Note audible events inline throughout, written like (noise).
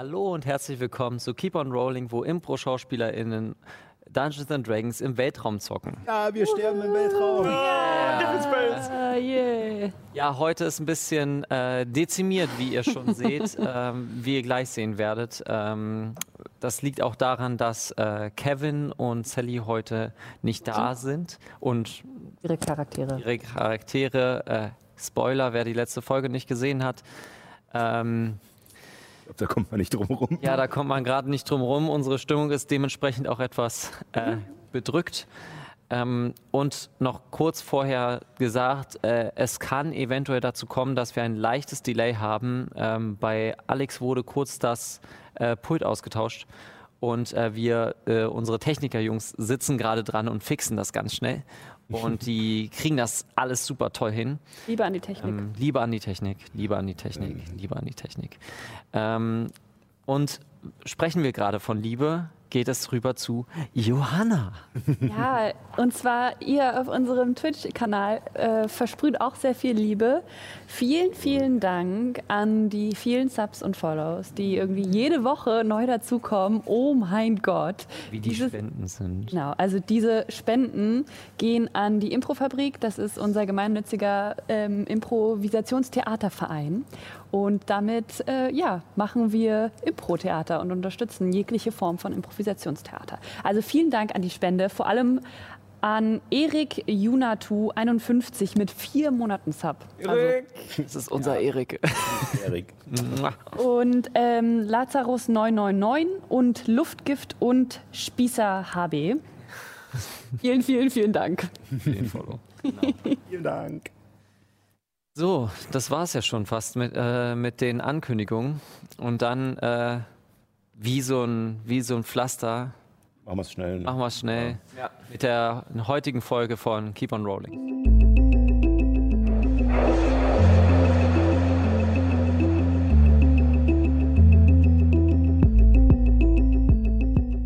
Hallo und herzlich willkommen zu Keep on Rolling, wo Impro-SchauspielerInnen Dungeons and Dragons im Weltraum zocken. Ja, wir sterben im Weltraum. Ah, yeah. Ja, heute ist ein bisschen äh, dezimiert, wie ihr schon seht, (laughs) ähm, wie ihr gleich sehen werdet. Ähm, das liegt auch daran, dass äh, Kevin und Sally heute nicht da sind und Ihre Charaktere. ihre Charaktere, äh, Spoiler, wer die letzte Folge nicht gesehen hat, ähm, Ich glaub, Da kommt man nicht drum rum. Ja, da kommt man gerade nicht drum rum. Unsere Stimmung ist dementsprechend auch etwas äh, bedrückt. Ähm, und noch kurz vorher gesagt, äh, es kann eventuell dazu kommen, dass wir ein leichtes Delay haben. Ähm, bei Alex wurde kurz das äh, Pult ausgetauscht und äh, wir, äh, unsere Technikerjungs, sitzen gerade dran und fixen das ganz schnell. Und die kriegen das alles super toll hin. Liebe an die Technik. Ähm, Liebe an die Technik, Liebe an die Technik, Liebe an die Technik. Ähm, und sprechen wir gerade von Liebe, geht es rüber zu Johanna. (laughs) Ja, und zwar ihr auf unserem Twitch-Kanal äh, versprüht auch sehr viel Liebe. Vielen, vielen Dank an die vielen Subs und Follows, die irgendwie jede Woche neu dazukommen. Oh mein Gott. Wie die Dieses- Spenden sind. Genau, also diese Spenden gehen an die Improfabrik. Das ist unser gemeinnütziger ähm, Improvisationstheaterverein. Und damit äh, ja, machen wir Impro-Theater und unterstützen jegliche Form von Improvisationstheater. Also vielen Dank an die Spende, vor allem an Erik Junatu 51 mit vier Monaten Sub. Also, Das ist unser Erik. (laughs) Erik. und ähm, Lazarus 999 und Luftgift und Spießer HB. (laughs) Vielen, vielen, vielen Dank. Vielen Dank. So, das war es ja schon fast mit, äh, mit den Ankündigungen. Und dann, äh, wie, so ein, wie so ein Pflaster, Machen wir es schnell. Ne? machen wir es schnell mit der heutigen Folge von Keep on Rolling.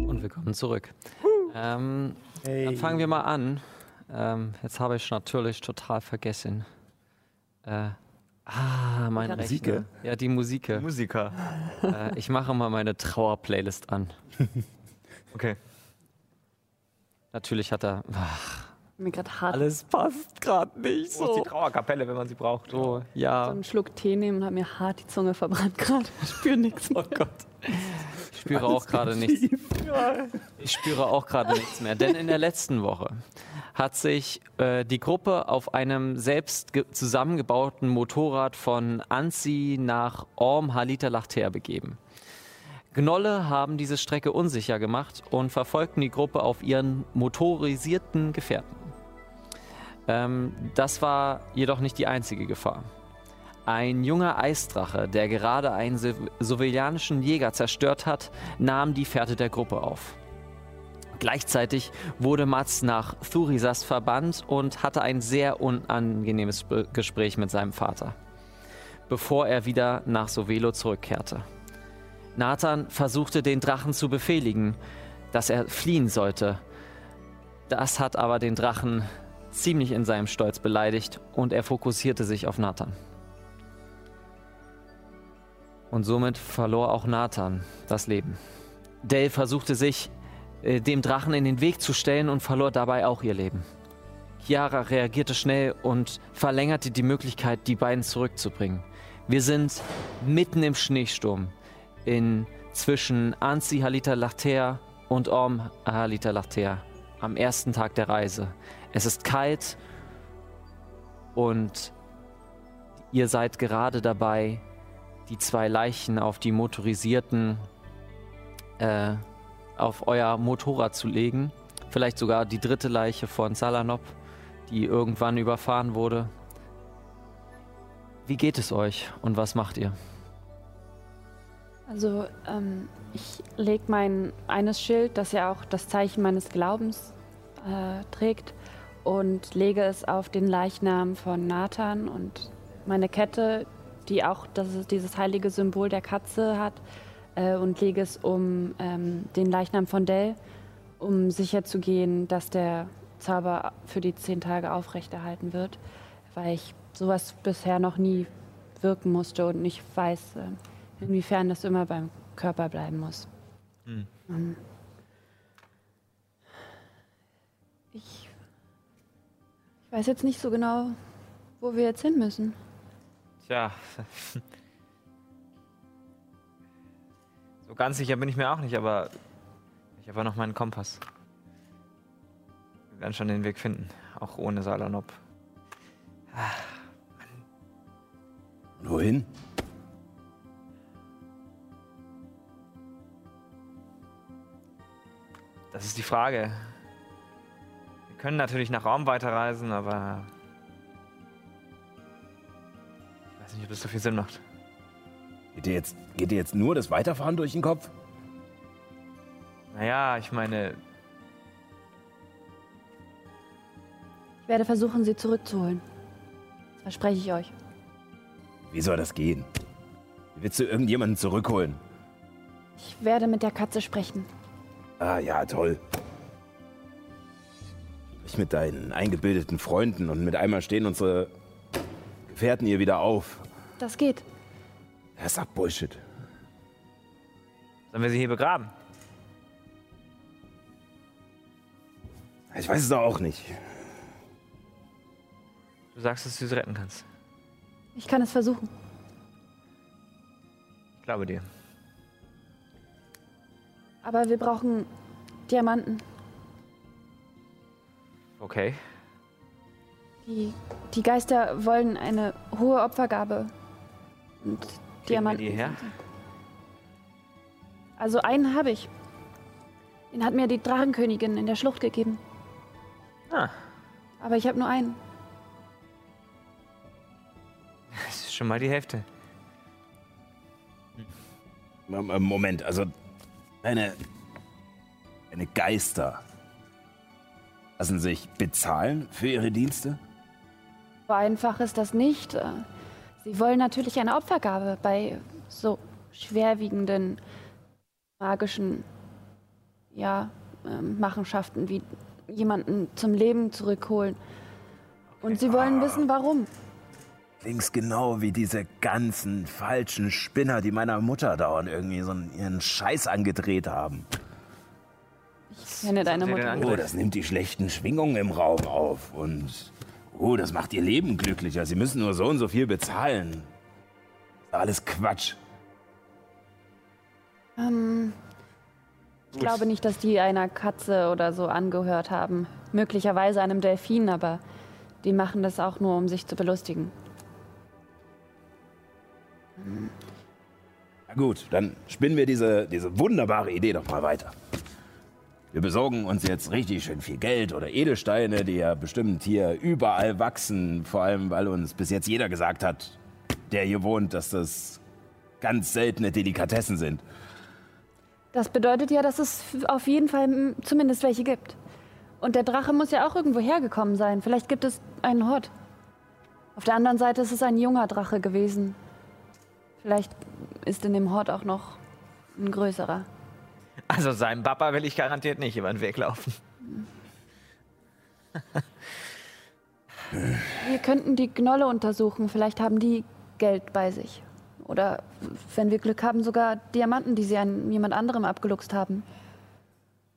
Und willkommen zurück. Ähm, Dann fangen wir mal an. Ähm, jetzt habe ich natürlich total vergessen. Äh, ah, mein Ja, Rechner. Musike? Ja, die Musik. Musiker. Äh, ich mache mal meine Trauer-Playlist an. (laughs) Okay. Natürlich hat er. Ach, Mir gerade hart alles passt gerade nicht Wo ist die so. Trauerkapelle, wenn man sie braucht? So, so ja. einen Schluck Tee nehmen und habe mir hart die Zunge verbrannt gerade. Ich spüre nichts mehr. Oh Gott. Ich spüre auch gerade nichts. Ich spüre auch gerade nichts mehr. Denn in der letzten Woche hat sich äh, die Gruppe auf einem selbst ge- zusammengebauten Motorrad von Anzi nach Orm Halita Lachter begeben. Gnolle haben diese Strecke unsicher gemacht und verfolgten die Gruppe auf ihren motorisierten Gefährten. Ähm, das war jedoch nicht die einzige Gefahr. Ein junger Eisdrache, der gerade einen so- sowelianischen Jäger zerstört hat, nahm die Fährte der Gruppe auf. Gleichzeitig wurde Mats nach Thurisas verbannt und hatte ein sehr unangenehmes Gespräch mit seinem Vater, bevor er wieder nach Sovelo zurückkehrte. Nathan versuchte den Drachen zu befehligen, dass er fliehen sollte. Das hat aber den Drachen ziemlich in seinem Stolz beleidigt und er fokussierte sich auf Nathan. Und somit verlor auch Nathan das Leben. Dale versuchte sich äh, dem Drachen in den Weg zu stellen und verlor dabei auch ihr Leben. Chiara reagierte schnell und verlängerte die Möglichkeit, die beiden zurückzubringen. Wir sind mitten im Schneesturm in zwischen Anzi Halita Lachter und Orm Halita Lachter am ersten Tag der Reise. Es ist kalt und ihr seid gerade dabei, die zwei Leichen auf die motorisierten, äh, auf euer Motorrad zu legen. Vielleicht sogar die dritte Leiche von Salanop, die irgendwann überfahren wurde. Wie geht es euch und was macht ihr? Also, ähm, ich lege mein eines Schild, das ja auch das Zeichen meines Glaubens äh, trägt, und lege es auf den Leichnam von Nathan und meine Kette, die auch das, dieses heilige Symbol der Katze hat, äh, und lege es um ähm, den Leichnam von Dell, um sicherzugehen, dass der Zauber für die zehn Tage aufrechterhalten wird, weil ich sowas bisher noch nie wirken musste und nicht weiß, äh, inwiefern das immer beim Körper bleiben muss. Hm. Ähm, ich, ich weiß jetzt nicht so genau, wo wir jetzt hin müssen. Tja. (laughs) So ganz sicher bin ich mir auch nicht, aber ich habe noch meinen Kompass. Wir werden schon den Weg finden, auch ohne Salanop. Wohin? Das ist die Frage. Wir können natürlich nach Raum weiterreisen, aber ich weiß nicht, ob das so viel Sinn macht. Geht dir jetzt, geht dir jetzt nur das Weiterfahren durch den Kopf? Naja, ich meine, Ich werde versuchen, sie zurückzuholen. Das verspreche ich euch. Wie soll das gehen? Wie willst du irgendjemanden zurückholen? Ich werde mit der Katze sprechen. Ah ja, toll. Ich mit deinen eingebildeten Freunden und mit einmal stehen unsere Gefährten hier wieder auf. Das geht. Das ist doch Bullshit. sollen wir sie hier begraben? Ich weiß es doch auch nicht. Du sagst, dass du sie retten kannst. Ich kann es versuchen. Ich glaube dir. Aber wir brauchen Diamanten. Okay. Die, die Geister wollen eine hohe Opfergabe. Und Diamanten. die her? Also einen habe ich. Den hat mir die Drachenkönigin in der Schlucht gegeben. Ah, Aber ich habe nur einen. das ist schon mal die Hälfte. M- Moment, also deine, deine Geister lassen sich bezahlen für ihre Dienste? So einfach ist das nicht. Äh, Sie wollen natürlich eine Opfergabe bei so schwerwiegenden magischen ja, ähm, Machenschaften wie jemanden zum Leben zurückholen. Und sie wollen wissen, warum. Klingst genau wie diese ganzen falschen Spinner, die meiner Mutter dauernd irgendwie so einen- ihren Scheiß angedreht haben. Ich kenne deine Mutter. Oh, das nimmt die schlechten Schwingungen im Raum auf und oh, das macht ihr Leben glücklicher. Sie müssen nur so und so viel bezahlen. Das ist alles Quatsch. Ähm, ich glaube nicht, dass die einer Katze oder so angehört haben. Möglicherweise einem Delfin, aber die machen das auch nur, um sich zu belustigen. Na gut, dann spinnen wir diese, diese wunderbare Idee doch mal weiter. Wir besorgen uns jetzt richtig schön viel Geld oder Edelsteine, die ja bestimmt hier überall wachsen. Vor allem, weil uns bis jetzt jeder gesagt hat, der hier wohnt, dass das ganz seltene Delikatessen sind. Das bedeutet ja, dass es auf jeden Fall zumindest welche gibt. Und der Drache muss ja auch irgendwo hergekommen sein. Vielleicht gibt es einen Hort. Auf der anderen Seite ist es ein junger Drache gewesen. Vielleicht ist in dem Hort auch noch ein größerer. Also seinem Papa will ich garantiert nicht über den Weg laufen. Wir könnten die Gnolle untersuchen. Vielleicht haben die Geld bei sich. Oder wenn wir Glück haben, sogar Diamanten, die sie an jemand anderem abgeluchst haben.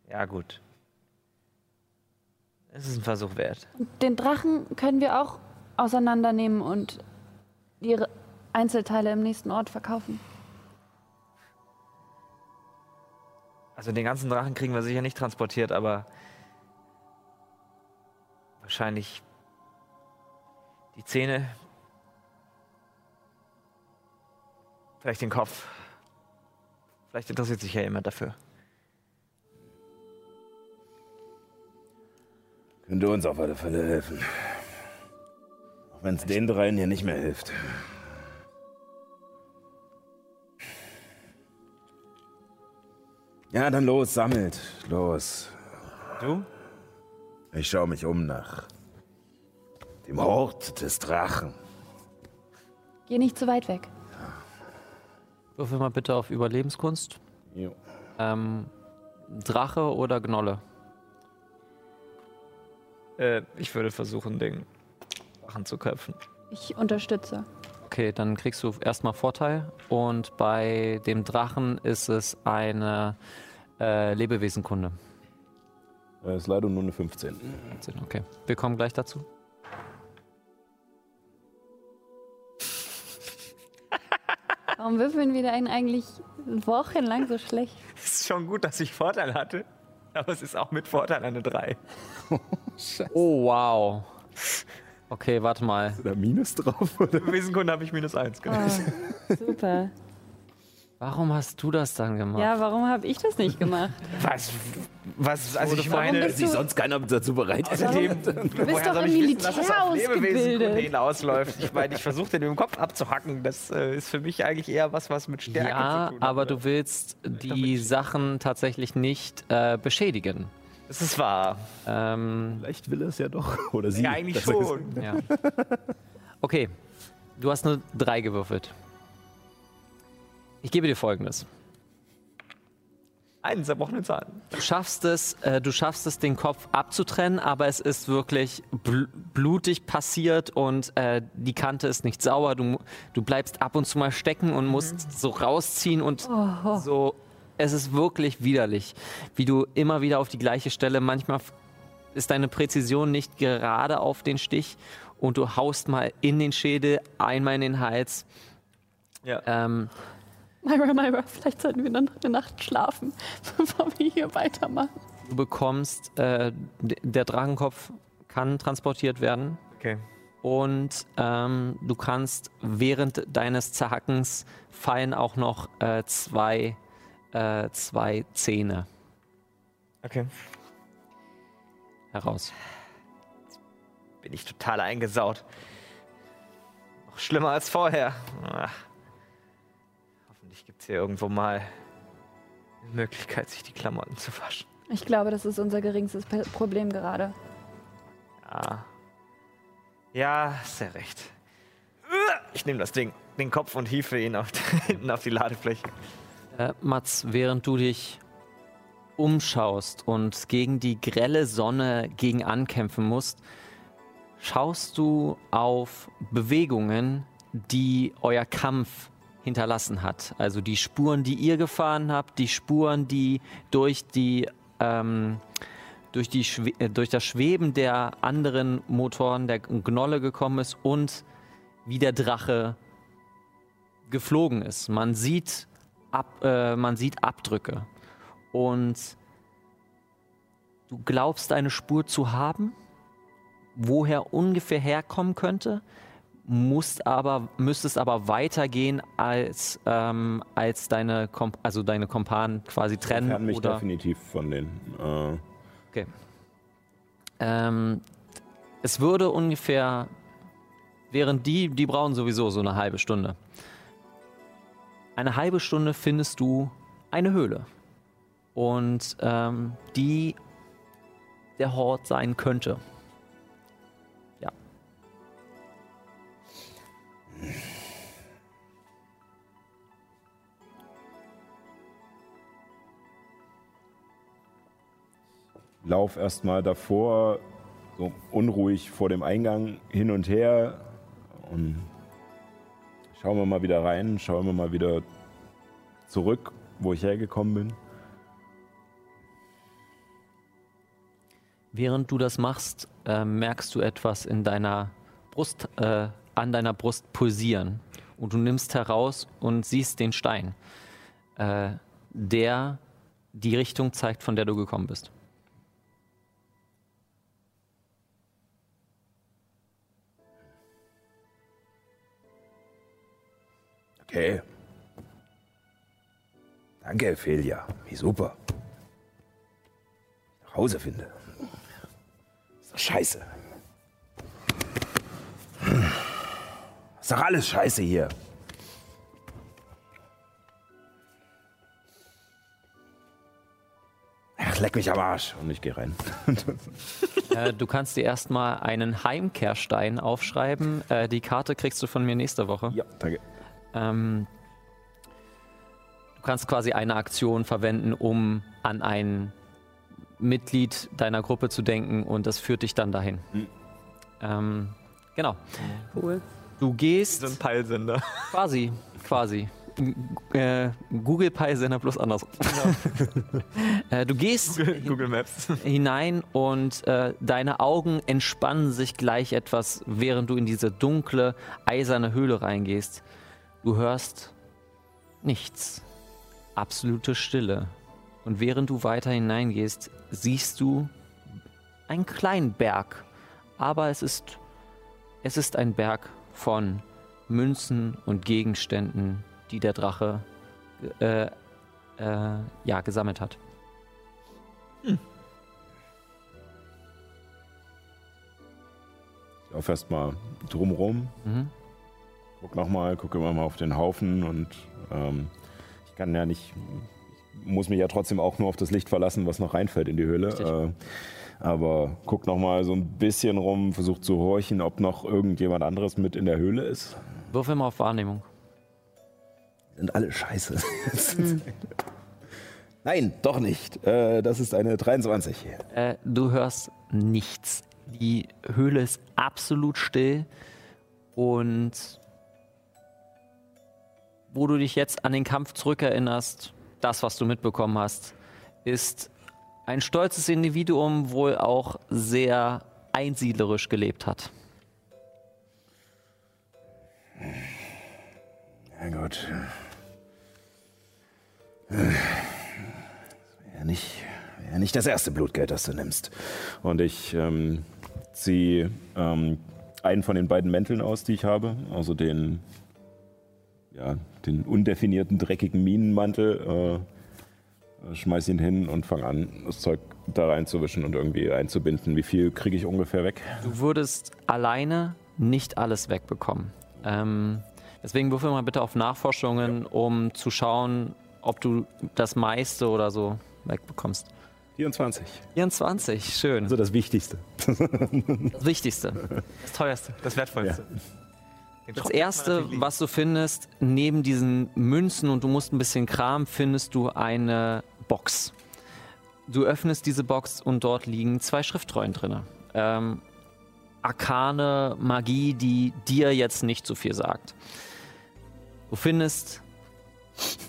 Ja, gut. Es ist ein Versuch wert. Und den Drachen können wir auch auseinandernehmen und ihre Einzelteile im nächsten Ort verkaufen. Also den ganzen Drachen kriegen wir sicher nicht transportiert, aber wahrscheinlich die Zähne, vielleicht den Kopf. Vielleicht interessiert sich ja jemand dafür. Könnte uns auf alle Fälle helfen. Auch wenn es den dreien hier nicht mehr hilft. Ja, dann los, sammelt. Los. Du? Ich schaue mich um nach dem Hort des Drachen. Geh nicht zu weit weg. Würfel mal bitte auf Überlebenskunst. Jo. Ähm, Drache oder Gnolle? Äh, ich würde versuchen, den Drachen zu köpfen. Ich unterstütze. Okay, dann kriegst du erstmal Vorteil. Und bei dem Drachen ist es eine äh, Lebewesenkunde. Das ist leider nur eine 15. Okay, wir kommen gleich dazu. Warum würfeln wir denn eigentlich wochenlang so schlecht? (laughs) Es ist schon gut, dass ich Vorteil hatte. Aber es ist auch mit Vorteil eine 3. (laughs) Oh, wow. Okay, warte mal. Da Minus drauf, oder? Wesenkunde habe ich minus 1, genau. Oh, super. Warum hast du das dann gemacht? Ja, warum habe ich das nicht gemacht? Was? Was? Also ich Warum meine, Sich du- sonst keiner dazu bereit. außerdem, Du bist doch im Militär ausgebildet. hinausläuft. Ich meine, ich versuche den im Kopf abzuhacken. Das äh, ist für mich eigentlich eher was, was mit Stärke Ja, zu tun hat. aber du willst die Sachen tatsächlich nicht äh, beschädigen. Das ist wahr. Ähm, Vielleicht will er es ja doch. (laughs) Oder sie. Ja, eigentlich schon. ja. Okay, du hast eine 3 gewürfelt. Ich gebe dir folgendes. Einen zerbrochenen Zahn. Du schaffst es, äh, du schaffst es, den Kopf abzutrennen, aber es ist wirklich bl blutig passiert und äh, die Kante ist nicht sauber. Du, du bleibst ab und zu mal stecken und musst so rausziehen und so. Es ist wirklich widerlich, wie du immer wieder auf die gleiche Stelle. Manchmal ist deine Präzision nicht gerade auf den Stich und du haust mal in den Schädel, einmal in den Hals. Ja. Ähm, Myra, Myra, vielleicht sollten wir dann noch eine Nacht schlafen, (laughs) bevor wir hier weitermachen. du bekommst, äh, der Drachenkopf kann transportiert werden. Okay. Und ähm, du kannst während deines Zerhackens fallen auch noch äh, zwei, äh, zwei Zähne Okay. heraus. Bin ich total eingesaut. Noch schlimmer als vorher. Ach. Hoffentlich gibt es hier irgendwo mal eine Möglichkeit, sich die Klamotten zu waschen. Ich glaube, das ist unser geringstes Problem gerade. Ja. Ja, sehr recht. Ich nehme das Ding, den Kopf und hiefe ihn auf, (laughs) hinten auf die Ladefläche. Äh, Mats, während du dich umschaust und gegen die grelle Sonne gegen ankämpfen musst, schaust du auf Bewegungen, die euer Kampf hinterlassen hat. Also die Spuren, die ihr gefahren habt, die Spuren, die durch die ähm, durch, die äh, durch das Schweben der anderen Motoren der Gnolle gekommen ist und wie der Drache geflogen ist. Man sieht, ab, äh, man sieht Abdrücke und du glaubst eine Spur zu haben, woher ungefähr herkommen könnte, musst aber, müsstest aber weitergehen als, ähm, als deine, Komp also deine Kompanen quasi trennen. Fern mich oder, definitiv von den. Äh, Okay. Ähm, es würde ungefähr, während die, die brauchen sowieso so eine halbe Stunde. Eine halbe Stunde findest du eine Höhle. Und ähm, die der Hort sein könnte. Ja. lauf erstmal davor, so unruhig vor dem Eingang hin und her und schauen wir mal wieder rein, schauen wir mal wieder zurück, wo ich hergekommen bin. Während du das machst, äh, merkst du etwas in deiner Brust, äh, an deiner Brust pulsieren. Und du nimmst heraus und siehst den Stein, äh, der die Richtung zeigt, von der du gekommen bist. Okay. Danke, Ophelia. Wie super. Nach Hause finde. Ist doch scheiße. Ist doch alles scheiße hier. Ach, leck mich am Arsch. Und ich gehe rein. (laughs) Äh, du kannst dir erstmal einen Heimkehrstein aufschreiben. Äh, die Karte kriegst du von mir nächste Woche. Ja, danke. Ähm, du kannst quasi eine Aktion verwenden, um an ein Mitglied deiner Gruppe zu denken und das führt dich dann dahin. Ähm, genau. Cool. Du gehst So ein Peilsender. (laughs) quasi, quasi. Äh, Google Pi Sender plus andersrum. (laughs) äh, du gehst Google Maps. hinein und äh, deine Augen entspannen sich gleich etwas, während du in diese dunkle, eiserne Höhle reingehst. Du hörst nichts. Absolute Stille. Und während du weiter hineingehst, siehst du einen kleinen Berg. Aber es ist, es ist ein Berg von Münzen und Gegenständen, die der Drache äh, äh, ja, gesammelt hat. Ich laufe erstmal drumrum, Mhm. Guck nochmal, gucke immer mal auf den Haufen und ähm, ich kann ja nicht, ich muss mich ja trotzdem auch nur auf das Licht verlassen, was noch reinfällt in die Höhle. Äh, aber guck nochmal so ein bisschen rum, versuch zu horchen, ob noch irgendjemand anderes mit in der Höhle ist. Würfel mal auf Wahrnehmung. Sind alle scheiße. (laughs) Nein, doch nicht. Äh, das ist eine 23. Äh, du hörst nichts. Die Höhle ist absolut still und wo du dich jetzt an den Kampf zurückerinnerst, das, was du mitbekommen hast, ist ein stolzes Individuum wohl auch sehr einsiedlerisch gelebt hat. Ja gut. Wäre nicht, wär nicht das erste Blutgeld, das du nimmst. Und ich ähm, ziehe ähm, einen von den beiden Mänteln aus, die ich habe. Also den, ja, den undefinierten, dreckigen Minenmantel. Äh, schmeiß ihn hin und fange an, das Zeug da reinzuwischen und irgendwie einzubinden. Wie viel kriege ich ungefähr weg? Du würdest alleine nicht alles wegbekommen. Ähm, deswegen würfel mal bitte auf Nachforschungen, um zu schauen, ob du das meiste oder so wegbekommst. 24. 24, schön. Also das Wichtigste. Das Wichtigste. Das teuerste, das wertvollste. Den Das erste, was du findest, neben diesen Münzen und du musst ein bisschen Kram, findest du eine Box. Du öffnest diese Box und dort liegen zwei Schriftrollen drin. Ähm, arkane Magie, die dir jetzt nicht so viel sagt. Du findest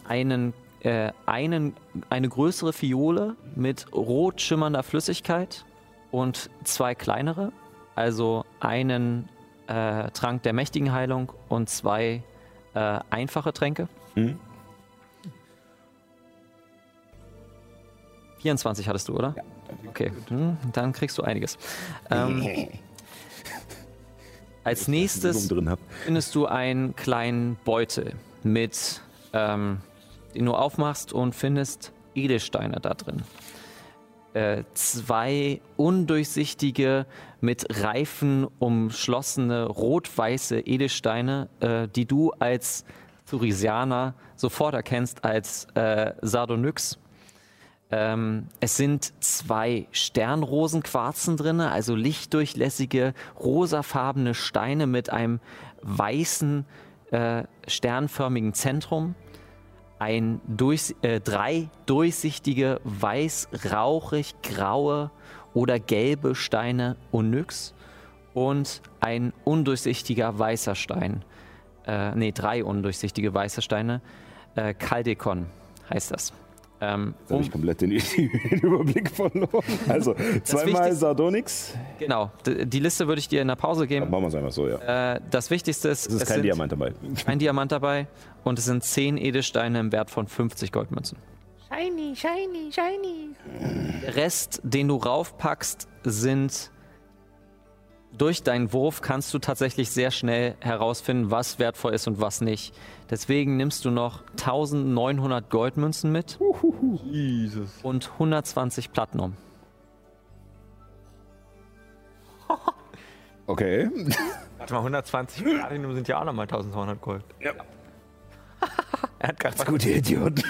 einen, äh, einen, eine größere Fiole mit rot schimmernder Flüssigkeit und zwei kleinere, also einen äh, Trank der mächtigen Heilung und zwei äh, einfache Tränke. Mhm. 24 hattest du, oder? Ja. Okay, hm, dann kriegst du einiges. Ähm, (laughs) als nächstes findest du einen kleinen Beutel mit, ähm, den du aufmachst und findest Edelsteine da drin. Äh, zwei undurchsichtige, mit Reifen umschlossene rot-weiße Edelsteine, äh, die du als Thurisianer sofort erkennst als äh, Sardonyx. Ähm, es sind zwei Sternrosenquarzen drin, also lichtdurchlässige, rosafarbene Steine mit einem weißen, äh, sternförmigen Zentrum. Ein durch, äh, drei durchsichtige, weiß, rauchig, graue oder gelbe Steine Onyx und ein undurchsichtiger weißer Stein. Äh, nee, drei undurchsichtige weiße Steine. Äh, Kaldekon heißt das. Ähm, Jetzt habe ich komplett den, (laughs) den Überblick verloren. (laughs) Also zweimal Sardonyx. Genau, d- die Liste würde ich dir in der Pause Dann geben. machen wir es einfach so, ja. Äh, das Wichtigste ist, Es ist es kein sind Diamant dabei. ein Diamant dabei und es sind 10 Edelsteine im Wert von 50 Goldmünzen. Shiny, shiny, shiny. Der Rest, den du raufpackst, sind durch deinen Wurf kannst du tatsächlich sehr schnell herausfinden, was wertvoll ist und was nicht. Deswegen nimmst du noch 1900 Goldmünzen mit Jesus. und 120 Platinum. (laughs) Okay. (laughs) Warte mal, 120 Platinum sind ja auch nochmal 1200 Gold. (laughs) Er hat gerade Gute Idioten.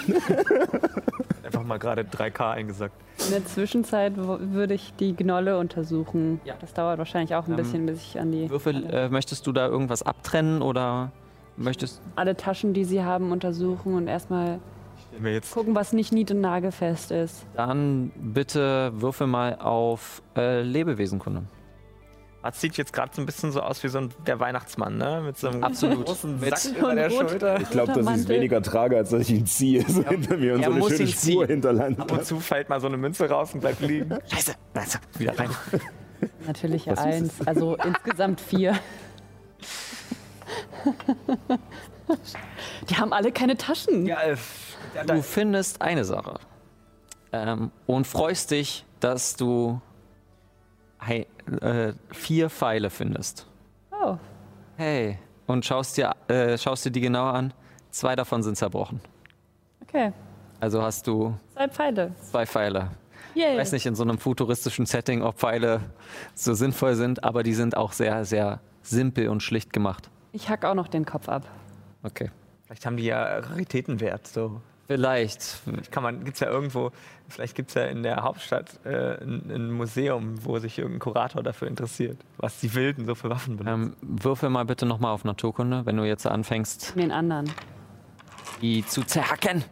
Einfach mal gerade 3K eingesackt. In der Zwischenzeit würde ich die Gnolle untersuchen. Ja. Das dauert wahrscheinlich auch ein Ähm, bisschen, bis ich an die Würfel, äh, möchtest du da irgendwas abtrennen oder möchtest alle Taschen, die sie haben, untersuchen und erstmal gucken, was nicht nied- und nagelfest ist. dann bitte würfel mal auf äh, Lebewesenkunde. Das sieht jetzt gerade so ein bisschen so aus wie so ein, der Weihnachtsmann, ne? Mit so einem Absolut. großen Sack über der Rot- Schulter. Ich glaube, dass ich es weniger trage, als dass ich ihn ziehe. (laughs) So hinter mir und so eine muss schöne Spur ziehen. hinterlassen. Ab und zu fällt mal so eine Münze raus und bleibt liegen. (laughs) Scheiße, also, wieder rein. (laughs) Natürliche Was Eins, also insgesamt vier. Die haben alle keine Taschen. Ja, äh, ja, Du findest eine Sache ähm, und freust dich, dass du äh, vier Pfeile findest. Oh, Hey, und schaust dir, äh, schaust dir die genauer an. Zwei davon sind zerbrochen. okay. Also hast du Zwei Pfeile. zwei Pfeile. Yay. Ich weiß nicht in so einem futuristischen Setting, ob Pfeile so sinnvoll sind, aber die sind auch sehr, sehr simpel und schlicht gemacht. Ich hack auch noch den Kopf ab. Okay. vielleicht haben die ja Raritätenwert. So. Vielleicht. Vielleicht kann man, gibt's ja irgendwo, vielleicht gibt es ja in der Hauptstadt äh, ein, ein Museum, wo sich irgendein Kurator dafür interessiert, was die Wilden so für Waffen benutzen. Ähm, würfel mal bitte nochmal auf Naturkunde, wenn du jetzt anfängst, Den anderen. die zu zerhacken.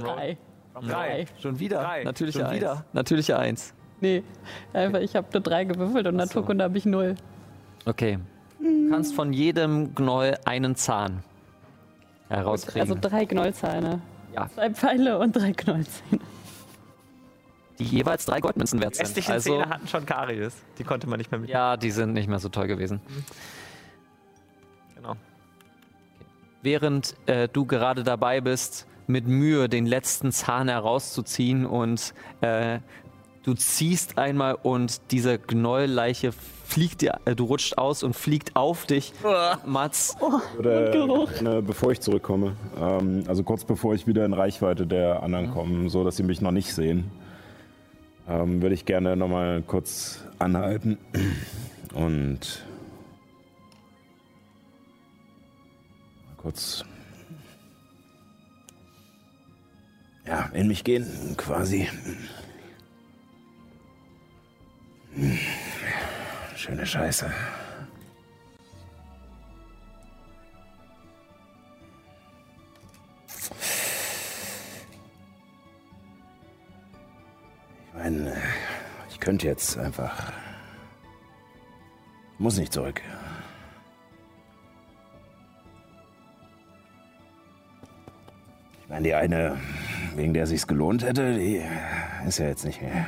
Drei. Drei. Schon wieder? Drei. Natürliche Schon Eins. wieder? Natürliche Eins. Nee, einfach ich habe nur drei gewürfelt und Naturkunde habe ich null. Okay. Du kannst von jedem Gnoll einen Zahn herauskriegen. Also drei Gnollzähne. Ja. Zwei Pfeile und drei Gnollzähne. die jeweils drei Goldmünzen wert Die sind. restlichen Also, Zähne hatten schon Karies. Die konnte man nicht mehr mit. ja, die sind nicht mehr so toll gewesen. Genau. Während äh, du gerade dabei bist, mit Mühe den letzten Zahn herauszuziehen und äh, du ziehst einmal und diese Gnollleiche fliegt dir, äh, du rutscht aus und fliegt auf dich. Mats, Oder Geruch. äh, bevor ich zurückkomme, ähm, also kurz bevor ich wieder in Reichweite der anderen komme, so dass sie mich noch nicht sehen, ähm, würde ich gerne noch mal kurz anhalten und kurz ja, in mich gehen, quasi. Schöne Scheiße. Ich meine, ich könnte jetzt einfach. Muss nicht zurück. Ich meine, die eine, wegen der sich's gelohnt hätte, die ist ja jetzt nicht mehr.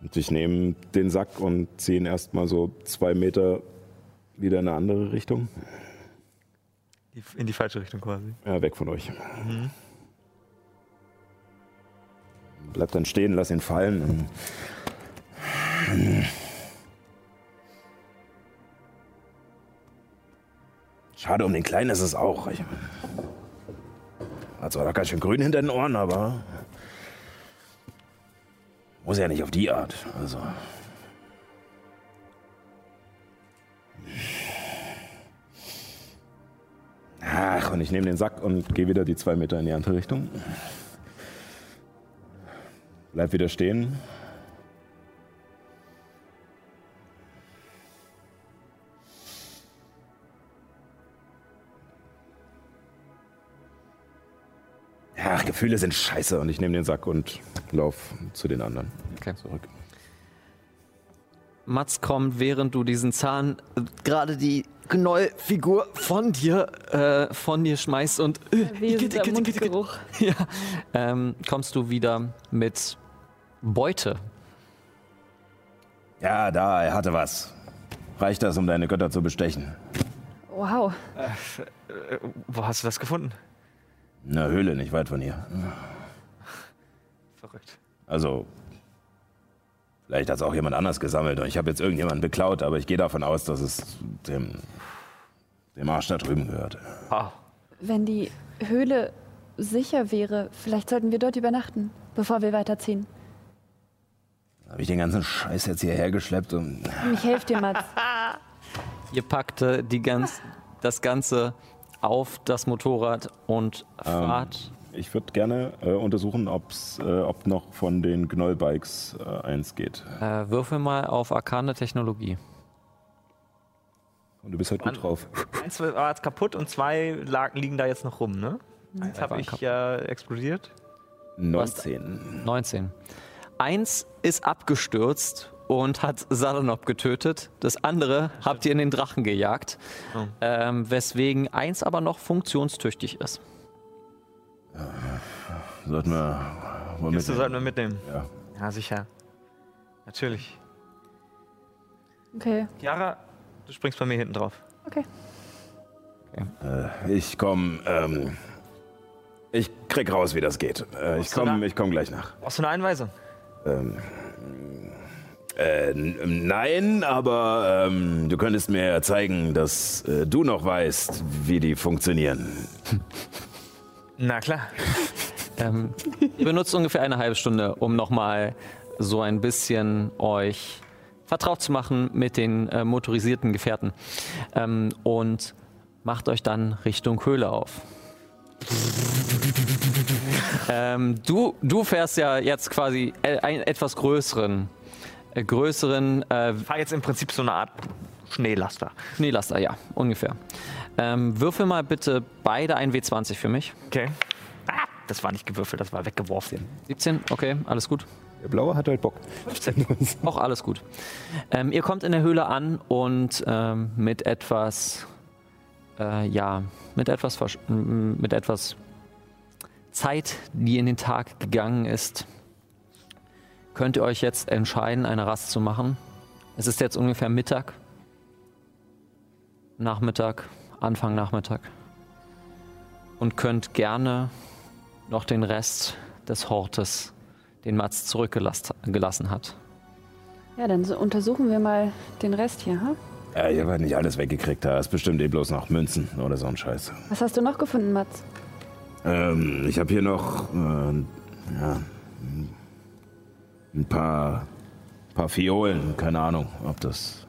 Und ich nehme den Sack und ziehe ihn erstmal so zwei Meter wieder in eine andere Richtung. In die falsche Richtung quasi. Ja, weg von euch. Bleib dann stehen, lass ihn fallen. Schade, um den Kleinen ist es auch. Ich hat zwar noch ganz schön grün hinter den Ohren, aber muss ja nicht auf die Art. Also. Ach, und ich nehme den Sack und gehe wieder die zwei Meter in die andere Richtung. Bleib wieder stehen. Ach, Gefühle sind scheiße und ich nehme den Sack und lauf zu den anderen Okay. zurück. Mats kommt, während du diesen Zahn äh, gerade die Gnollfigur von dir, äh, von dir schmeißt und äh. Mundgeruch. (laughs) ja, ähm, kommst du wieder mit Beute. Ja, da, er hatte was. Reicht das, um deine Götter zu bestechen? Wow. Äh, wo hast du das gefunden? In einer Höhle, nicht weit von hier. Verrückt. Also, vielleicht hat es auch jemand anders gesammelt und ich habe jetzt irgendjemanden beklaut, aber ich gehe davon aus, dass es dem, dem Arsch da drüben gehört. Ah, Wenn die Höhle sicher wäre. Vielleicht sollten wir dort übernachten, bevor wir weiterziehen. Habe ich den ganzen Scheiß jetzt hierher geschleppt und. Ich helfe dir, Mats. (laughs) Ihr packte die ganz, das Ganze auf das Motorrad und fahrt. Ich würde gerne äh, untersuchen, ob's, äh, ob noch von den Gnoll-Bikes äh, eins geht. Äh, würfel mal auf arkane Technologie. Und du bist halt gut drauf. (laughs) Eins war jetzt kaputt und zwei lag, liegen da jetzt noch rum, ne? Eins habe ich ja explodiert. 19. 19. Eins ist abgestürzt und hat Salanop getötet. Das andere habt ihr in den Drachen gejagt. Oh. Ähm, weswegen eins aber noch funktionstüchtig ist. Sollten wir. Wohl Kiste mit, sollten wir mitnehmen. ja. Ja, sicher. Natürlich. Okay, Chiara, du springst bei mir hinten drauf. okay. Äh, ich komm. Ähm, ich krieg raus, wie das geht. Äh, ich Brauchst du da- komm, ich komm gleich nach. Brauchst du eine Einweisung? Ähm, äh, nein, aber ähm, du könntest mir zeigen, dass äh, du noch weißt, wie die funktionieren. (laughs) Na klar. Ähm, ihr benutzt ungefähr eine halbe Stunde, um nochmal so ein bisschen euch vertraut zu machen mit den äh, motorisierten Gefährten. Ähm, und macht euch dann Richtung Höhle auf. (laughs) ähm, du, du fährst ja jetzt quasi äh, einen etwas größeren, größeren äh, Fahr jetzt im Prinzip so eine Art Schneelaster. Schneelaster, ja, ungefähr. Ähm, würfel mal bitte beide ein W20 für mich. Okay. Ah, das war nicht gewürfelt, das war weggeworfen. 17, okay, alles gut. Der Blaue hat halt Bock. (laughs) Auch alles gut. Ähm, ihr kommt in der Höhle an und ähm, mit etwas, äh, ja, mit etwas, mit etwas Zeit, die in den Tag gegangen ist, könnt ihr euch jetzt entscheiden, eine Rast zu machen. Es ist jetzt ungefähr Mittag, Nachmittag, Anfang Nachmittag und könnt gerne noch den Rest des Hortes, den Mats zurückgelassen hat, Ja, dann so untersuchen wir mal den Rest hier. Ha? Ja, ich habe halt nicht alles weggekriegt. Da ist bestimmt eh bloß noch Münzen oder so ein Scheiß. Was hast du noch gefunden, Mats? Ähm, ich habe hier noch äh, ja, ein paar, paar Fiolen. Keine Ahnung, ob das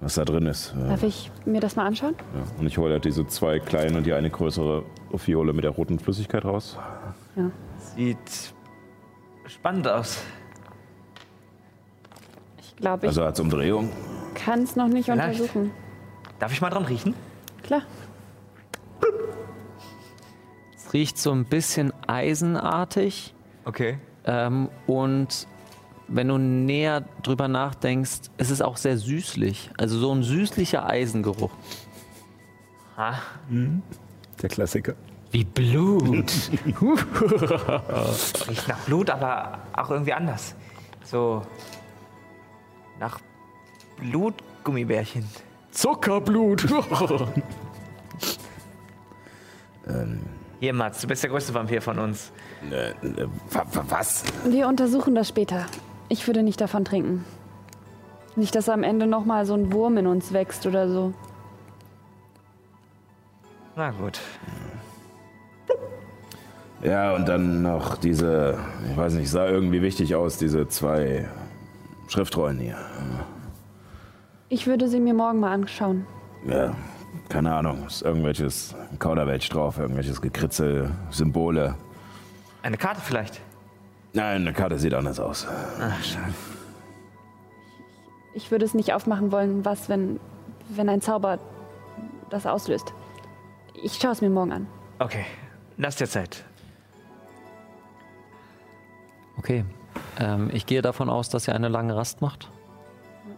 was da drin ist. Darf ich mir das mal anschauen? Ja. Und ich hole halt diese zwei kleinen und die eine größere Fiole mit der roten Flüssigkeit raus. Ja. Sieht spannend aus. Ich glaube, ich also als Umdrehung. kann es noch nicht Vielleicht. untersuchen. Darf ich mal dran riechen? Klar. Es riecht so ein bisschen eisenartig Okay. ähm, und wenn du näher drüber nachdenkst, ist es auch sehr süßlich. Also so ein süßlicher Eisengeruch. Ah, Der Klassiker. Wie Blut. (laughs) (laughs) riecht nach Blut, aber auch irgendwie anders. So nach Blutgummibärchen. Zuckerblut. (laughs) Hier, Mats, du bist der größte Vampir von uns. Äh, äh, wa- wa- was? Wir untersuchen das später. Ich würde nicht davon trinken. Nicht, dass am Ende noch mal so ein Wurm in uns wächst oder so. Na gut. Ja, und dann noch diese, ich weiß nicht, sah irgendwie wichtig aus, diese zwei Schriftrollen hier. Ich würde sie mir morgen mal anschauen. Ja, keine Ahnung, ist irgendwelches Kauderwelsch drauf, irgendwelches Gekritzel, Symbole. Eine Karte vielleicht? Nein, eine Karte sieht anders aus. Ach, schade. Ich würde es nicht aufmachen wollen, was, wenn, wenn ein Zauber das auslöst. Ich schaue es mir morgen an. Okay, lass dir Zeit. Okay. Ähm, ich gehe davon aus, dass ihr eine lange Rast macht.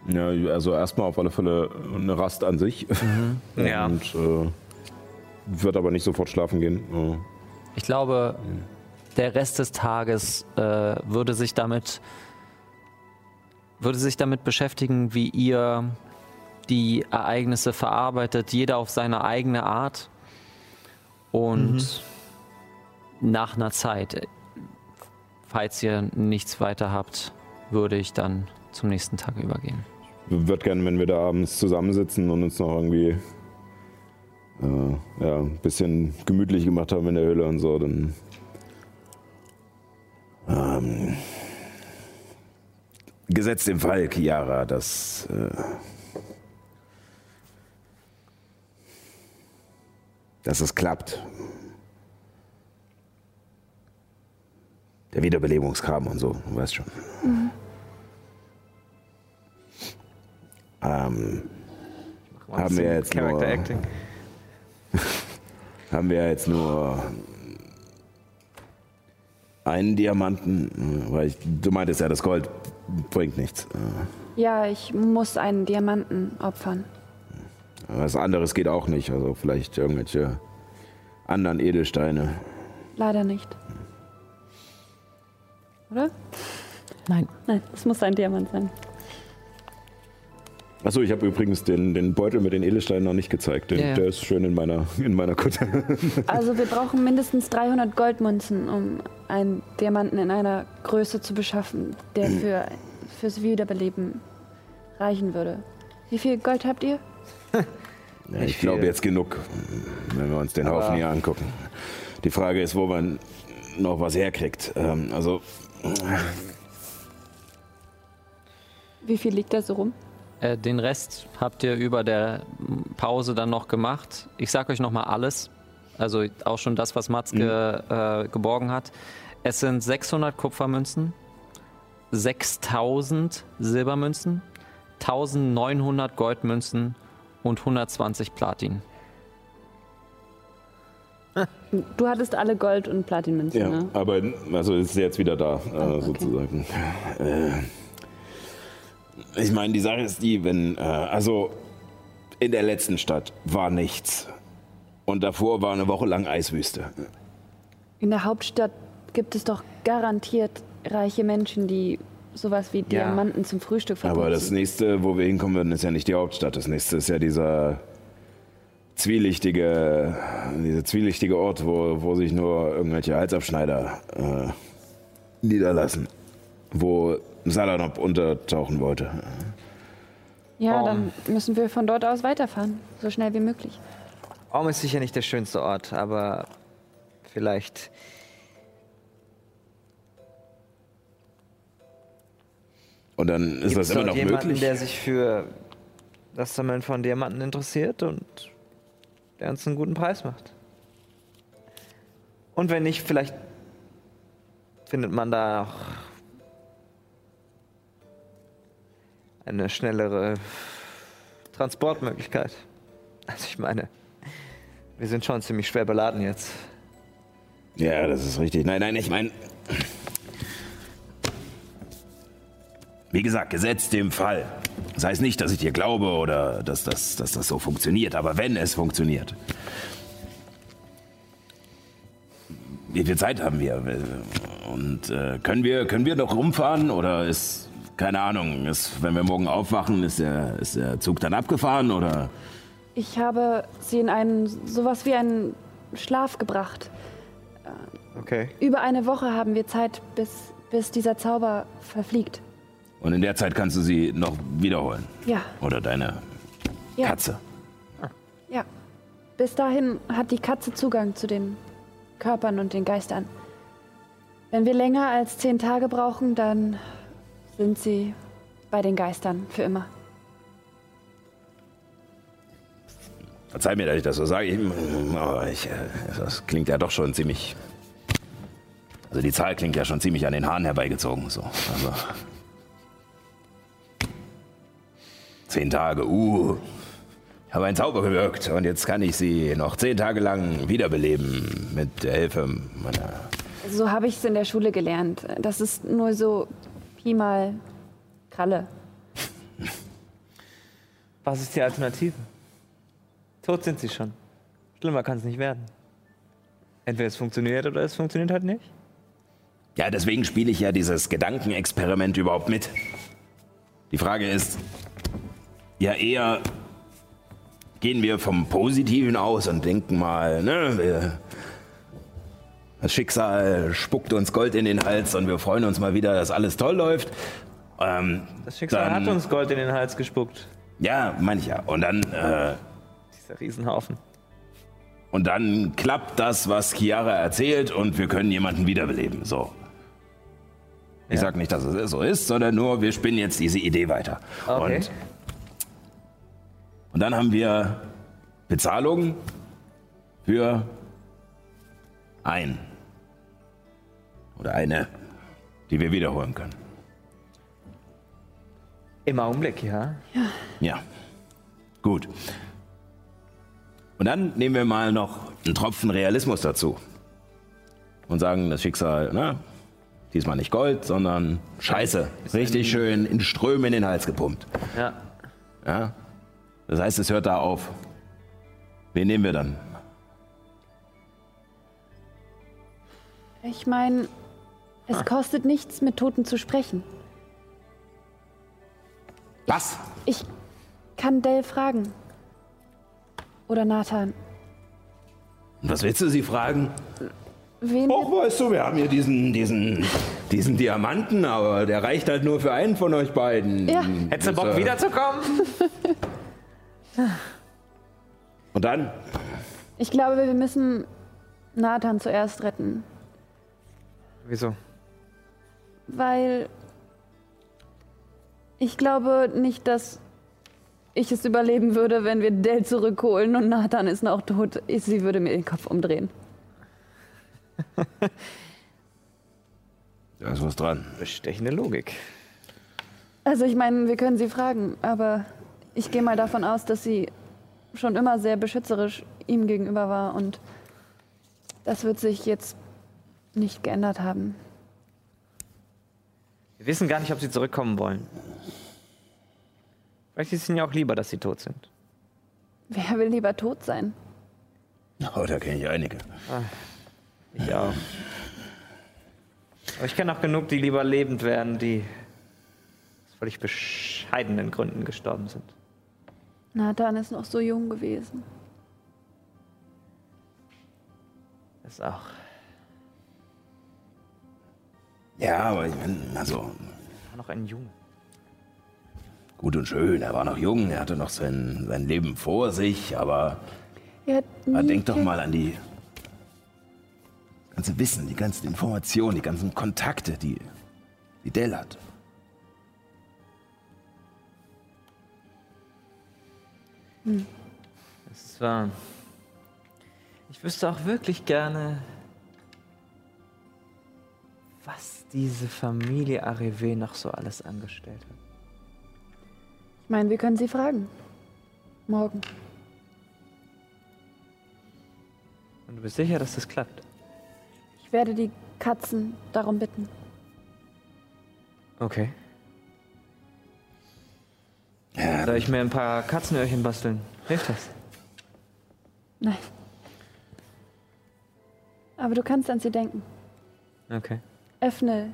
Ja, also erstmal auf alle Fälle eine Rast an sich. (laughs) Ja. Und äh, wird aber nicht sofort schlafen gehen. Ich glaube, der Rest des Tages äh, würde sich damit würde sich damit beschäftigen, wie ihr die Ereignisse verarbeitet, jeder auf seine eigene Art. Und nach einer Zeit, falls ihr nichts weiter habt, würde ich dann zum nächsten Tag übergehen. wird gerne, wenn wir da abends zusammensitzen und uns noch irgendwie äh, ja, ein bisschen gemütlich gemacht haben in der Höhle und so, dann Ähm, gesetzt im Fall, Chiara, dass. Äh, dass es klappt. Der Wiederbelebungskram und so, du weißt schon. Ähm, haben wir jetzt Character nur, Acting. (laughs) haben wir jetzt nur einen Diamanten, weil ich, du meintest ja, das Gold bringt nichts. Ja, ich muss einen Diamanten opfern. Was anderes geht auch nicht, also vielleicht irgendwelche anderen Edelsteine. Leider nicht. Oder? Nein. Nein, es muss ein Diamant sein. Achso, ich habe übrigens den, den Beutel mit den Edelsteinen noch nicht gezeigt. Den, Ja, ja. Der ist schön in meiner, in meiner Kutte. (laughs) Also wir brauchen mindestens 300 Goldmünzen, um einen Diamanten in einer Größe zu beschaffen, der für fürs Wiederbeleben reichen würde. Wie viel Gold habt ihr? (laughs) Ja, ich glaube jetzt genug, wenn wir uns den Aber- Haufen hier angucken. Die Frage ist, wo man noch was herkriegt. Ähm, also, Wie viel liegt da so rum? Äh, den Rest habt ihr über der Pause dann noch gemacht. Ich sag euch nochmal alles. Also auch schon das, was Matzke äh, geborgen hat. Es sind 600 Kupfermünzen, 6000 Silbermünzen, 1900 Goldmünzen und 120 Platin. Du hattest alle Gold- und Platinmünzen, ja, ne? aber also ist jetzt wieder da, äh, okay. sozusagen. äh, ich meine, die Sache ist die, wenn, äh, also in der letzten Stadt war nichts. Und davor war eine Woche lang Eiswüste. In der Hauptstadt gibt es doch garantiert reiche Menschen, die sowas wie Diamanten zum Frühstück verputzen. Aber das nächste, wo wir hinkommen würden, ist ja nicht die Hauptstadt. Das nächste ist ja dieser zwielichtige, dieser zwielichtige Ort, wo, wo sich nur irgendwelche Halsabschneider äh, niederlassen. Wo Salanop untertauchen wollte. ja, Oh. dann müssen wir von dort aus weiterfahren, so schnell wie möglich. Orm ist sicher nicht der schönste Ort, aber vielleicht. Und dann ist Gibt's das immer noch jemanden, möglich. der sich für das Sammeln von Diamanten interessiert und der uns einen guten Preis macht. Und wenn nicht, vielleicht findet man da auch eine schnellere Transportmöglichkeit. Also ich meine, wir sind schon ziemlich schwer beladen jetzt. Ja, das ist richtig. Nein, nein, ich meine. Wie gesagt, gesetzt dem Fall. Das heißt nicht, dass ich dir glaube oder dass das, dass das so funktioniert, aber wenn es funktioniert. Wie viel Zeit haben wir? Und äh, können wir können wir noch rumfahren oder ist keine Ahnung, ist, wenn wir morgen aufwachen, ist der, ist der Zug dann abgefahren oder Ich habe sie in einen sowas wie einen Schlaf gebracht. Okay. Über eine Woche haben wir Zeit, bis, bis dieser Zauber verfliegt. und in der Zeit kannst du sie noch wiederholen Ja, oder deine ja, Katze. ja. Bis dahin hat die Katze Zugang zu den Körpern und den Geistern. Wenn wir länger als zehn Tage brauchen, dann sind sie bei den Geistern für immer. Verzeih mir, dass ich das so sage. Ich, aber ich, äh, das klingt ja doch schon ziemlich. Also die Zahl klingt ja schon ziemlich an den Haaren herbeigezogen. So. Also, zehn Tage, uh. Ich habe einen Zauber gewirkt und jetzt kann ich sie noch zehn Tage lang wiederbeleben mit der Hilfe meiner. So habe ich es in der Schule gelernt. Das ist nur so Pi mal Kralle. Was ist die Alternative? Tot sind sie schon. Schlimmer kann es nicht werden. Entweder es funktioniert oder es funktioniert halt nicht. Ja, deswegen spiele ich ja dieses Gedankenexperiment überhaupt mit. Die Frage ist, ja eher gehen wir vom Positiven aus und denken mal, ne, wir, das Schicksal spuckt uns Gold in den Hals und wir freuen uns mal wieder, dass alles toll läuft. Ähm, Das Schicksal dann- hat uns Gold in den Hals gespuckt. Ja, meine ich ja. Und dann, äh, Dieser Riesenhaufen. Und dann klappt das, was Chiara erzählt und wir können jemanden wiederbeleben. So. Ich sag nicht, dass es so ist, sondern nur, wir spinnen jetzt diese Idee weiter. Okay. Und, und dann haben wir Bezahlung für ein oder eine, die wir wiederholen können. Im Augenblick, ja. Ja. Gut. Und dann nehmen wir mal noch einen Tropfen Realismus dazu. Und sagen, das Schicksal, ne? Diesmal nicht Gold, sondern Scheiße. Richtig schön in Strömen in den Hals gepumpt. Ja. Ja? Das heißt, es hört da auf. Wen nehmen wir dann? Ich meine, es kostet nichts, mit Toten zu sprechen. Was? Ich kann Dell fragen. Oder Nathan. Was willst du sie fragen? Wen Och, weißt du, wir haben hier diesen, diesen, diesen Diamanten, aber der reicht halt nur für einen von euch beiden. Ja. Hättest du Bock, äh, wiederzukommen? (laughs) Und dann? Ich glaube, wir müssen Nathan zuerst retten. Wieso? Weil ich glaube nicht, dass ich es überleben würde, wenn wir Dell zurückholen und Nathan ist noch tot. Ich- Sie würde mir den Kopf umdrehen. (laughs) Da ist was dran. Bestechende Logik. Also ich meine, wir können sie fragen, aber ich gehe mal davon aus, dass sie schon immer sehr beschützerisch ihm gegenüber war und das wird sich jetzt nicht geändert haben. Wir wissen gar nicht, ob sie zurückkommen wollen. Vielleicht ist es ihnen ja auch lieber, dass sie tot sind. Wer will lieber tot sein? Oh, da kenne ich einige. Ich auch. Aber ich kenne auch genug, die lieber lebend wären, die aus völlig bescheidenen Gründen gestorben sind. Nathan ist noch so jung gewesen. Das ist auch. Ja, aber ich meine, also War noch ein Junge. gut und schön. Er war noch jung, er hatte noch sein, sein Leben vor sich, aber Er hat Aber nie denk doch mal an die ganze Wissen, die ganzen Informationen, die ganzen Kontakte, die, die Dell hat. Das ist wahr. Ich wüsste auch wirklich gerne, was diese Familie Arrivé noch so alles angestellt hat. Ich meine, wir können sie fragen. Morgen. Und du bist sicher, dass das klappt? Ich werde die Katzen darum bitten. Okay. Ja, Soll ich mir ein paar Katzenöhrchen basteln? Hilft das? Nein. Aber du kannst an sie denken. Okay. Öffne.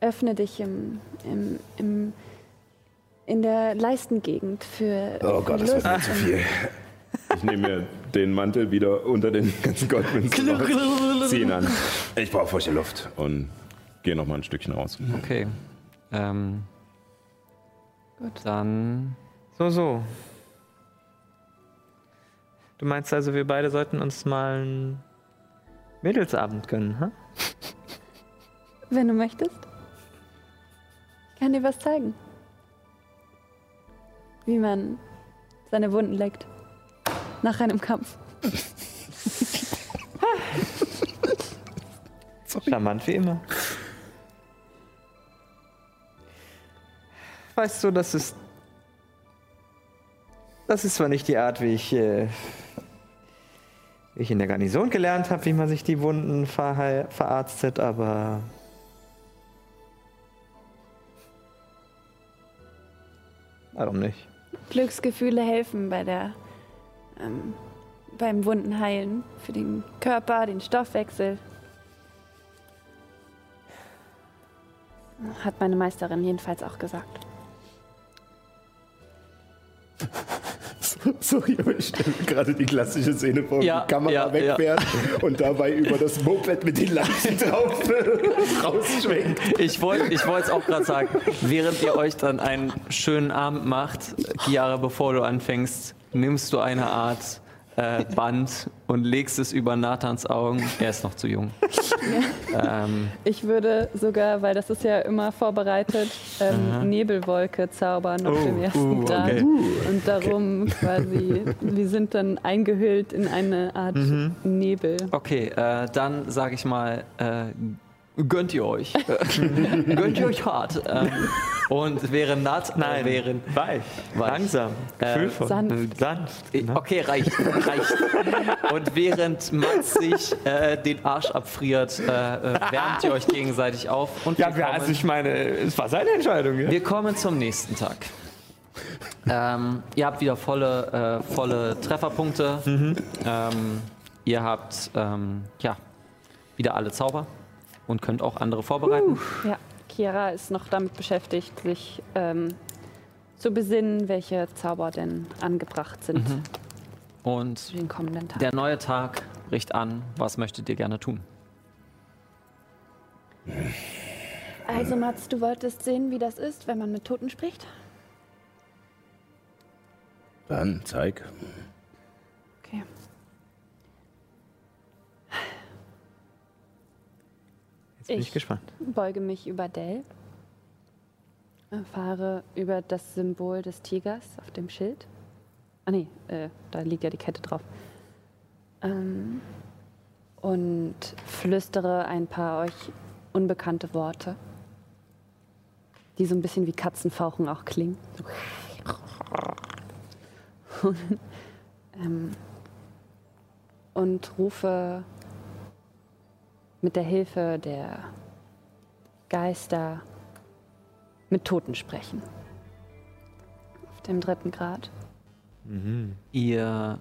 Öffne dich im, im, im, in der Leistengegend für. Oh für Gott, das wird Lust mir zu viel. Ich nehme mir den Mantel wieder unter den ganzen Goldmünzen raus, zieh ihn an Ich brauche frische Luft. und gehe noch mal ein Stückchen raus. Okay. Ähm, Gut. dann So, so. Du meinst also, wir beide sollten uns mal einen Mädelsabend gönnen, ha? Wenn du möchtest. Ich kann dir was zeigen. Wie man seine Wunden leckt. Nach einem Kampf. (laughs) Charmant wie immer. Weißt du, das ist. Das ist zwar nicht die Art, wie ich, äh, wie ich in der Garnison gelernt habe, wie man sich die Wunden verhei- verarztet, aber. Warum nicht? Glücksgefühle helfen bei der. Ähm, beim Wundenheilen. Für den Körper, den Stoffwechsel. Hat meine Meisterin jedenfalls auch gesagt. (laughs) Sorry, aber ich stelle mir gerade die klassische Szene vor, Ja, die Kamera ja, wegfährt und dabei über das Moped mit den Lanzen drauf (laughs) rausschwenkt. Ich wollte ich es auch gerade sagen, während ihr euch dann einen schönen Abend macht, Chiara, bevor du anfängst, nimmst du eine Art äh, Band und legst es über Nathans Augen. Er ist noch zu jung. (laughs) ähm, Ich würde sogar, weil das ist ja immer vorbereitet, ähm, Nebelwolke zaubern auf Oh, dem ersten uh, Grad. okay. Und darum (laughs) quasi, wir sind dann eingehüllt in eine Art Mhm. Nebel. okay, äh, dann sage ich mal, äh, gönnt ihr euch. (laughs) gönnt ihr euch hart. Ähm, und während Nein, äh, während weich, Weich. langsam, Äh, gefühlvoll, sanft. sanft. Eh, Okay, reicht, reicht. Und während Max sich äh, den Arsch abfriert, äh, äh, wärmt ihr euch gegenseitig auf. Und Ja, wir kommen, also ich meine, es war seine Entscheidung. Ja? wir kommen zum nächsten Tag. Ähm, ihr habt wieder volle, äh, volle Trefferpunkte. Ähm, ihr habt ähm, ja, wieder alle Zauber und könnt auch andere vorbereiten. Ja, Kira ist noch damit beschäftigt, sich ähm, zu besinnen, welche Zauber denn angebracht sind Mhm. Und für den kommenden Tag. der neue Tag bricht an. Was möchtet ihr gerne tun? Also Mats, du wolltest sehen, wie das ist, wenn man mit Toten spricht? Dann zeig. Okay. Jetzt bin ich, Ich- gespannt. beuge mich über Dell, fahre über das Symbol des Tigers auf dem Schild. Ah nee, äh, da liegt ja die Kette drauf. Ähm, und flüstere ein paar euch unbekannte Worte, die so ein bisschen wie Katzenfauchen auch klingen. (laughs) ähm, und rufe mit der Hilfe der Geister mit Toten sprechen. Auf dem dritten Grad. Ihr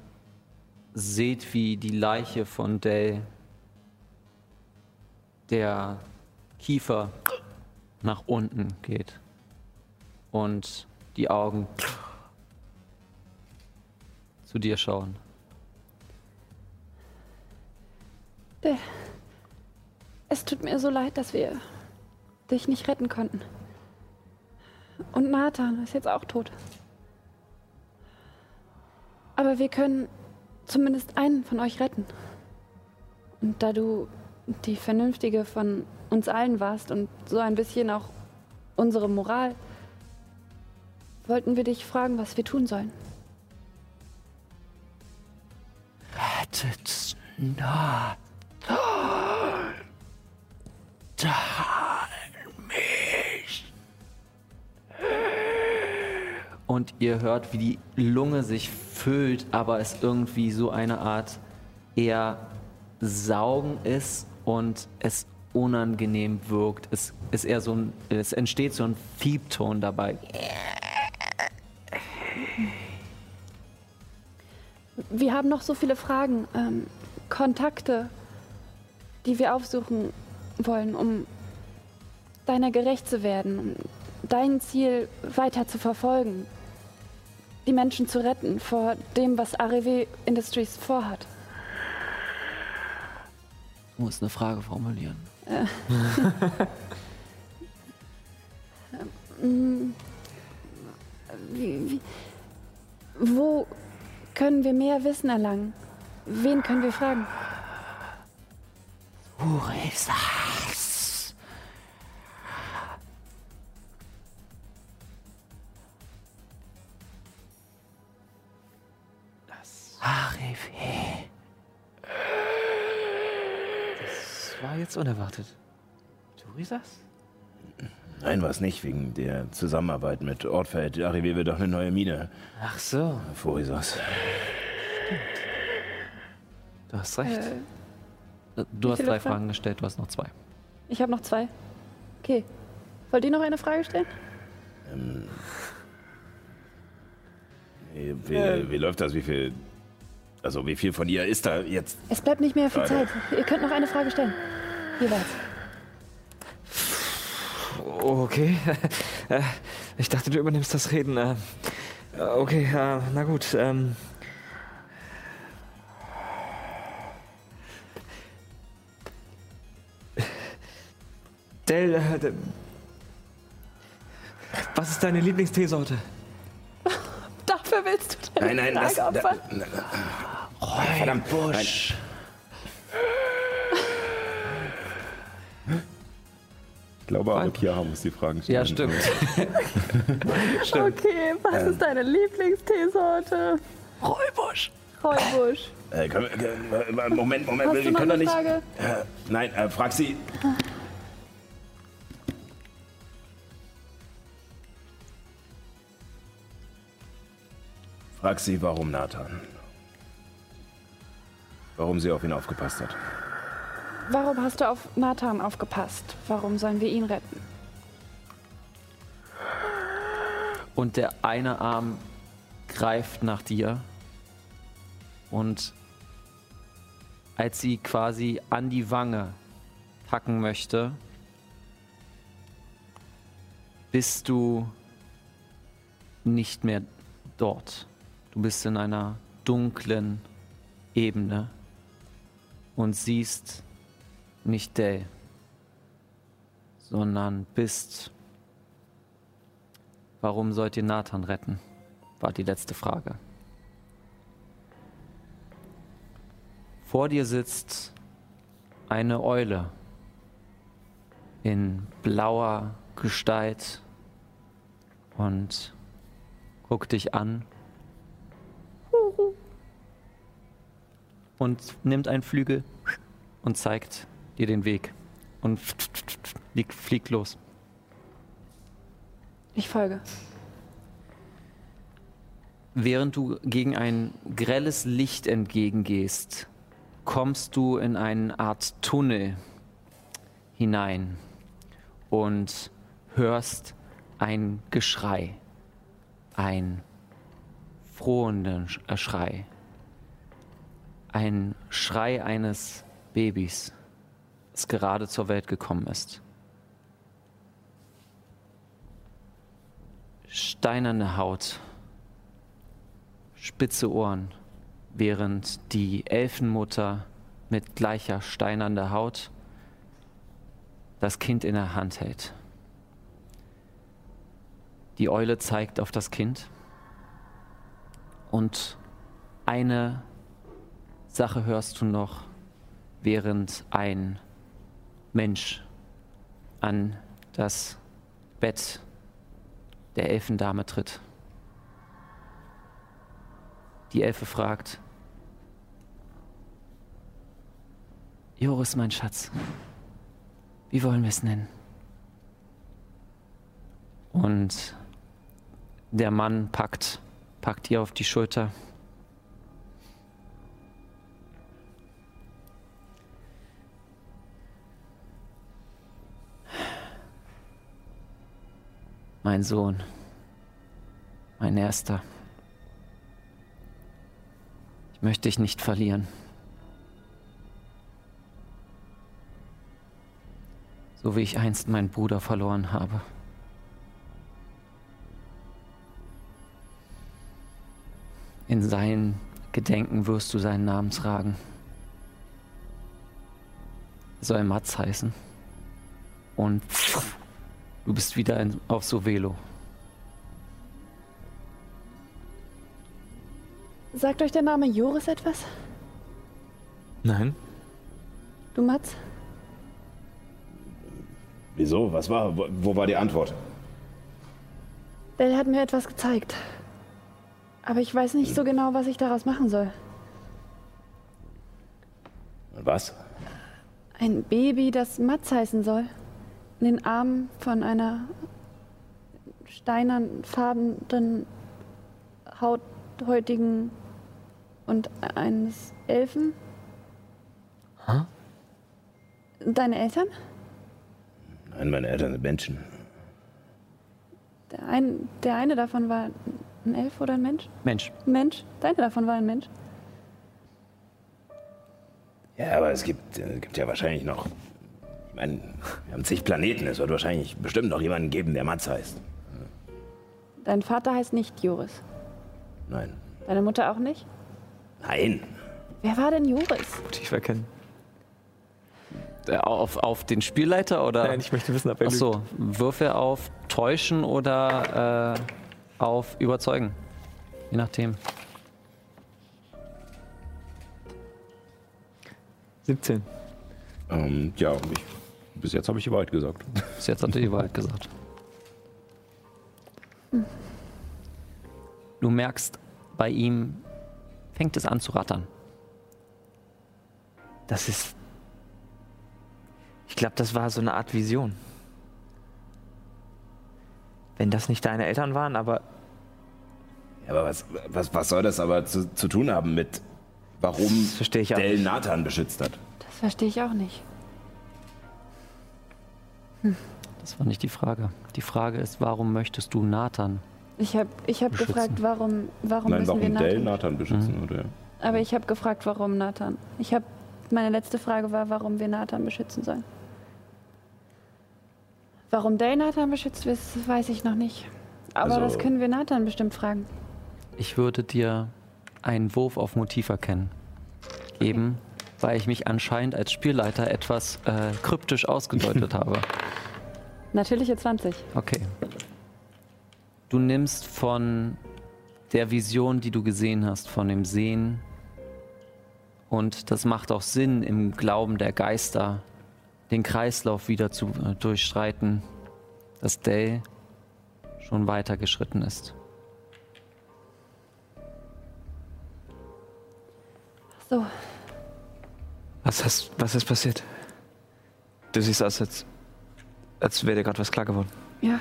seht, wie die Leiche von Dell der Kiefer nach unten geht und die Augen zu dir schauen. Es tut mir so leid, dass wir dich nicht retten konnten. Und Nathan ist jetzt auch tot. Aber wir können zumindest einen von euch retten. Und da du die Vernünftige von uns allen warst und so ein bisschen auch unsere Moral, wollten wir dich fragen, was wir tun sollen. Rettet nah. mich. Und ihr hört, wie die Lunge sich füllt, aber es irgendwie so eine Art eher Saugen ist und es unangenehm wirkt. Es ist eher so ein, es entsteht so ein Fiebton dabei. Wir haben noch so viele Fragen, ähm, Kontakte, die wir aufsuchen wollen, um deiner gerecht zu werden, um dein Ziel weiter zu verfolgen, die Menschen zu retten vor dem, was AREW Industries vorhat. Du musst eine Frage formulieren. (laughs) Wie, wie, wo können wir mehr Wissen erlangen? Wen können wir fragen? Urisas. Das Arife. Das war jetzt unerwartet. Turisas? Nein, war es nicht, wegen der Zusammenarbeit mit Ortfeld. Arrivieren wir doch eine neue Mine. Ach so, Vorisas. du hast recht. Äh, Du hast drei Fragen? Gestellt, du hast noch zwei. ich habe noch zwei. Okay. Wollt ihr noch eine Frage stellen? Wie, wie, wie läuft das? Wie viel. Also, wie viel von ihr ist da jetzt? Es bleibt nicht mehr viel Frage. Zeit. Ihr könnt noch eine Frage stellen. Jeweils. Okay. (laughs) Äh, ich dachte, du übernimmst das Reden. Äh, Okay, äh, na gut. Ähm. Del, äh, was ist deine Lieblingsteesorte? Dafür willst du deine Nein, nein, das. Frage Da, opfern? na, verdammt. Nein. Ich glaube, aber Chiara muss die Fragen stellen. Ja, (laughs) stimmt. Okay, was ist deine Lieblingsteesorte? Räubusch. Räubusch. Äh, können wir, äh, Moment, Moment, Hast wir können doch nicht. Frage? Äh, nein, äh, frag sie. Frag sie, warum Nathan. Warum sie auf ihn aufgepasst hat. Warum hast du auf Nathan aufgepasst? Warum sollen wir ihn retten? Und der eine Arm greift nach dir. Und als sie quasi an die Wange packen möchte, bist du nicht mehr dort. Du bist in einer dunklen Ebene und siehst nicht Dell, sondern bist Warum sollt ihr Nathan retten? War die letzte Frage. Vor dir sitzt eine Eule in blauer Gestalt und guckt dich an und nimmt einen Flügel und zeigt dir den Weg und fliegt, fliegt los. Ich folge. Während du gegen ein grelles Licht entgegengehst, kommst du in eine Art Tunnel hinein und hörst ein Geschrei, ein frohenden Sch- Schrei, ein Schrei eines Babys, das gerade zur Welt gekommen ist. Steinerne Haut, spitze Ohren, während die Elfenmutter mit gleicher steinernder Haut das Kind in der Hand hält. Die Eule zeigt auf das Kind und eine Sache hörst du noch, während ein Mensch an das Bett der Elfendame tritt. Die Elfe fragt, Joris, mein Schatz, wie wollen wir es nennen? Und der Mann packt, packt ihr auf die Schulter. Mein Sohn, mein Erster. Ich möchte dich nicht verlieren. So wie ich einst meinen Bruder verloren habe. In sein Gedenken wirst du seinen Namen tragen. Er soll Mats heißen. Und du bist wieder in, auf Sovelo. Sagt euch der Name Joris etwas? Nein. Du Mats? Wieso? Was war? Wo, wo war die Antwort? Bell hat mir etwas gezeigt. Aber ich weiß nicht so genau, was ich daraus machen soll. Was? Ein Baby, das Mats heißen soll. In den Armen von einer steinernfarbenen, hauthäutigen und eines Elfen. Hä? Deine Eltern? Nein, meine Eltern sind Menschen. Der, ein, der eine davon war ein Elf oder ein Mensch? Mensch, Mensch? Deine davon war ein Mensch? Ja, aber es gibt, äh, gibt ja wahrscheinlich noch. Meine, wir haben zig Planeten. Es wird wahrscheinlich bestimmt noch jemanden geben, der Mats heißt. Dein Vater heißt nicht Joris. Nein. Deine Mutter auch nicht? Nein. Wer war denn Joris? Tief erkennen. äh, auf, auf den Spielleiter oder? Nein, ich möchte wissen, ob er Ach so, Würfe auf Täuschen oder äh, auf Überzeugen. Je nachdem. 17. Ähm, ja, ich, bis jetzt habe ich die Wahrheit gesagt. Bis jetzt hat er die Wahrheit gesagt. Du merkst, bei ihm fängt es an zu rattern. Das ist. Ich glaube, das war so eine Art Vision. Wenn das nicht deine Eltern waren, aber Ja, aber was, was, was soll das aber zu, zu tun haben mit, warum Del. Nathan beschützt hat? Das verstehe ich auch nicht. Das war nicht die Frage. Die Frage ist, warum möchtest du Nathan? Ich habe ich hab Beschützen. gefragt, warum, warum Nein, müssen wir warum Dell Nathan... Nathan beschützen, oder? Aber ich habe gefragt, warum Nathan. Ich habe meine letzte Frage war, warum wir Nathan beschützen sollen. Warum Dale Nathan beschützt wird, weiß ich noch nicht. Aber Also- das können wir Nathan bestimmt fragen. Ich würde dir einen Wurf auf Motiv erkennen geben, weil ich mich anscheinend als Spielleiter etwas äh, kryptisch ausgedeutet (laughs) habe. Natürliche 20. Okay. Du nimmst von der Vision, die du gesehen hast, von dem Sehen, und das macht auch Sinn im Glauben der Geister, den Kreislauf wieder zu äh, durchstreiten, dass Dale schon weitergeschritten ist. So, was, hast, was ist passiert? Du siehst aus, als, als wäre dir gerade was klar geworden. ja.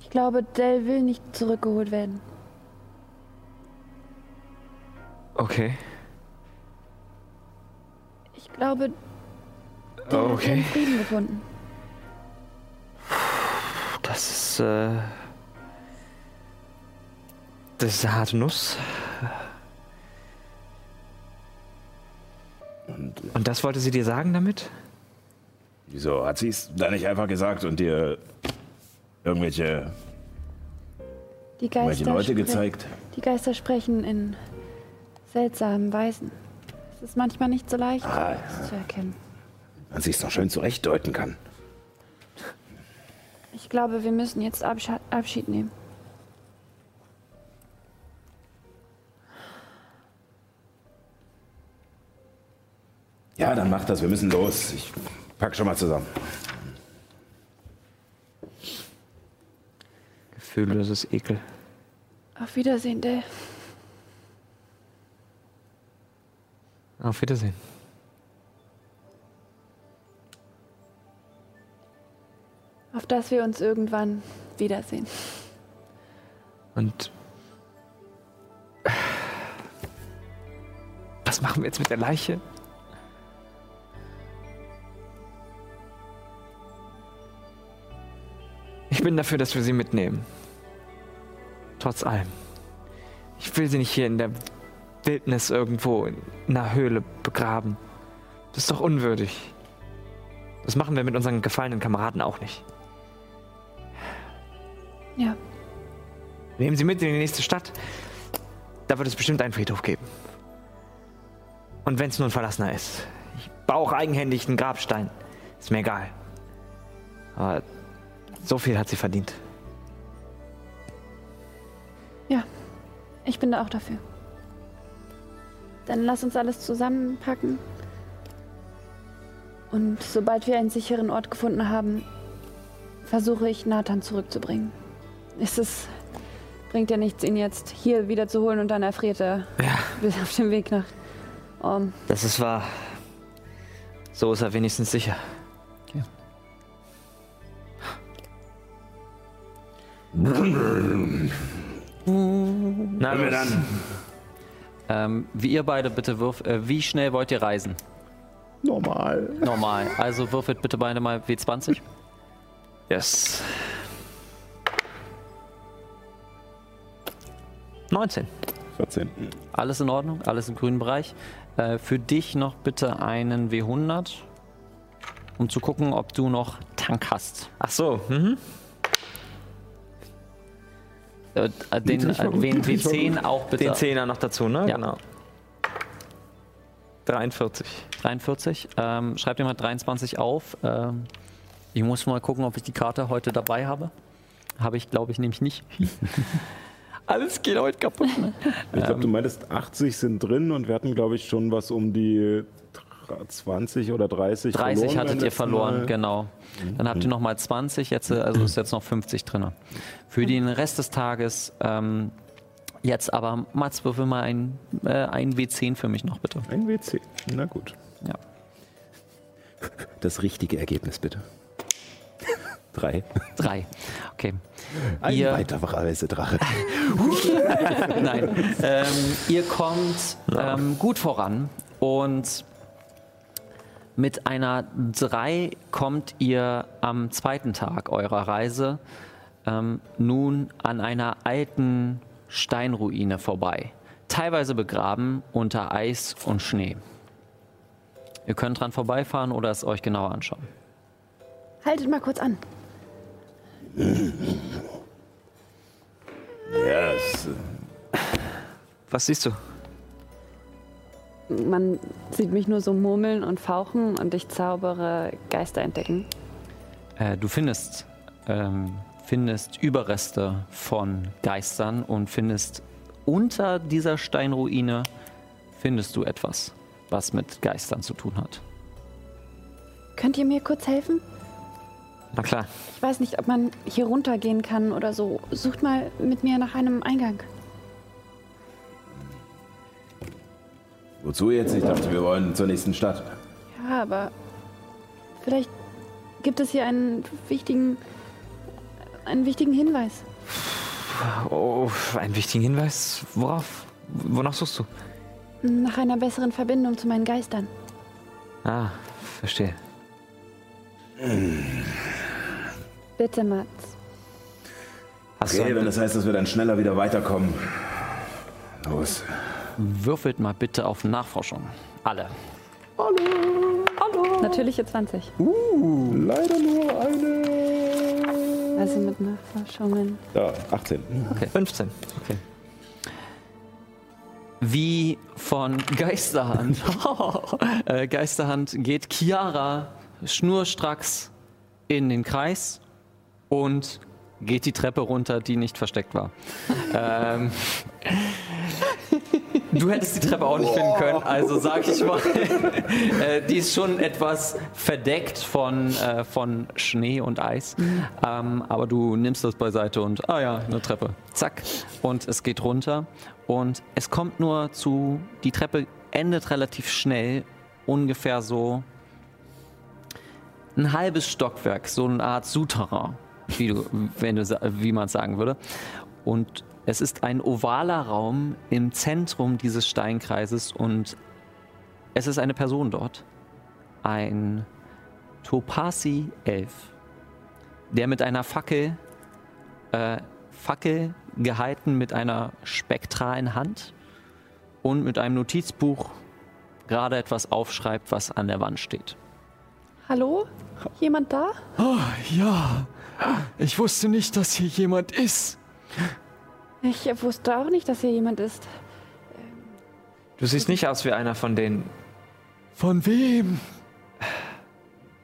Ich glaube, Dell will nicht zurückgeholt werden. Okay. Ich glaube, Dell hat Okay. ihren Frieden gefunden. Das ist. Äh, das ist eine harte Nuss. Und Und das wollte sie dir sagen damit? Wieso hat sie es da nicht einfach gesagt und dir irgendwelche, Die irgendwelche Geister, Leute spre- gezeigt? die Geister sprechen in seltsamen Weisen. Es ist manchmal nicht so leicht, Ah, das zu erkennen. Man sich es doch schön zurechtdeuten kann. Ich glaube, wir müssen jetzt Abschied nehmen. Ja, dann mach das. Wir müssen los. Ich pack schon mal zusammen. Gefühlloses Ekel. Auf Wiedersehen, Dell. Auf Wiedersehen. Auf dass wir uns irgendwann wiedersehen. Und. Was machen wir jetzt mit der Leiche? Ich bin dafür, dass wir sie mitnehmen. Trotz allem. Ich will sie nicht hier in der Wildnis irgendwo in einer Höhle begraben. Das ist doch unwürdig. Das machen wir mit unseren gefallenen Kameraden auch nicht. Ja, Nehmen Sie mit in die nächste Stadt. Da wird es bestimmt einen Friedhof geben. Und wenn es nur ein verlassener ist. Ich baue auch eigenhändig einen Grabstein. Ist mir egal. Aber so viel hat sie verdient. ja. Ich bin da auch dafür. Dann lass uns alles zusammenpacken. Und sobald wir einen sicheren Ort gefunden haben, versuche ich Nathan zurückzubringen. Es ist, bringt ja nichts, ihn jetzt hier wieder zu holen und dann erfriert er Ja, bis (laughs) auf dem Weg nach. Um, das ist wahr. So ist er wenigstens sicher. Na, los. dann? Ähm, wie ihr beide bitte wirf, äh, wie schnell wollt ihr reisen? Normal. Normal. Also würfelt bitte beide mal W20. Yes. 19. 14. Alles in Ordnung, alles im grünen Bereich. Äh, für dich noch bitte einen W100, um zu gucken, ob du noch Tank hast. Ach so, mhm. Äh, äh, den äh, niedrig war W10 auch bitte. Den Zehner noch dazu, ne? Ja. Genau. 43. 43. Ähm, schreib dir mal 23 auf. Ähm, ich muss mal gucken, ob ich die Karte heute dabei habe. Habe ich, glaube ich, nämlich nicht. (laughs) Alles geht heute kaputt. Ich glaube, du meintest 80 sind drin und wir hatten, glaube ich, schon was um die 20 oder 30 30 verloren hattet ihr verloren, Mal. Mhm. genau. Dann habt ihr nochmal 20, jetzt, äh, also ist jetzt noch 50 drin. Für den Rest des Tages, ähm, jetzt aber, Mats, würfel mal ein, äh, ein W10 für mich noch, bitte. Ein WC. Na gut. Ja. Das richtige Ergebnis bitte. Drei. Drei. Okay. Ein Ihr- weiterer Reisedrache. (laughs) Nein. Ähm, ihr kommt ähm, gut voran und mit einer 3 kommt ihr am zweiten Tag eurer Reise ähm, nun an einer alten Steinruine vorbei. Teilweise begraben unter Eis und Schnee. Ihr könnt dran vorbeifahren oder es euch genauer anschauen. Haltet mal kurz an. Ja, es, äh, Was siehst du? Man sieht mich nur so murmeln und fauchen und ich zaubere Geister entdecken. Äh, du findest, ähm, findest Überreste von Geistern und findest unter dieser Steinruine findest du etwas, was mit Geistern zu tun hat. Könnt ihr mir kurz helfen? Na klar. Ich weiß nicht, ob man hier runtergehen kann oder so. Sucht mal mit mir nach einem Eingang. Wozu jetzt? Ich dachte, wir wollen zur nächsten Stadt. Ja, aber vielleicht gibt es hier einen wichtigen, einen wichtigen Hinweis. Oh, einen wichtigen Hinweis. Worauf? Wonach suchst du? Nach einer besseren Verbindung zu meinen Geistern. Ah, verstehe. Bitte, Mats. Hast Okay, du wenn das heißt, dass wir dann schneller wieder weiterkommen. Los. Würfelt mal bitte auf Nachforschung. Alle. Natürliche 20. Leider nur eine. Also mit Nachforschungen. Ja, 18. 15. Okay. Wie von Geisterhand. (laughs) (laughs) äh, Geisterhand geht Chiara schnurstracks in den Kreis und geht die Treppe runter, die nicht versteckt war. (laughs) ähm, du hättest die Treppe auch nicht finden können, also sag ich mal, (laughs) äh, die ist schon etwas verdeckt von, äh, von Schnee und Eis. Ähm, aber du nimmst das beiseite und, ah ja, eine Treppe. Zack. Und es geht runter. Und es kommt nur zu, die Treppe endet relativ schnell, ungefähr so ein halbes Stockwerk, so eine Art Souterrain, wie, du, wenn du, wie man sagen würde. Und es ist ein ovaler Raum im Zentrum dieses Steinkreises und es ist eine Person dort. Ein Topasi-Elf, der mit einer Fackel, äh, Fackel gehalten mit einer spektralen Hand und mit einem Notizbuch gerade etwas aufschreibt, was an der Wand steht. Hallo? Jemand da? Ja, ich wusste nicht, dass hier jemand ist. Ich wusste auch nicht, dass hier jemand ist. Du siehst nicht aus wie einer von denen. Von wem?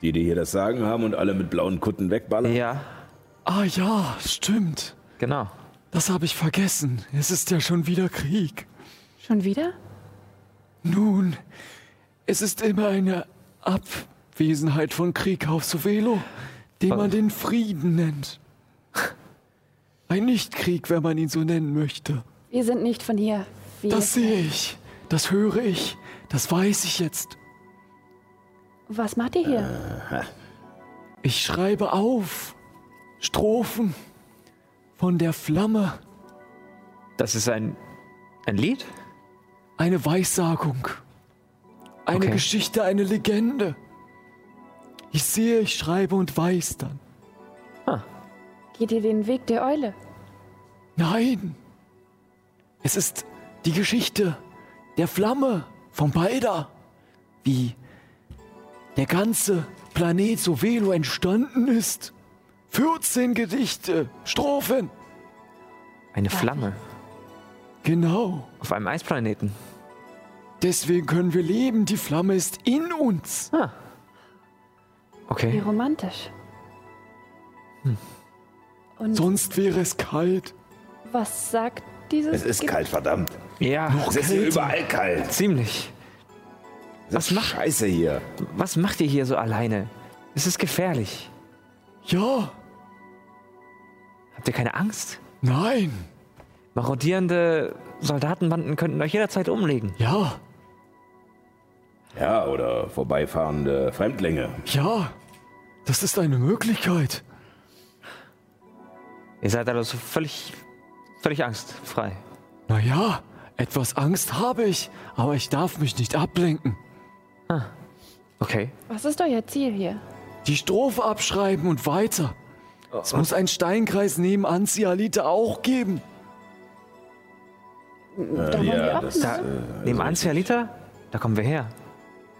Die, die hier das Sagen haben und alle mit blauen Kutten wegballern. Ja, Ah ja, stimmt. genau. Das habe ich vergessen. Es ist ja schon wieder Krieg. Schon wieder? Nun, es ist immer eine Abwesenheit von Krieg auf Sovelo, den man den Frieden nennt. Ein Nichtkrieg, wenn man ihn so nennen möchte. Wir sind nicht von hier. Wir Das sehe ich, das höre ich, das weiß ich jetzt. Was macht ihr hier? Ich schreibe auf Strophen von der Flamme, Das ist ein, ein Lied? eine Weissagung, eine Okay. Geschichte, eine Legende. Ich sehe, ich schreibe und weiß dann. Geht ihr den Weg der Eule? Nein, es ist die Geschichte der Flamme von Balda, wie der ganze Planet Sovelo entstanden ist. 14 Gedichte, Strophen. Eine Flamme. Genau. Auf einem Eisplaneten. Deswegen können wir leben. Die Flamme ist in uns. Wie Okay. romantisch. Und Sonst wäre es kalt. Was sagt dieses Es ist Ge- kalt, verdammt. Ja, Es ist hier überall kalt. ziemlich. Was macht- Scheiße hier. Was macht ihr hier so alleine? Es ist gefährlich. Ja, Habt ihr keine Angst? nein, Marodierende Soldatenbanden könnten euch jederzeit umlegen. ja, Ja, oder vorbeifahrende Fremdlinge. ja. Das ist eine Möglichkeit. Ihr seid also völlig, völlig angstfrei. Naja, etwas Angst habe ich, aber ich darf mich nicht ablenken. Okay. Was ist euer Ziel hier? Die Strophe abschreiben und weiter. Es muss einen Steinkreis neben Anzialite auch geben. Da wir ja, das, Da, äh, neben also- Anzialita? Da kommen wir her.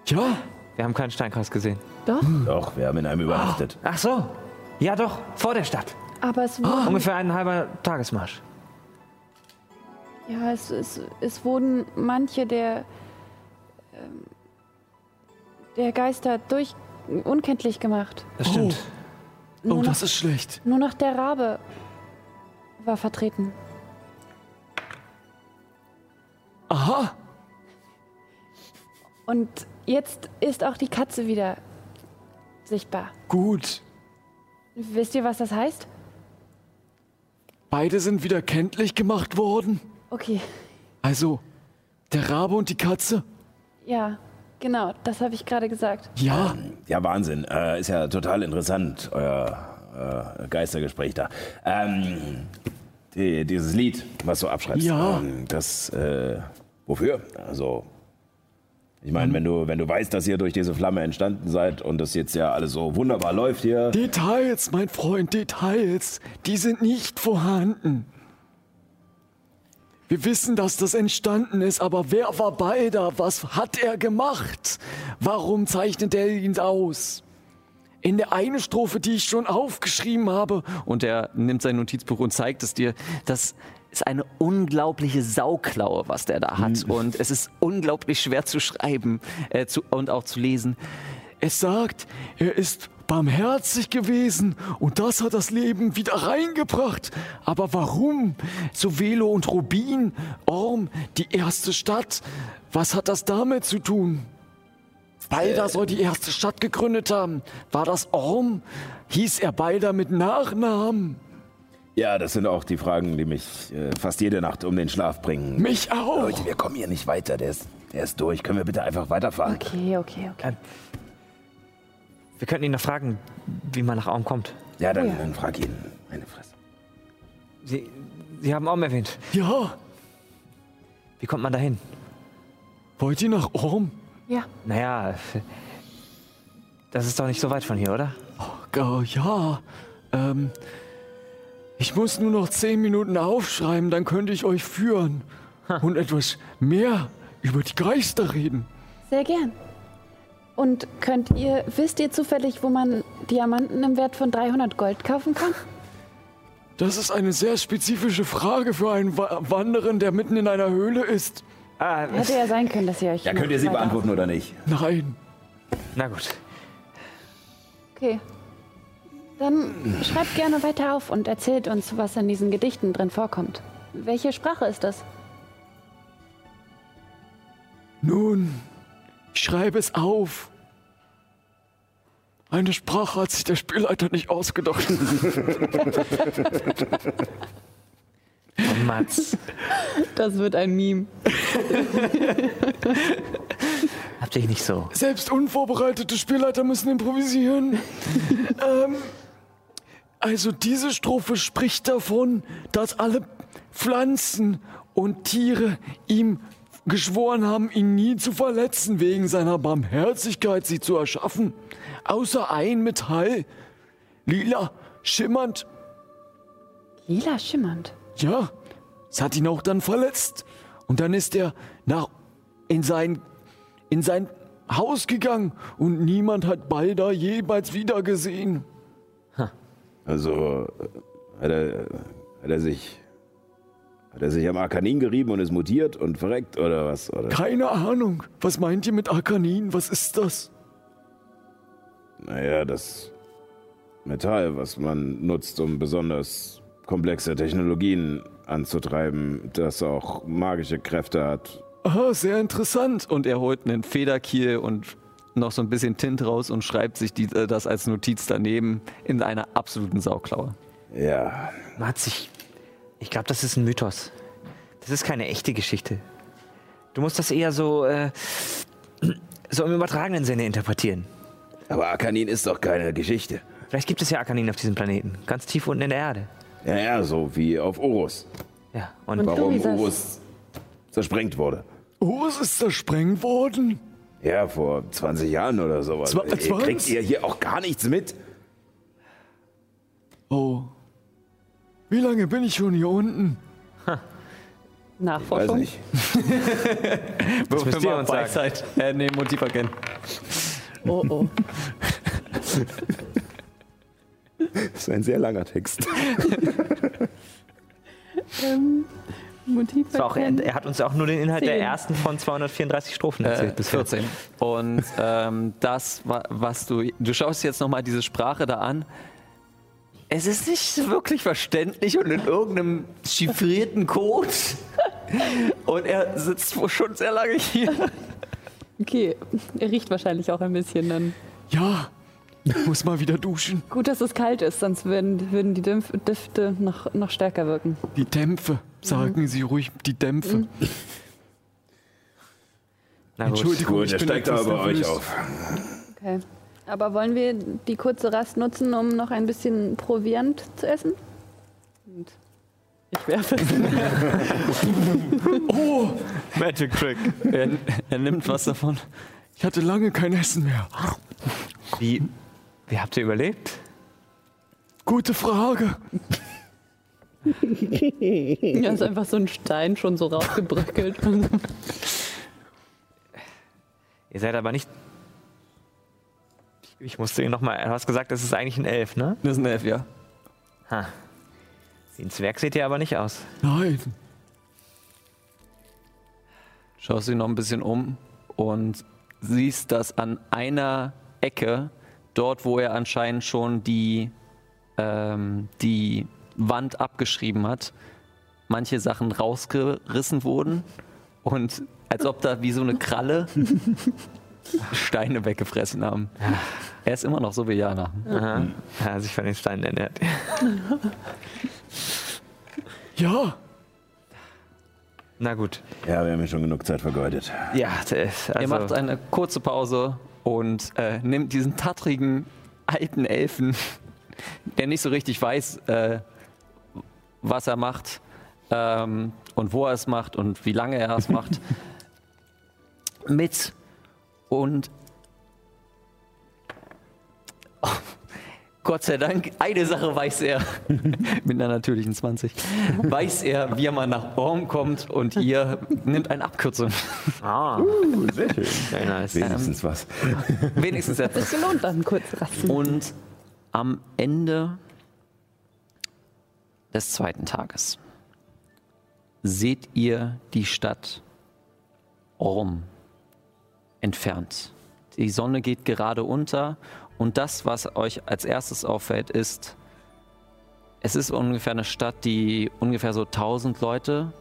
Ja, Wir haben keinen Steinkreis gesehen. Doch, Doch, wir haben in einem übernachtet. Ach so. Ja doch, vor der Stadt. Aber es wurden, Ungefähr ein halber Tagesmarsch. ja, es, es, es wurden manche der, ähm, der Geister durch unkenntlich gemacht. Das stimmt. Nur, oh, noch, das ist schlecht. nur noch der Rabe war vertreten. Aha, Und jetzt ist auch die Katze wieder sichtbar. gut. Wisst ihr, was das heißt? Beide sind wieder kenntlich gemacht worden. Okay, Also, der Rabe und die Katze? ja, genau, das habe ich gerade gesagt. Ja, Ja, Wahnsinn. Äh, ist ja total interessant, euer äh, Geistergespräch da. Ähm, die, dieses Lied, was du abschreibst, Ja. ähm, das, äh, wofür? Also, ich meine, wenn du, wenn du weißt, dass ihr durch diese Flamme entstanden seid und das jetzt ja alles so wunderbar läuft hier. Details, mein Freund, Details. Die sind nicht vorhanden. Wir wissen, dass das entstanden ist, aber wer war bei da? Was hat er gemacht? Warum zeichnet er ihn aus? In der einen Strophe, die ich schon aufgeschrieben habe, Und er nimmt sein Notizbuch und zeigt es dir. Das ist eine unglaubliche Sauklaue, was der da hat. Und es ist unglaublich schwer zu schreiben äh, zu, und auch zu lesen. es sagt, er ist barmherzig gewesen und das hat das Leben wieder reingebracht. Aber warum? Sovelo und Rubin, Orm, die erste Stadt, was hat das damit zu tun? Balder soll die erste Stadt gegründet haben. War das Orm? Hieß er Balder mit Nachnamen? Ja, das sind auch die Fragen, die mich äh, fast jede Nacht um den Schlaf bringen. Mich auch. Leute, wir kommen hier nicht weiter. Der ist, der ist durch. Können wir bitte einfach weiterfahren? Okay, okay, okay. Wir könnten ihn noch fragen, wie man nach Aum kommt. Ja, dann, Ja. dann frag ihn. Meine Fresse. Sie, Sie haben Aum erwähnt. Ja, Wie kommt man dahin? wollt ihr nach Orm? Ja, Naja, das ist doch nicht so weit von hier, oder? Äh, ja, ähm, ich muss nur noch zehn Minuten aufschreiben, dann könnte ich euch führen und etwas mehr über die Geister reden. sehr gern. Und könnt ihr, wisst ihr zufällig, wo man Diamanten im Wert von 300 Gold kaufen kann? Das ist eine sehr spezifische Frage für einen Wa Wanderer, der mitten in einer Höhle ist. Ah, Hätte ja sein können, dass ihr euch. Ja, könnt ihr sie beantworten oder nicht? Nein, na gut. Okay. Dann schreibt gerne weiter auf und erzählt uns, was in diesen Gedichten drin vorkommt. Welche Sprache ist das? nun, ich schreibe es auf. Eine Sprache hat sich der Spielleiter nicht ausgedacht. Mats, Das wird ein Meme. habt ihr nicht so. Selbst unvorbereitete Spielleiter müssen improvisieren. ähm, also diese Strophe spricht davon, dass alle Pflanzen und Tiere ihm geschworen haben, ihn nie zu verletzen, wegen seiner Barmherzigkeit sie zu erschaffen. Außer ein Metall, lila, schimmernd. Lila schimmernd. Ja, es hat ihn auch dann verletzt. Und dann ist er nach, in, sein, in sein Haus gegangen und niemand hat Balder jemals wieder gesehen. Also, äh, hat er, hat er sich. Hat er sich am Arkanin gerieben und ist mutiert und verreckt oder was? Oder? Keine Ahnung. Was meint ihr mit Arkanin? Was ist das? Naja, das Metall, was man nutzt, um besonders komplexe Technologien anzutreiben, das auch magische Kräfte hat. Ah, sehr interessant. Und er holt einen Federkiel und noch so ein bisschen Tint raus und schreibt sich die, äh, das als Notiz daneben in einer absoluten Sauklaue. Ja, Man hat sich. Ich glaube, das ist ein Mythos. Das ist keine echte Geschichte. Du musst das eher so, äh, so im übertragenen Sinne interpretieren. Aber Akanin ist doch keine Geschichte. Vielleicht gibt es ja Akanin auf diesem Planeten, ganz tief unten in der Erde. ja, ja, so wie auf Urus. Ja, und, Und Warum Urus zersprengt wurde. Es ist zersprengt worden. Ja, vor 20 Jahren oder sowas. Zwa- Ihr 20? kriegt ihr hier auch gar nichts mit. Oh. Wie lange bin ich schon hier unten? Weiß Nachforschung. nicht. (laughs) das müsst ihr uns sagen. Weisheit. Äh, nee, Motiv erkennen. Oh, oh. (laughs) Das ist ein sehr langer Text. (laughs) ähm, (laughs) Motiv auch, er, er hat uns auch nur den Inhalt der Zehn. ersten von 234 Strophen Äh, erzählt. bisher. 14. Und ähm, das, wa- was du. Du schaust jetzt nochmal diese Sprache da an. Es ist nicht wirklich verständlich und in irgendeinem chiffrierten Code. Und er sitzt wohl schon sehr lange hier. Okay, er riecht wahrscheinlich auch ein bisschen dann. Ja, ich muss mal wieder duschen. Gut, dass es kalt ist, sonst würden, würden die Dämpf Düfte noch, noch stärker wirken. Die Dämpfe. Sagen Sie ruhig die Dämpfe. (laughs) Na gut. Entschuldigung, Gut, ich er bin steigt aber bei euch auf. Okay. Aber wollen wir die kurze Rast nutzen, um noch ein bisschen Proviant zu essen? Und ich werfe es. (laughs) Oh, Magic Trick. Er, er nimmt was davon. ich hatte lange kein Essen mehr. Wie, wie habt ihr überlebt? Gute Frage. Ja, ist einfach so ein Stein schon so rausgebröckelt. Ihr seid aber nicht. Ich musste noch mal. Du hast gesagt, das ist eigentlich ein Elf, ne? Das ist ein Elf, ja. Ha. Wie ein Zwerg seht ihr aber nicht aus. Nein. Schaust dich noch ein bisschen um und siehst, dass an einer Ecke, dort wo er anscheinend schon die, ähm, die Wand abgeschrieben hat, manche Sachen rausgerissen wurden und als ob da wie so eine Kralle (laughs) Steine weggefressen haben. Er ist immer noch so wie Jana. Aha. Ja, sich von den Steinen ernährt. Ja, Na gut. Ja, wir haben ja schon genug Zeit vergeudet. Ja, Er also, macht eine kurze Pause und äh, nimmt diesen tattrigen alten Elfen, der nicht so richtig weiß, äh, was er macht ähm, und wo er es macht und wie lange er es macht, (laughs) mit und Oh, Gott sei Dank, eine Sache weiß er, (laughs) mit einer natürlichen 20, weiß er, wie er mal nach Baum kommt und ihr nimmt eine Abkürzung. Ah, Sehr schön. very nice. Wenigstens was. Wenigstens etwas. Sich gelohnt dann kurz rasten. Und am Ende des zweiten Tages seht ihr die Stadt Orm entfernt. Die Sonne geht gerade unter und das, was euch als erstes auffällt, ist, es ist ungefähr eine Stadt, die ungefähr so 1000 Leute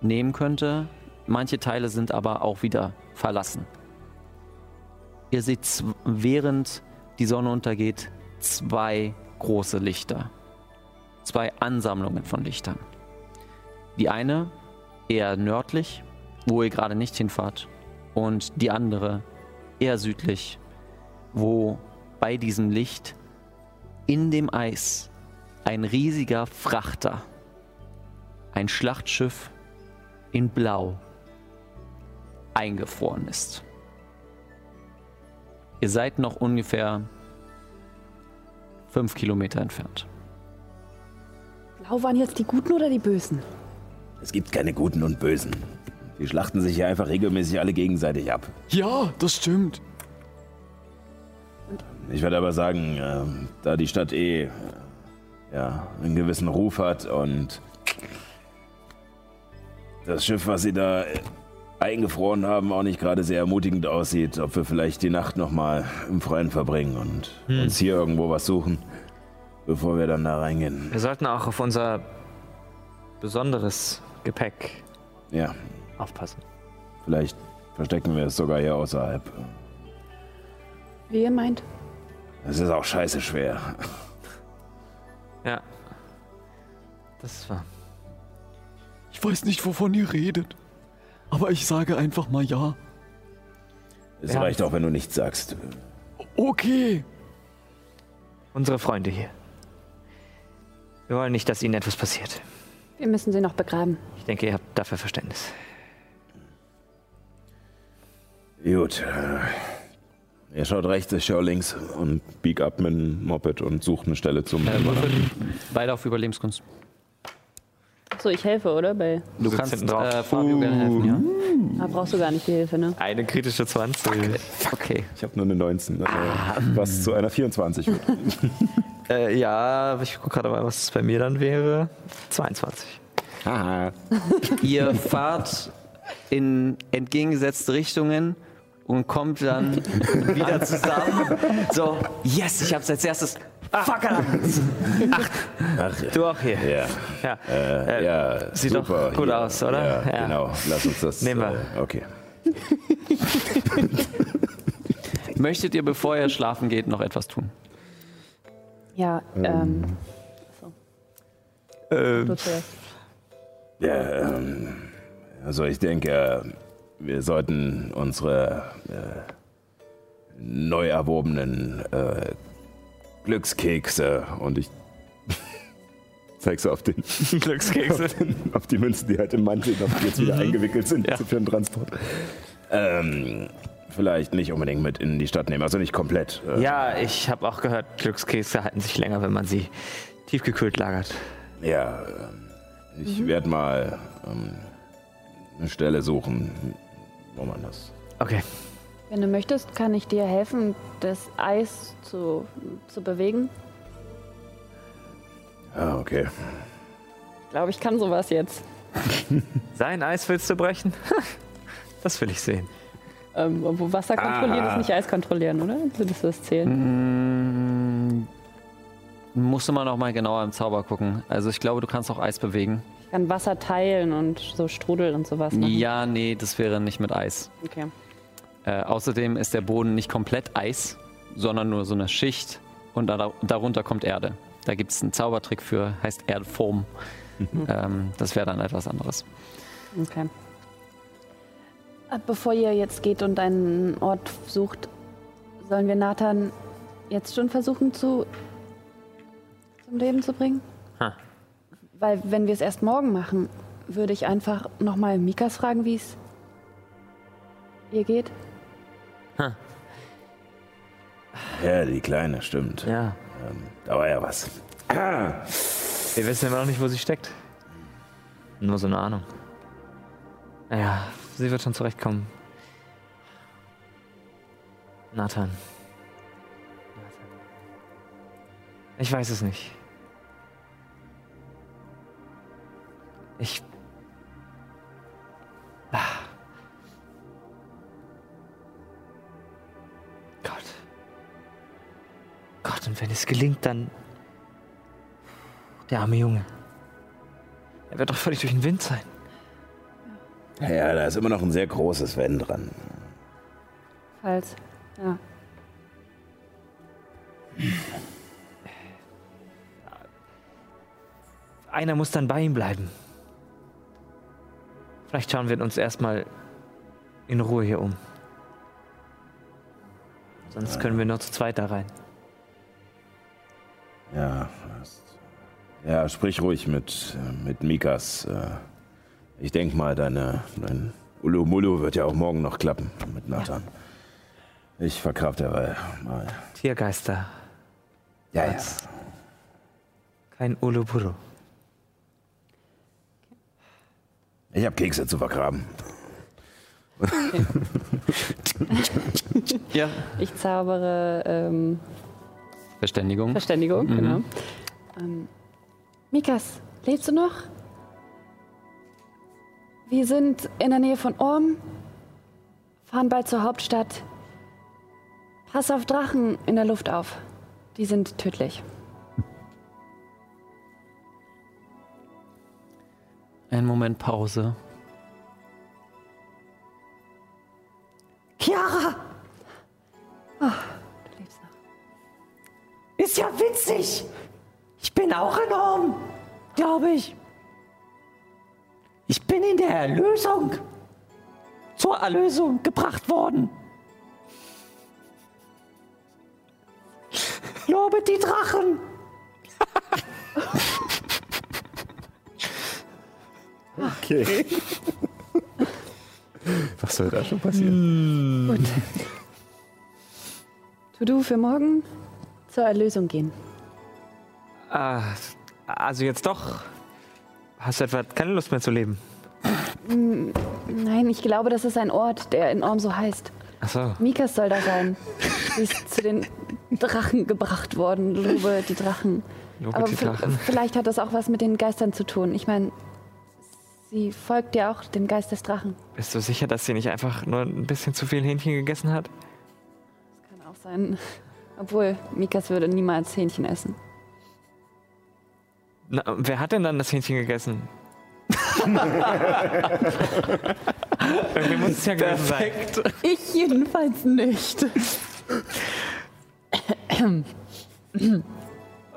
nehmen könnte. Manche Teile sind aber auch wieder verlassen. Ihr seht, während die Sonne untergeht, zwei große Lichter. Zwei Ansammlungen von Lichtern. Die eine eher nördlich, wo ihr gerade nicht hinfahrt, und die andere eher südlich, wo bei diesem Licht in dem Eis ein riesiger Frachter, ein Schlachtschiff in Blau, eingefroren ist. Ihr seid noch ungefähr fünf Kilometer entfernt. Blau waren jetzt die Guten oder die Bösen? Es gibt keine Guten und Bösen. Die schlachten sich ja einfach regelmäßig alle gegenseitig ab. ja, das stimmt. Ich würde aber sagen, ähm, da die Stadt eh äh, ja, einen gewissen Ruf hat und das Schiff, was sie da äh, eingefroren haben, auch nicht gerade sehr ermutigend aussieht, ob wir vielleicht die Nacht nochmal im Freien verbringen und uns hier irgendwo was suchen. Bevor wir dann da reingehen. Wir sollten auch auf unser besonderes Gepäck Ja, aufpassen. vielleicht verstecken wir es sogar hier außerhalb. Wie ihr meint. Es ist auch scheiße schwer. Ja. Das wahr. Ich weiß nicht, wovon ihr redet. Aber ich sage einfach mal ja. Es Ja. reicht auch, wenn du nichts sagst. Okay. Unsere Freunde hier. Wir wollen nicht, dass ihnen etwas passiert. Wir müssen sie noch begraben. Ich denke, ihr habt dafür Verständnis. Gut. Ihr schaut rechts, ich schau links. Und bieg ab mit dem Moped und such eine Stelle zum. Äh, Beide auf Überlebenskunst. So, ich helfe, oder? Bei, Du kannst hinten drauf. äh, Fabio gerne helfen, ja? da brauchst du gar nicht die Hilfe, ne? Eine kritische 20. Okay. Ich habe nur eine 19, äh, was zu einer 24 wird. (laughs) Äh, ja, ich gucke gerade mal, was es bei mir dann wäre. 22. Haha. (laughs) Ihr fahrt in entgegengesetzte Richtungen und kommt dann wieder (laughs) zusammen. So, yes, ich hab's als erstes. Fuck, Alter. (laughs) Ach, Du auch hier. ja. Ja. Äh, ja, sieht doch super gut aus, oder? Ja, Ja. genau. Lass uns das. Nehmen wir. Äh, okay. (laughs) Möchtet ihr, bevor ihr schlafen geht, noch etwas tun? Ja, ähm. So. Ähm, Du zuerst. Ja, ähm, also ich denke, wir sollten unsere äh, neu erworbenen äh, Glückskekse Und ich (laughs) zeig so auf, den, (laughs) Glückskekse. auf, den, auf die Münzen, die halt im Mantel noch jetzt wieder eingewickelt sind Ja. für den Transport. ähm, vielleicht nicht unbedingt mit in die Stadt nehmen, also nicht komplett. Äh, Ja, ich habe auch gehört, Glückskekse halten sich länger, wenn man sie tiefgekühlt lagert. Ja, ähm, ich werde mal ähm, eine Stelle suchen, wo man das. Okay. Wenn du möchtest, kann ich dir helfen, das Eis zu, zu bewegen. Ah, okay. Ich glaube, ich kann sowas jetzt. (laughs) Sein Eis willst du brechen? (laughs) Das will ich sehen. Ähm, wo Wasser kontrollieren ist nicht Eis kontrollieren, oder? Würdest du das zählen? Mm, musst du mal noch mal genauer im Zauber gucken. Also ich glaube, du kannst auch Eis bewegen. Ich kann Wasser teilen und so Strudel und sowas machen. Ja, nee, das wäre nicht mit Eis. Okay. Äh, außerdem ist der Boden nicht komplett Eis, sondern nur so eine Schicht und da, darunter kommt Erde. Da gibt es einen Zaubertrick für, heißt Erdform. ähm, das wäre dann etwas anderes. Okay. Äh, Bevor ihr jetzt geht und einen Ort sucht, sollen wir Nathan jetzt schon versuchen zu zum Leben zu bringen? Ha. Weil wenn wir es erst morgen machen, würde ich einfach nochmal Mikas fragen, wie es ihr geht. Ja, die Kleine, stimmt. Ja. Ähm, da war ja was. Wir wissen immer noch nicht, wo sie steckt. Nur so eine Ahnung. Naja, sie wird schon zurechtkommen. Nathan. Ich weiß es nicht. Ich. Ah. Gott, und wenn es gelingt, dann. Der arme Junge. Er wird doch völlig durch den Wind sein. Ja, da ist immer noch ein sehr großes Wenn dran. Falls. Ja. Einer muss dann bei ihm bleiben. Vielleicht schauen wir uns erstmal in Ruhe hier um. Sonst können wir nur zu zweit da rein. Ja, hast- ja, sprich ruhig mit, mit Mikas. äh, Ich denke mal, deine, dein Ulumulu wird ja auch morgen noch klappen mit Nathan. Ich verkraft derweil mal. Tiergeister, Ja, ja. Kein Uluburu. Ich habe Kekse zu vergraben. (laughs) Ja. Ich zaubere ähm, Verständigung. Verständigung, mhm. genau. Ähm, Mikas, lebst du noch? Wir sind in der Nähe von Orm, fahren bald zur Hauptstadt. Pass auf Drachen in der Luft auf. Die sind tödlich. Ein Moment Pause. Chiara! Oh. Ist ja witzig. Ich bin auch enorm, glaube ich. Ich bin in der Erlösung, zur Erlösung gebracht worden. Lobet die Drachen. (laughs) Okay. (laughs) Was soll da schon passieren? To-Do für morgen zur Erlösung gehen. Ah, also jetzt doch. Hast du etwa keine Lust mehr zu leben? Nein, ich glaube, das ist ein Ort, der in Orm so heißt. Achso. Mikas soll da sein. Sie ist zu den Drachen gebracht worden. Lobe die Drachen. Lobe Aber die Drachen. vielleicht hat das auch was mit den Geistern zu tun. Ich meine, sie folgt ja auch dem Geist des Drachen. Bist du sicher, dass sie nicht einfach nur ein bisschen zu viel Hähnchen gegessen hat? Kann auch sein. Obwohl, Mikas würde niemals Hähnchen essen. Na, wer hat denn dann das Hähnchen gegessen? (laughs) Irgendwie muss es ja gewesen sein. Ich jedenfalls nicht.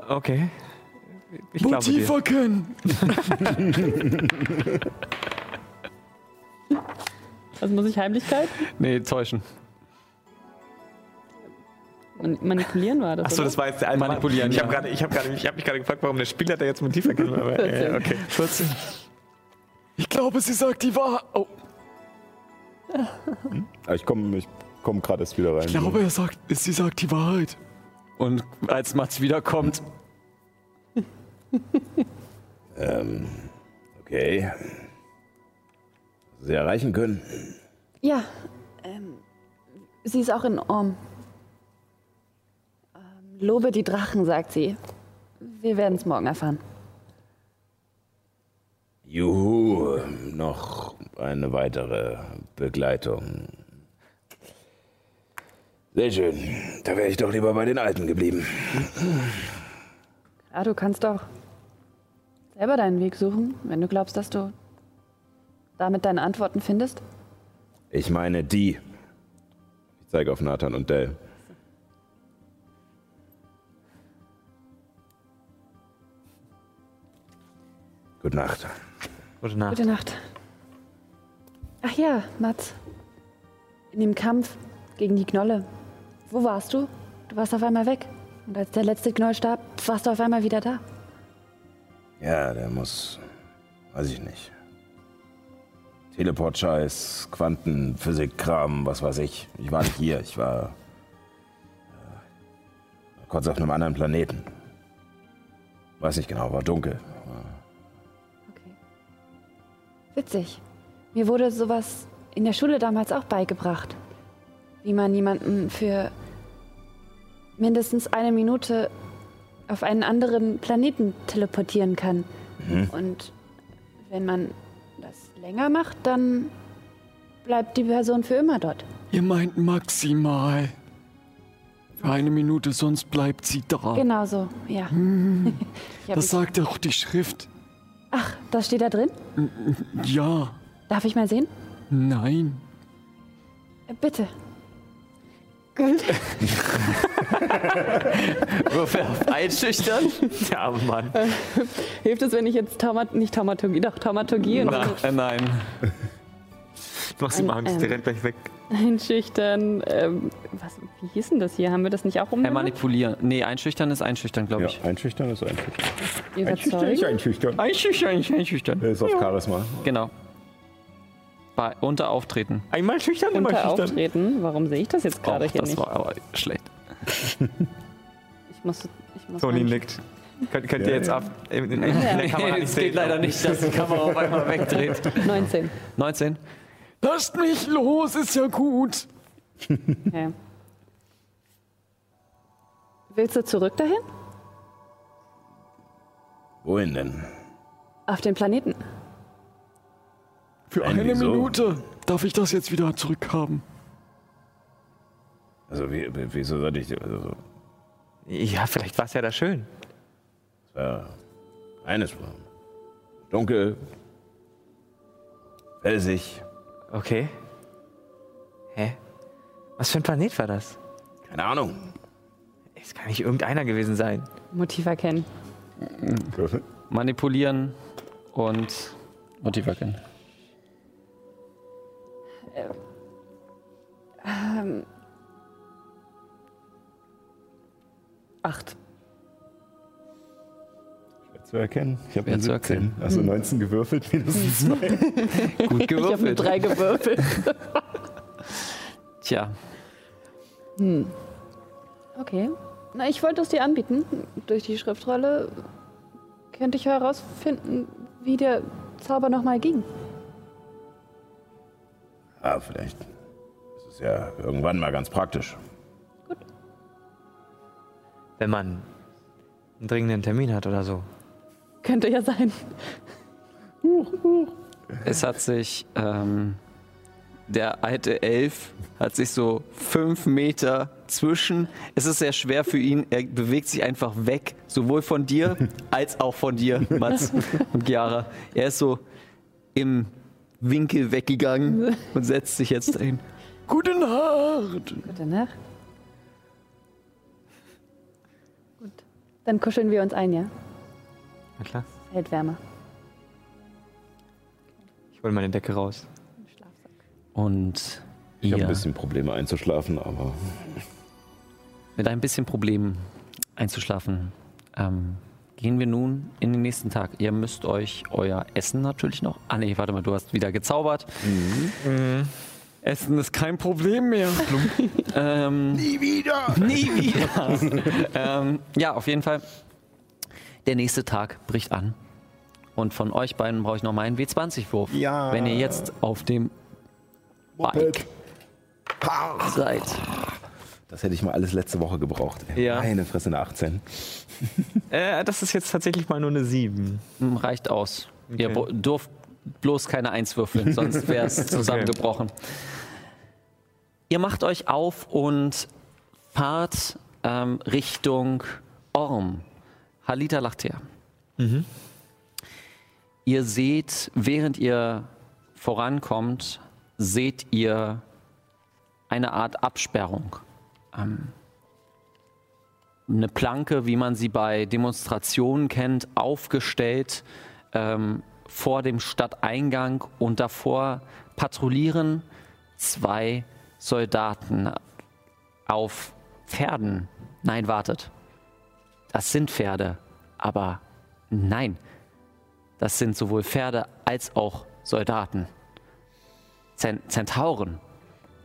Okay. Ich glaube Motiv dir. erkennen. (laughs) Was muss ich Heimlichkeit? Nee, täuschen. Man manipulieren war das. Achso, das war jetzt der eine Manipulieren, Ich ja. habe gerade ich hab gerade- ich hab mich gerade gefragt, warum der Spieler da jetzt Motiv erkennen aber, äh, Okay. 14. Ich glaube, sie sagt die Wahrheit. Oh, Ah, Ich komme ich komm gerade erst wieder rein. ich glaube, er sagt, sie sagt die Wahrheit. Und als Mats wiederkommt, (laughs) Ähm, okay. Sie erreichen können. Ja, ähm, sie ist auch in Orm. Lobe die Drachen, sagt sie. Wir werden es morgen erfahren. Juhu, noch eine weitere Begleitung. Sehr schön. Da wäre ich doch lieber bei den Alten geblieben. Ja, du kannst doch selber deinen Weg suchen, wenn du glaubst, dass du damit deine Antworten findest. Ich meine die. Ich zeige auf Nathan und Dell. Gute Nacht. Gute Nacht. Gute Nacht. Ach ja, Mats. In dem Kampf gegen die Knolle. Wo warst du? Du warst auf einmal weg. Und als der letzte Gnoll starb, warst du auf einmal wieder da. Ja, der muss. Weiß ich nicht. Teleport-Scheiß, Quantenphysik-Kram, was weiß ich. Ich war nicht hier, ich war. Äh, kurz auf einem anderen Planeten. Weiß nicht genau, war dunkel. Witzig. Mir wurde sowas in der Schule damals auch beigebracht. Wie man jemanden für mindestens eine Minute auf einen anderen Planeten teleportieren kann. Und wenn man das länger macht, dann bleibt die Person für immer dort. Ihr meint maximal. Für eine Minute, sonst bleibt sie da. Genau so, ja. (laughs) Hab Das sagt auch die Schrift. Ach, das steht da drin? Ja, Darf ich mal sehen? nein. Äh, Bitte. (laughs) Würfel auf einschüchtern. Arme Mann. Hilft es, wenn ich jetzt Taumat nicht Taumaturgie, doch Taumaturgie und Nein, äh, nein. Du machst ihm Ein, Angst, ähm, der rennt gleich weg. einschüchtern. Ähm, was, wie hieß denn das hier? Haben wir das nicht auch Äh, umbenannt? manipulieren. Nee, einschüchtern ist einschüchtern, glaube Ja, ich. einschüchtern ist einschüchtern. Einschüchtern Überzeugen? ist einschüchtern. Einschüchtern, einschüchtern. Der ist auf Charisma. Genau. Bei, unter Auftreten. Einmal schüchtern, immer Unter schüchtern. Auftreten? Warum sehe ich das jetzt gerade hier das nicht? war aber schlecht. Ich muss, ich muss Toni nickt. Könnt, könnt ihr Ja, jetzt ja. ab. In, in, in der Kamera (laughs) nicht es sehen. geht leider nicht, dass die Kamera auf einmal wegdreht. (laughs) 19. 19. Lasst mich los, ist ja gut. Okay. Willst du zurück dahin? Wohin denn? Auf den Planeten? Für Nein, eine? Minute darf ich das jetzt wieder zurückhaben. Also, wie, wie- wieso sollte ich. Also, Ja, vielleicht war es ja da schön. das war eines war dunkel, felsig. Okay. Hä? Was für ein Planet war das? Keine Ahnung. Es kann nicht irgendeiner gewesen sein. Motiv erkennen. Manipulieren und Motiv erkennen. Ähm. Acht. Zu erkennen. Ich habe Schwer eine zu 17. erkennen. Also 19 gewürfelt, mindestens zwei. (laughs) Gut Ich habe eine drei gewürfelt. Tja, Okay. Na, ich wollte es dir anbieten. Durch die Schriftrolle könnte ich herausfinden, wie der Zauber nochmal ging. Ah, vielleicht. Das ist ja irgendwann mal ganz praktisch. Wenn man einen dringenden Termin hat oder so. Könnte ja sein. es hat sich ähm, der alte Elf hat sich so fünf Meter zwischen. Es ist sehr schwer für ihn. Er bewegt sich einfach weg, sowohl von dir (laughs) als auch von dir, Mats und Chiara. Er ist so im Winkel weggegangen (laughs) und setzt sich jetzt dahin. Gute Nacht. Gute Nacht. Gut. Dann kuscheln wir uns ein, ja? Na klar. Hält Wärme. Ich hole meine Decke raus. Und Ich habe ein bisschen Probleme einzuschlafen, aber mit ein bisschen Problem einzuschlafen, ähm, gehen wir nun in den nächsten Tag. Ihr müsst euch euer Essen natürlich noch. Ah nee, warte mal, du hast wieder gezaubert. Essen ist kein Problem mehr. ähm, nie wieder. nie wieder. (laughs) ähm, ja, auf jeden Fall. Der nächste Tag bricht an. Und von euch beiden brauche ich noch mal einen W20-Wurf. Ja. Wenn ihr jetzt auf dem Bike seid. Das hätte ich mal alles letzte Woche gebraucht. Ja. Meine Fresse eine 18. (laughs) Äh, das ist jetzt tatsächlich mal nur eine 7. Hm, Reicht aus. Ihr Okay. bro- dürft bloß keine Eins würfeln, (laughs) sonst wäre es zusammengebrochen. Ihr macht euch auf und fahrt ähm, Richtung Orm. Halita lacht her. Ihr seht, während ihr vorankommt, seht ihr eine Art Absperrung. Ähm, eine Planke, wie man sie bei Demonstrationen kennt, aufgestellt ähm, vor dem Stadteingang und davor patrouillieren zwei Soldaten auf Pferden. Nein, wartet. Das sind Pferde, aber nein, das sind sowohl Pferde als auch Soldaten. Zen Zentauren,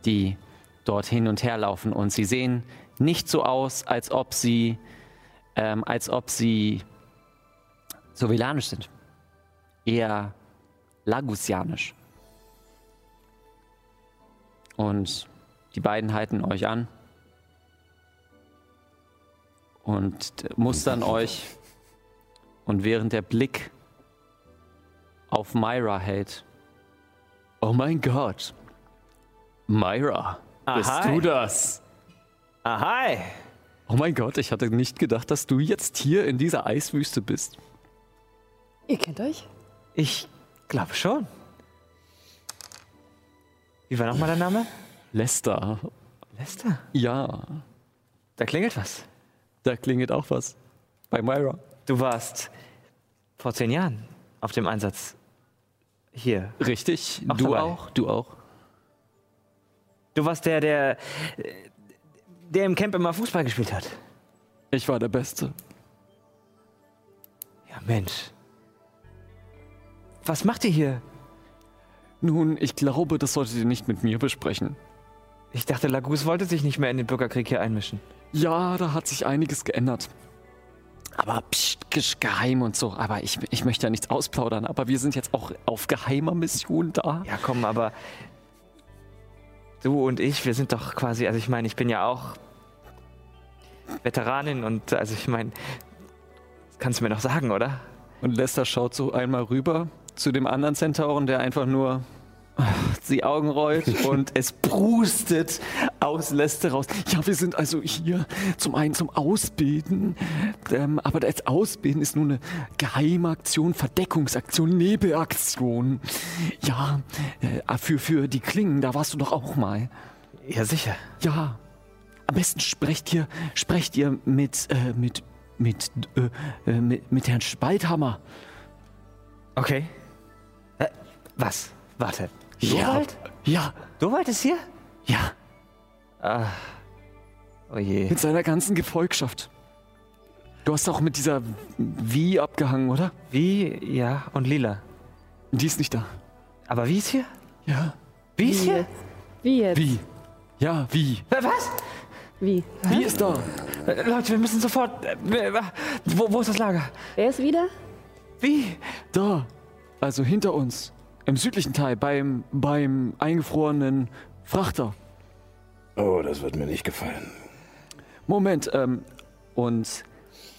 die dort hin und her laufen und sie sehen nicht so aus, als ob sie, ähm, als ob sie sovillanisch sind. Eher lagusianisch. Und die beiden halten euch an und mustern euch. Und während der Blick auf Myra hält. Oh mein Gott. Myra, bist Ahai. du das? Ahai! Oh mein Gott, ich hatte nicht gedacht, dass du jetzt hier in dieser Eiswüste bist. Ihr kennt euch? Ich glaube schon. Wie war nochmal dein Name? Lester. Lester. Ja, Da klingelt was. Da klingelt auch was. Bei Myra. Du warst vor zehn Jahren auf dem Einsatz hier. Richtig, Auch du dabei. auch, du auch. Du warst der, der, der im Camp immer Fußball gespielt hat. Ich war der Beste. Ja, Mensch. Was macht ihr hier? Nun, ich glaube, das solltet ihr nicht mit mir besprechen. Ich dachte, Lagus wollte sich nicht mehr in den Bürgerkrieg hier einmischen. Ja, da hat sich einiges geändert. Aber pst, geheim und so. Aber ich, ich möchte ja nichts ausplaudern. Aber wir sind jetzt auch auf geheimer Mission da. Ja, komm, aber du und ich, wir sind doch quasi, also ich meine, ich bin ja auch Veteranin und also ich meine, kannst du mir doch sagen, oder? Und Lester schaut so einmal rüber zu dem anderen Zentauren, der einfach nur die Augen rollt (laughs) und es prustet auslässt raus. Ja, wir sind also hier zum einen zum Ausbilden, ähm, aber das Ausbilden ist nur eine Geheimaktion, Verdeckungsaktion, Nebelaktion. Ja, äh, für, für die Klingen, da warst du doch auch mal. Ja, sicher. Ja, am besten sprecht ihr, sprecht ihr mit, äh, mit, mit, äh, äh, mit, mit Herrn Spalthammer. Okay. Äh, was? Warte. Ja, Durwald? ja, Durwald ist hier? ja, Ah. Oh je. mit seiner ganzen Gefolgschaft. Du hast auch mit dieser Wie abgehangen, oder? Wie? Ja, und Lila. Die ist nicht da. Aber wie ist hier? Ja. Wie ist hier? Wie jetzt? Wie? Ja, wie? Äh, Was? Wie? Wie ist da? Äh, Leute, wir müssen sofort. Äh, äh, wo, wo ist das Lager? Wer ist wieder? Wie? Da. Also hinter uns. Im südlichen Teil, beim, beim eingefrorenen Frachter. Oh, das wird mir nicht gefallen. Moment, ähm, Und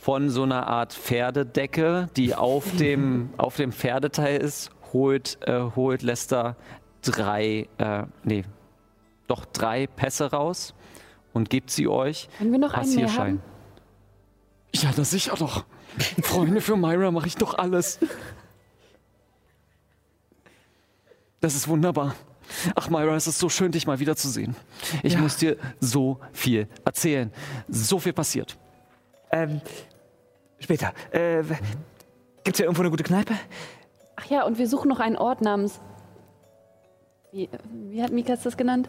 von so einer Art Pferdedecke, die (laughs) auf dem, auf dem Pferdeteil ist, holt, äh, holt Lester drei, äh, nee, doch drei Pässe raus und gibt sie euch. Können wir noch einen mehr Passierschein. haben? ja, das sicher doch. (laughs) Freunde für Myra mache ich doch alles. Das ist wunderbar. Ach, Myra, es ist so schön, dich mal wiederzusehen. Ich muss dir so viel erzählen. So viel passiert. Ähm, später. Äh, gibt's hier irgendwo eine gute Kneipe? Ach ja, und wir suchen noch einen Ort namens. Wie, wie hat Mikas das genannt?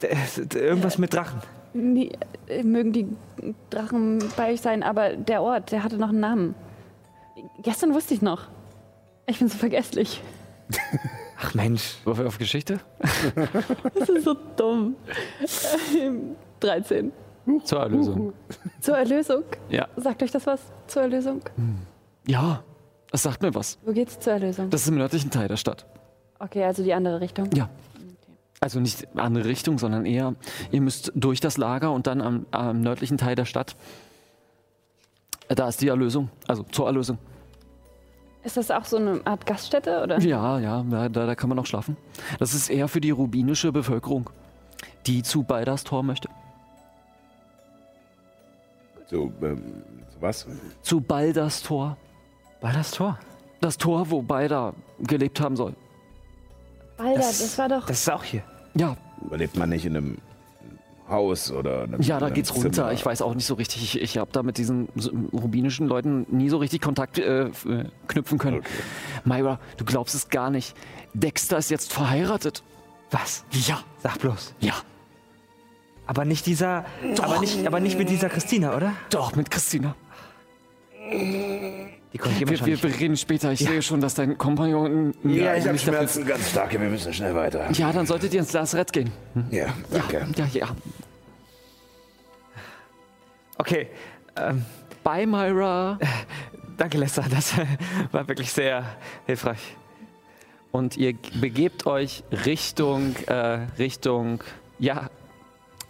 Äh, irgendwas mit Drachen. Nee, äh, mögen die Drachen bei euch sein, aber der Ort, der hatte noch einen Namen. Gestern wusste ich noch. Ich bin so vergesslich. Ach Mensch. Auf, auf Geschichte? Das ist so dumm. Ähm, 13. Zur Erlösung. Zur Erlösung? Ja. Sagt euch das was? Zur Erlösung? Ja, das sagt mir was. Wo geht's zur Erlösung? Das ist im nördlichen Teil der Stadt. Okay, also die andere Richtung. Ja. Also nicht andere Richtung, sondern eher, ihr müsst durch das Lager und dann am, am nördlichen Teil der Stadt. Da ist die Erlösung, also zur Erlösung. Ist das auch so eine Art Gaststätte oder? Ja, ja, da, da kann man auch schlafen. Das ist eher für die rubinische Bevölkerung, die zu Balders Tor möchte. So, ähm, was? Zu Balders Tor. War das Tor? Das Tor, wo Balder gelebt haben soll. Alter, Das- das, war doch. Das ist auch hier. Ja, Lebt man nicht in einem Haus oder einem ja, da geht's Zimmer? runter. Ich weiß auch nicht so richtig. Ich, ich habe da mit diesen rubinischen Leuten nie so richtig Kontakt äh, äh, knüpfen können. Okay. Myra, du glaubst es gar nicht. Dexter ist jetzt verheiratet. Was? Ja, Sag bloß. ja. Aber nicht dieser. Aber nicht, aber nicht mit dieser Christina, oder? Doch, mit Christina. Die konnte ich immer Wir, wir, wir reden später. Ich sehe schon, dass dein Kompagnon. Ja, ich habe dafür- Schmerzen, ganz starke. Wir müssen schnell weiter. Ja, dann solltet ihr ins Lazarett gehen. Ja, danke. Ja, ja. Okay. Ähm, Bye, Myra. danke, Lester. Das (laughs) war wirklich sehr hilfreich. Und ihr begebt euch Richtung, äh, Richtung, ja,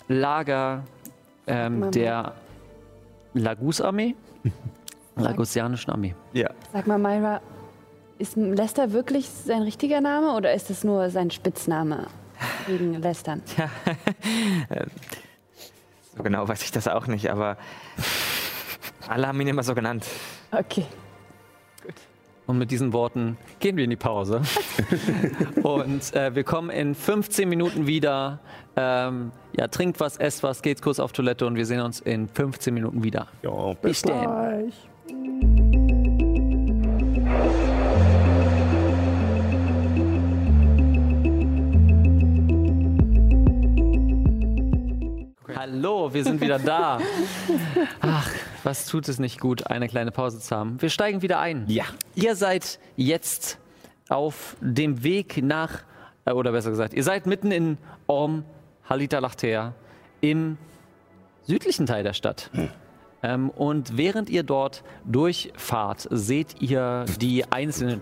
Lager ähm, der Lagus-Armee, Lagusianischen Armee. Ja. Sag mal, Myra, ist Lester wirklich sein richtiger Name oder ist es nur sein Spitzname wegen Lästern? (laughs) So genau weiß ich das auch nicht, aber alle haben ihn immer so genannt. Okay. Und mit diesen Worten gehen wir in die Pause. (laughs) Und äh, wir kommen in 15 Minuten wieder. Ähm, ja, trinkt was, esst was, geht kurz auf Toilette und wir sehen uns in 15 Minuten wieder. Ja, Bis dann. Hallo, wir sind wieder da. (laughs) Ach, was tut es nicht gut, eine kleine Pause zu haben. Wir steigen wieder ein. Ja. Ihr seid jetzt auf dem Weg nach, äh, oder besser gesagt, ihr seid mitten in Orm Halita Lachtea im südlichen Teil der Stadt. Ähm, und während ihr dort durchfahrt, seht ihr die einzelnen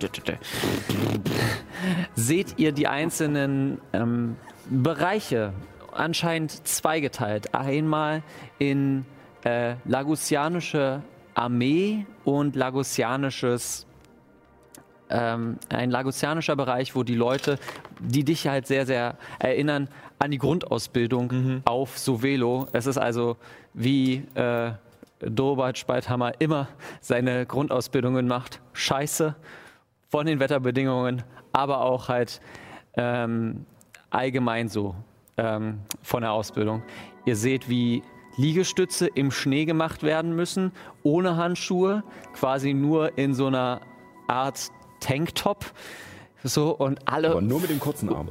seht ihr die einzelnen ähm, Bereiche anscheinend zweigeteilt. Einmal in äh, Lagusianische Armee und Lagusianisches ähm, ein Lagusianischer Bereich, wo die Leute die dich halt sehr, sehr erinnern an die Grundausbildung auf Sovelo. Es ist also wie äh, Dobert Speithammer immer seine Grundausbildungen macht. Scheiße von den Wetterbedingungen, aber auch halt ähm, allgemein so ähm, von der Ausbildung. Ihr seht, wie Liegestütze im Schnee gemacht werden müssen, ohne Handschuhe, quasi nur in so einer Art Tanktop. So, und alle Aber nur mit den kurzen Armen.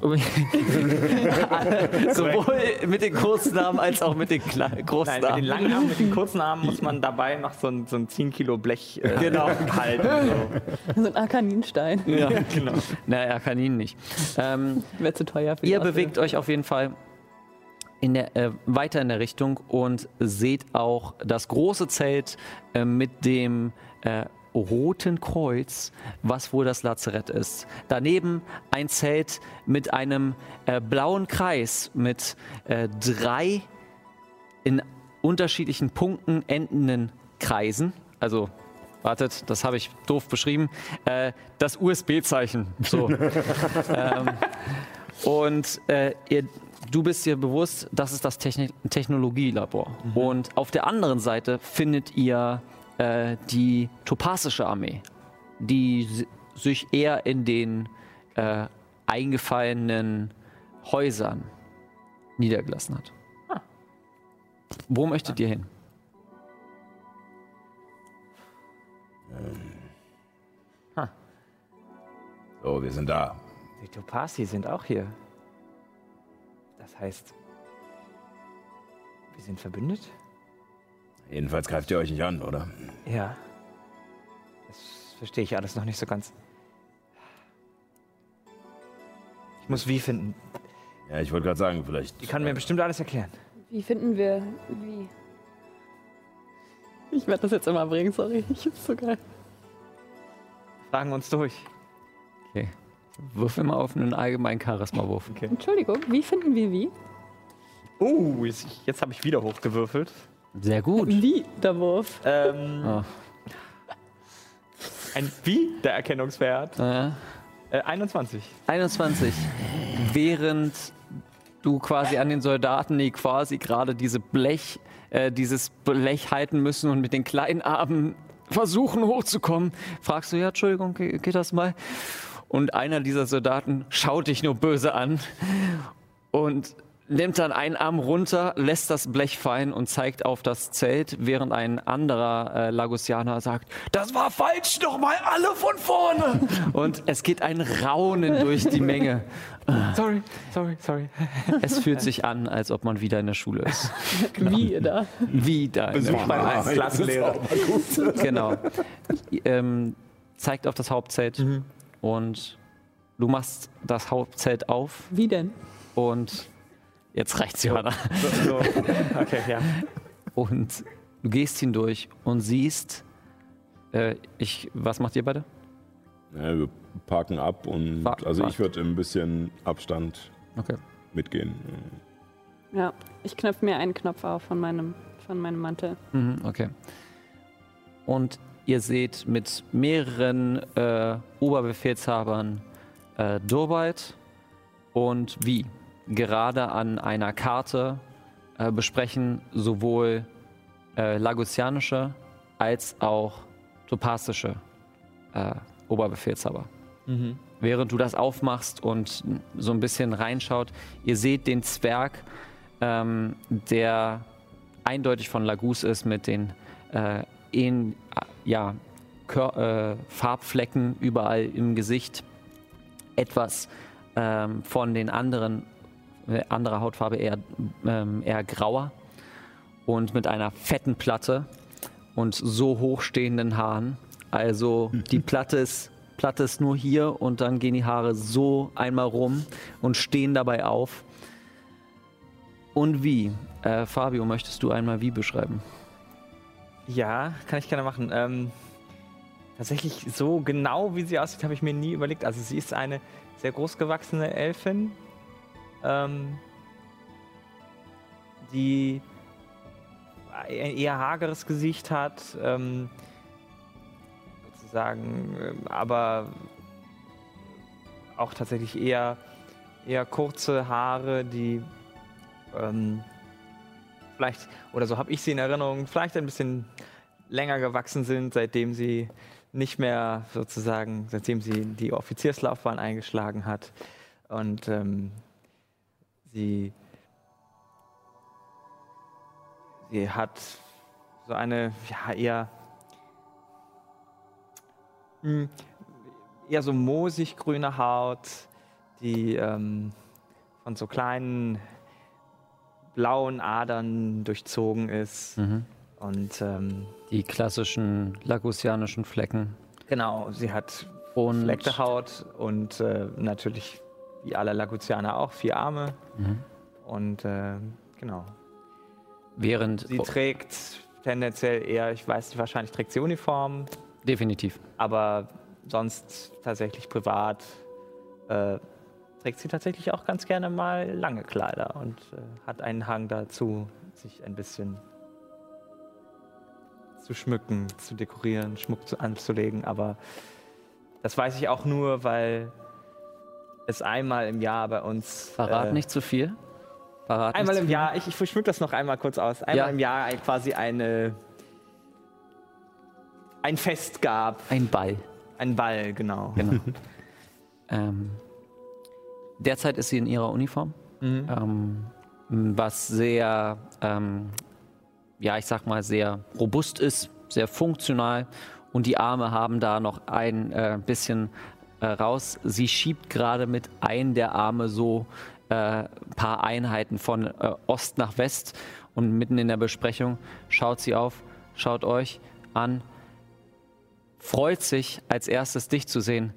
alle, (laughs) sowohl mit den kurzen Armen als auch mit den großen Nein, mit den Armen. langen Armen, mit den kurzen Armen muss man dabei noch so ein, so ein 10 Kilo Blech äh, Genau. halten. So. So ein Arkaninstein. Ja, genau. Naja, Kanin nicht. Ähm, Wäre zu teuer für die ihr bewegt euch auf jeden Fall in der, äh, weiter in der Richtung und seht auch das große Zelt äh, mit dem äh, roten Kreuz, was wohl das Lazarett ist. Daneben ein Zelt mit einem äh, blauen Kreis mit äh, drei in unterschiedlichen Punkten endenden Kreisen. Also, wartet, das habe ich doof beschrieben. Äh, das USB-Zeichen. So. (laughs) ähm, und äh, ihr, du bist dir bewusst, das ist das Techni Technologielabor. Und auf der anderen Seite findet ihr äh, die topasische Armee, die si- sich eher in den äh, eingefallenen Häusern niedergelassen hat. Wo möchtet ihr hin? So, wir sind da. Die Topasi sind auch hier. Das heißt, wir sind verbündet? Jedenfalls greift ihr euch nicht an, oder? Ja. Das verstehe ich alles noch nicht so ganz. Ich muss wie finden. Ja, ich wollte gerade sagen, vielleicht. Die kann mir bestimmt alles erklären. Wie finden wir. Wie? Ich werde das jetzt immer bringen, sorry. Ich ist so geil. Fragen uns durch. Okay. Würfel mal auf einen allgemeinen Charisma-Wurf. Entschuldigung, wie finden wir wie? Oh, jetzt, jetzt habe ich wieder hochgewürfelt. Sehr gut. Wie der Wurf. Ähm, Ah. Ein Wie, der Erkennungswert. Äh, Äh, 21. 21. Während du quasi an den Soldaten, die quasi gerade diese Blech, äh, dieses Blech halten müssen und mit den kleinen Armen versuchen hochzukommen, fragst du, ja, Entschuldigung, ge- geht das mal? Und einer dieser Soldaten schaut dich nur böse an und nimmt dann einen Arm runter, lässt das Blech fallen und zeigt auf das Zelt, während ein anderer äh, Lagusianer sagt, das war falsch, nochmal alle von vorne. (laughs) und es geht ein Raunen durch die Menge. (laughs) Sorry, sorry, sorry. (laughs) Es fühlt sich an, als ob man wieder in der Schule ist. Wie da. Wieder in der Beim Schule. Klassenlehrer. Genau. Ähm, zeigt auf das Hauptzelt und du machst das Hauptzelt auf Wie denn? und jetzt reicht's, Johanna. So, so. Okay, ja. (laughs) Und du gehst hindurch und siehst, äh, ich, was macht ihr beide? Ja, wir parken ab und Fa- also ich würde ein bisschen Abstand Okay. mitgehen. Ja, ich knöpfe mir einen Knopf auf von meinem, von meinem Mantel. Mhm, okay. Und ihr seht mit mehreren äh, Oberbefehlshabern äh, Durbeit und wie gerade an einer Karte äh, besprechen sowohl äh, lagusianische als auch topasische äh, Oberbefehlshaber. Während du das aufmachst und so ein bisschen reinschaut, ihr seht den Zwerg, ähm, der eindeutig von Lagus ist mit den äh, in, ja, Kör äh, Farbflecken überall im Gesicht. Etwas ähm, von den anderen, äh, anderer Hautfarbe eher, ähm, eher grauer und mit einer fetten Platte und so hochstehenden Haaren. Also die (laughs) Platte ist, Platte ist nur hier und dann gehen die Haare so einmal rum und stehen dabei auf. Und wie? Äh, Fabio, möchtest du einmal wie beschreiben? Ja, kann ich gerne machen. Ähm, tatsächlich so genau, wie sie aussieht, habe ich mir nie überlegt. Also sie ist eine sehr großgewachsene Elfin, ähm, die ein eher hageres Gesicht hat, ähm, sozusagen, ähm, aber auch tatsächlich eher eher kurze Haare, die ähm, vielleicht, oder so habe ich sie in Erinnerung, vielleicht ein bisschen länger gewachsen sind, seitdem sie nicht mehr sozusagen, seitdem sie die Offizierslaufbahn eingeschlagen hat. Und ähm, sie, sie hat so eine ja, eher, mh, eher so moosig grüne Haut, die ähm, von so kleinen blauen Adern durchzogen ist. Mhm. Und ähm, Die klassischen lagusianischen Flecken. genau, sie hat Und fleckte Haut und äh, natürlich, wie alle Lagutianer auch, vier Arme. Mhm. Und äh, genau. während. Sie trägt tendenziell eher, ich weiß nicht, wahrscheinlich trägt sie Uniform, definitiv. aber sonst tatsächlich privat äh, trägt sie tatsächlich auch ganz gerne mal lange Kleider und äh, hat einen Hang dazu, sich ein bisschen zu schmücken, zu dekorieren, Schmuck zu, anzulegen. Aber das weiß ich auch nur, weil es einmal im Jahr bei uns. Verrat äh, nicht zu viel. Verrat Einmal im zu Jahr, ich, ich verschmück das noch einmal kurz aus. Einmal Ja. im Jahr quasi eine. ein Fest gab. viel. Ein Ball. Ein Ball, genau. Genau. (laughs) ähm, derzeit ist sie in ihrer Uniform, Mhm. ähm, was sehr, ähm, ja, ich sag mal, sehr robust ist, sehr funktional. Und die Arme haben da noch ein äh, bisschen äh, raus. Sie schiebt gerade mit einem der Arme so äh, ein paar Einheiten von äh, Ost nach West. Und mitten in der Besprechung schaut sie auf, schaut euch an, freut sich als erstes dich zu sehen.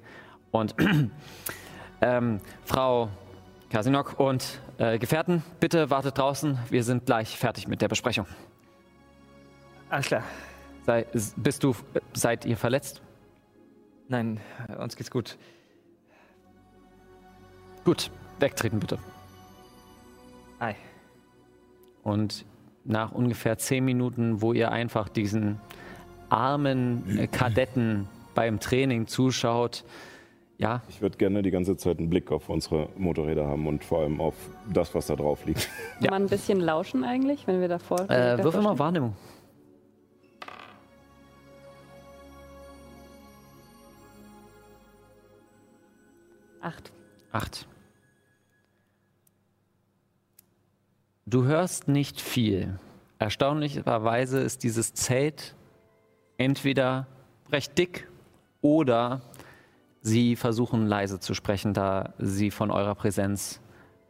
Und (clears throat) ähm, Frau Kasinok und äh, Gefährten, bitte wartet draußen. Wir sind gleich fertig mit der Besprechung. Alles klar. Sei, bist du, seid ihr verletzt? Nein, uns geht's gut. Gut, wegtreten bitte. Ei. Und nach ungefähr zehn Minuten, wo ihr einfach diesen armen äh, Kadetten beim Training zuschaut, ja, Ich würde gerne die ganze Zeit einen Blick auf unsere Motorräder haben und vor allem auf das, was da drauf liegt. Kann man ein bisschen lauschen eigentlich, wenn wir davor. äh, würfel mal davor Wahrnehmung. Acht. Du hörst nicht viel. Erstaunlicherweise ist dieses Zelt entweder recht dick oder sie versuchen leise zu sprechen, da sie von eurer Präsenz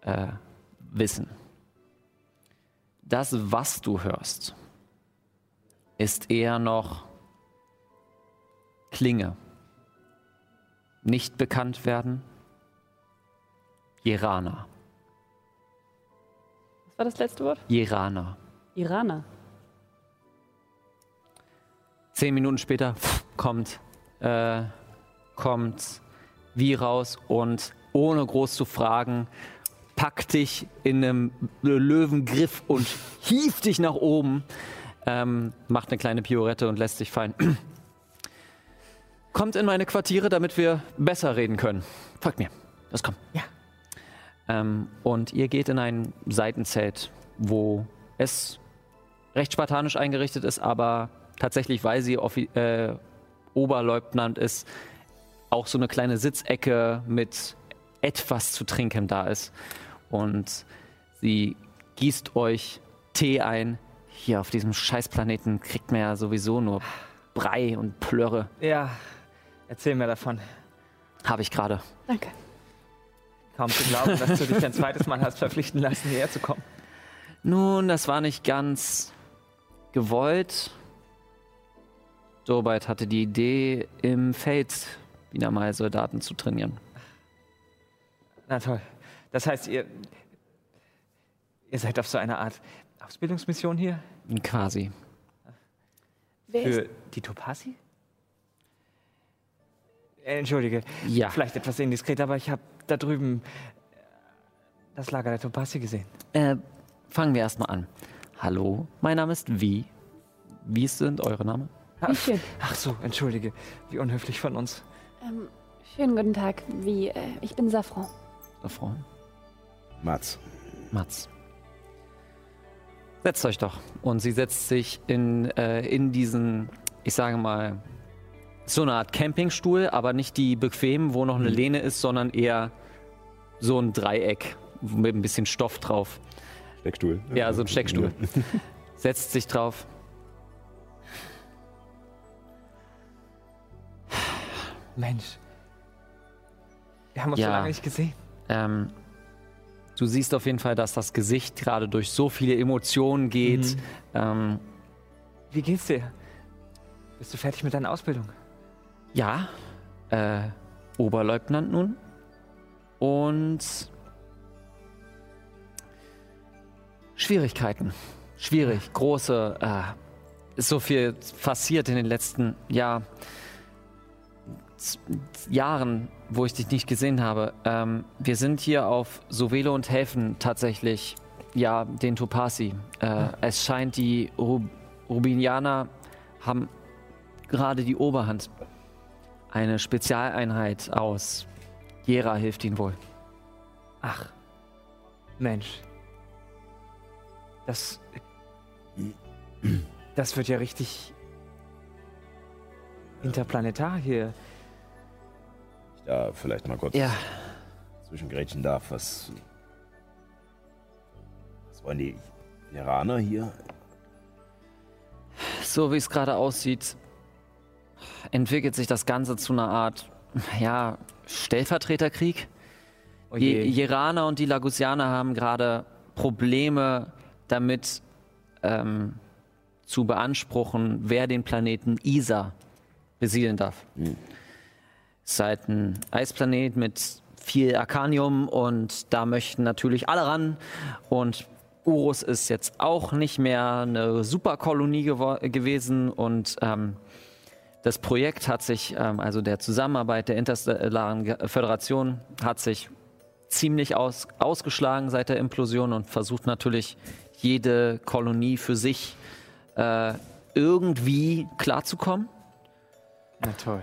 äh, wissen. Das, was du hörst, ist eher noch Klinge. Nicht bekannt werden, Irana. Was war das letzte Wort? Irana. Iraner. Zehn Minuten später kommt, äh, kommt wie raus und ohne groß zu fragen, packt dich in einem Löwengriff und hieft dich nach oben, ähm, macht eine kleine Piorette und lässt dich fallen. Kommt in meine Quartiere, damit wir besser reden können. Folgt mir. Los, komm. Ja. Ähm, und ihr geht in ein Seitenzelt, wo es recht spartanisch eingerichtet ist, aber tatsächlich, weil sie Offi äh, Oberleutnant ist, auch so eine kleine Sitzecke mit etwas zu trinken da ist. Und sie gießt euch Tee ein. Hier auf diesem Scheißplaneten kriegt man ja sowieso nur Brei und Plörre. Ja, erzähl mir davon. Habe ich gerade. Danke. Kaum zu glauben, dass du dich ein zweites Mal hast verpflichten lassen, hierher zu kommen. Nun, das war nicht ganz gewollt. Dobeit hatte die Idee, im Feld wieder mal Soldaten zu trainieren. Na toll. Das heißt, ihr, ihr seid auf so einer Art Ausbildungsmission hier? Quasi. Wer ist Für die Topasi? Äh, Entschuldige, Ja. vielleicht etwas indiskret, aber ich habe da drüben das Lager der Topasi gesehen. Äh, fangen wir erstmal an. Hallo, mein Name ist Wie. Wie sind eure Namen? Hühnchen. Ach so, entschuldige. Wie unhöflich von uns. Ähm, schönen guten Tag. Wie, äh, ich bin Safran. Frau. Mats. Mats. Setzt euch doch. Und sie setzt sich in, äh, in diesen, ich sage mal, so eine Art Campingstuhl, aber nicht die bequemen, wo noch eine Lehne ist, sondern eher so ein Dreieck mit ein bisschen Stoff drauf. Steckstuhl. Ja, so ein Steckstuhl. (laughs) Setzt sich drauf. Mensch. Wir haben uns Ja. so lange nicht gesehen. Ähm, du siehst auf jeden Fall, dass das Gesicht gerade durch so viele Emotionen geht. Ähm, Wie geht's dir? Bist du fertig mit deiner Ausbildung? Ja, äh, Oberleutnant nun. Und Schwierigkeiten. Schwierig, große. Äh, ist so viel passiert in den letzten ja, Jahren, wo ich dich nicht gesehen habe. Ähm, wir sind hier auf Sovelo und helfen tatsächlich ja den Topasi. Äh, Es scheint, die Rub Rubinianer haben gerade die Oberhand. Eine Spezialeinheit aus Jera hilft ihnen wohl. Ach, Mensch. Das. Das wird ja richtig. interplanetar hier. Ich da vielleicht mal kurz Ja, zwischengrätschen darf. Was, was wollen die Iraner hier? so wie es gerade aussieht, entwickelt sich das Ganze zu einer Art, ja, Stellvertreterkrieg. Oh Je je. Jeraner und die Lagusianer haben gerade Probleme damit ähm, zu beanspruchen, wer den Planeten Isa besiedeln darf. Es ist halt ein Eisplanet mit viel Arkanium und da möchten natürlich alle ran. Und Urus ist jetzt auch nicht mehr eine Superkolonie gewesen und ähm, das Projekt hat sich, ähm, also der Zusammenarbeit der Interstellaren Föderation, hat sich ziemlich aus, ausgeschlagen seit der Implosion und versucht natürlich jede Kolonie für sich äh, irgendwie klarzukommen. Na toll.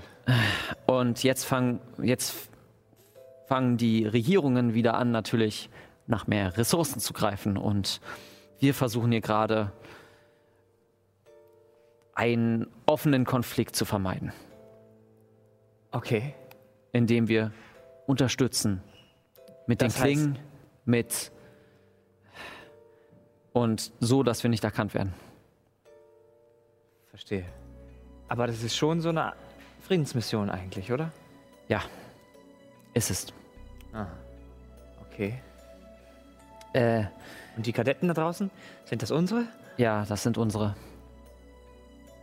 Und jetzt fangen, jetzt fangen die Regierungen wieder an, natürlich nach mehr Ressourcen zu greifen. Und wir versuchen hier gerade einen offenen Konflikt zu vermeiden, Okay. indem wir unterstützen mit Das den Klingen, mit und so, dass wir nicht erkannt werden. Verstehe. Aber das ist schon so eine Friedensmission eigentlich, oder? Ja, ist es. Ah. Okay. Äh, Und die Kadetten da draußen? Sind das unsere? ja, das sind unsere.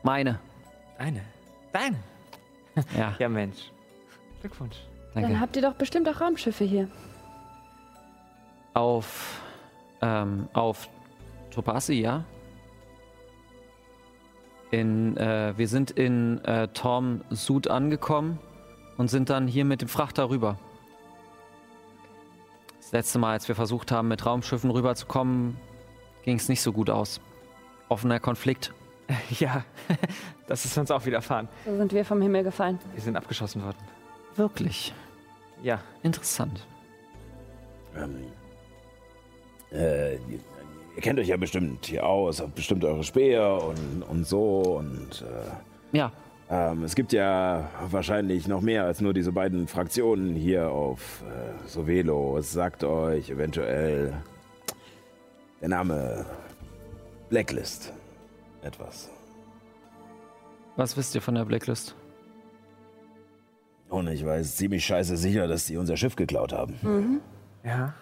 Meine. Deine. Deine? (laughs) Ja, Ja, Mensch. Glückwunsch. danke. Dann habt ihr doch bestimmt auch Raumschiffe hier. Auf, ähm, auf Topasi, ja. In, äh, wir sind in äh, Torm Sud angekommen und sind dann hier mit dem Frachter rüber. Das letzte Mal, als wir versucht haben, mit Raumschiffen rüberzukommen, ging es nicht so gut aus. Offener Konflikt. (laughs) Ja, (laughs) das ist uns auch widerfahren. So sind wir vom Himmel gefallen. Wir sind abgeschossen worden. Wirklich Ja. interessant. Ähm, äh, ihr, ihr kennt euch ja bestimmt hier aus, habt bestimmt eure Speer und, und so. Und äh, Ja, ähm, es gibt ja wahrscheinlich noch mehr als nur diese beiden Fraktionen hier auf äh, Sovelo. Es sagt euch eventuell der Name Blacklist etwas. was wisst ihr von der Blacklist? Und ich weiß ziemlich scheiße sicher, dass die unser Schiff geklaut haben. Mhm. Ja.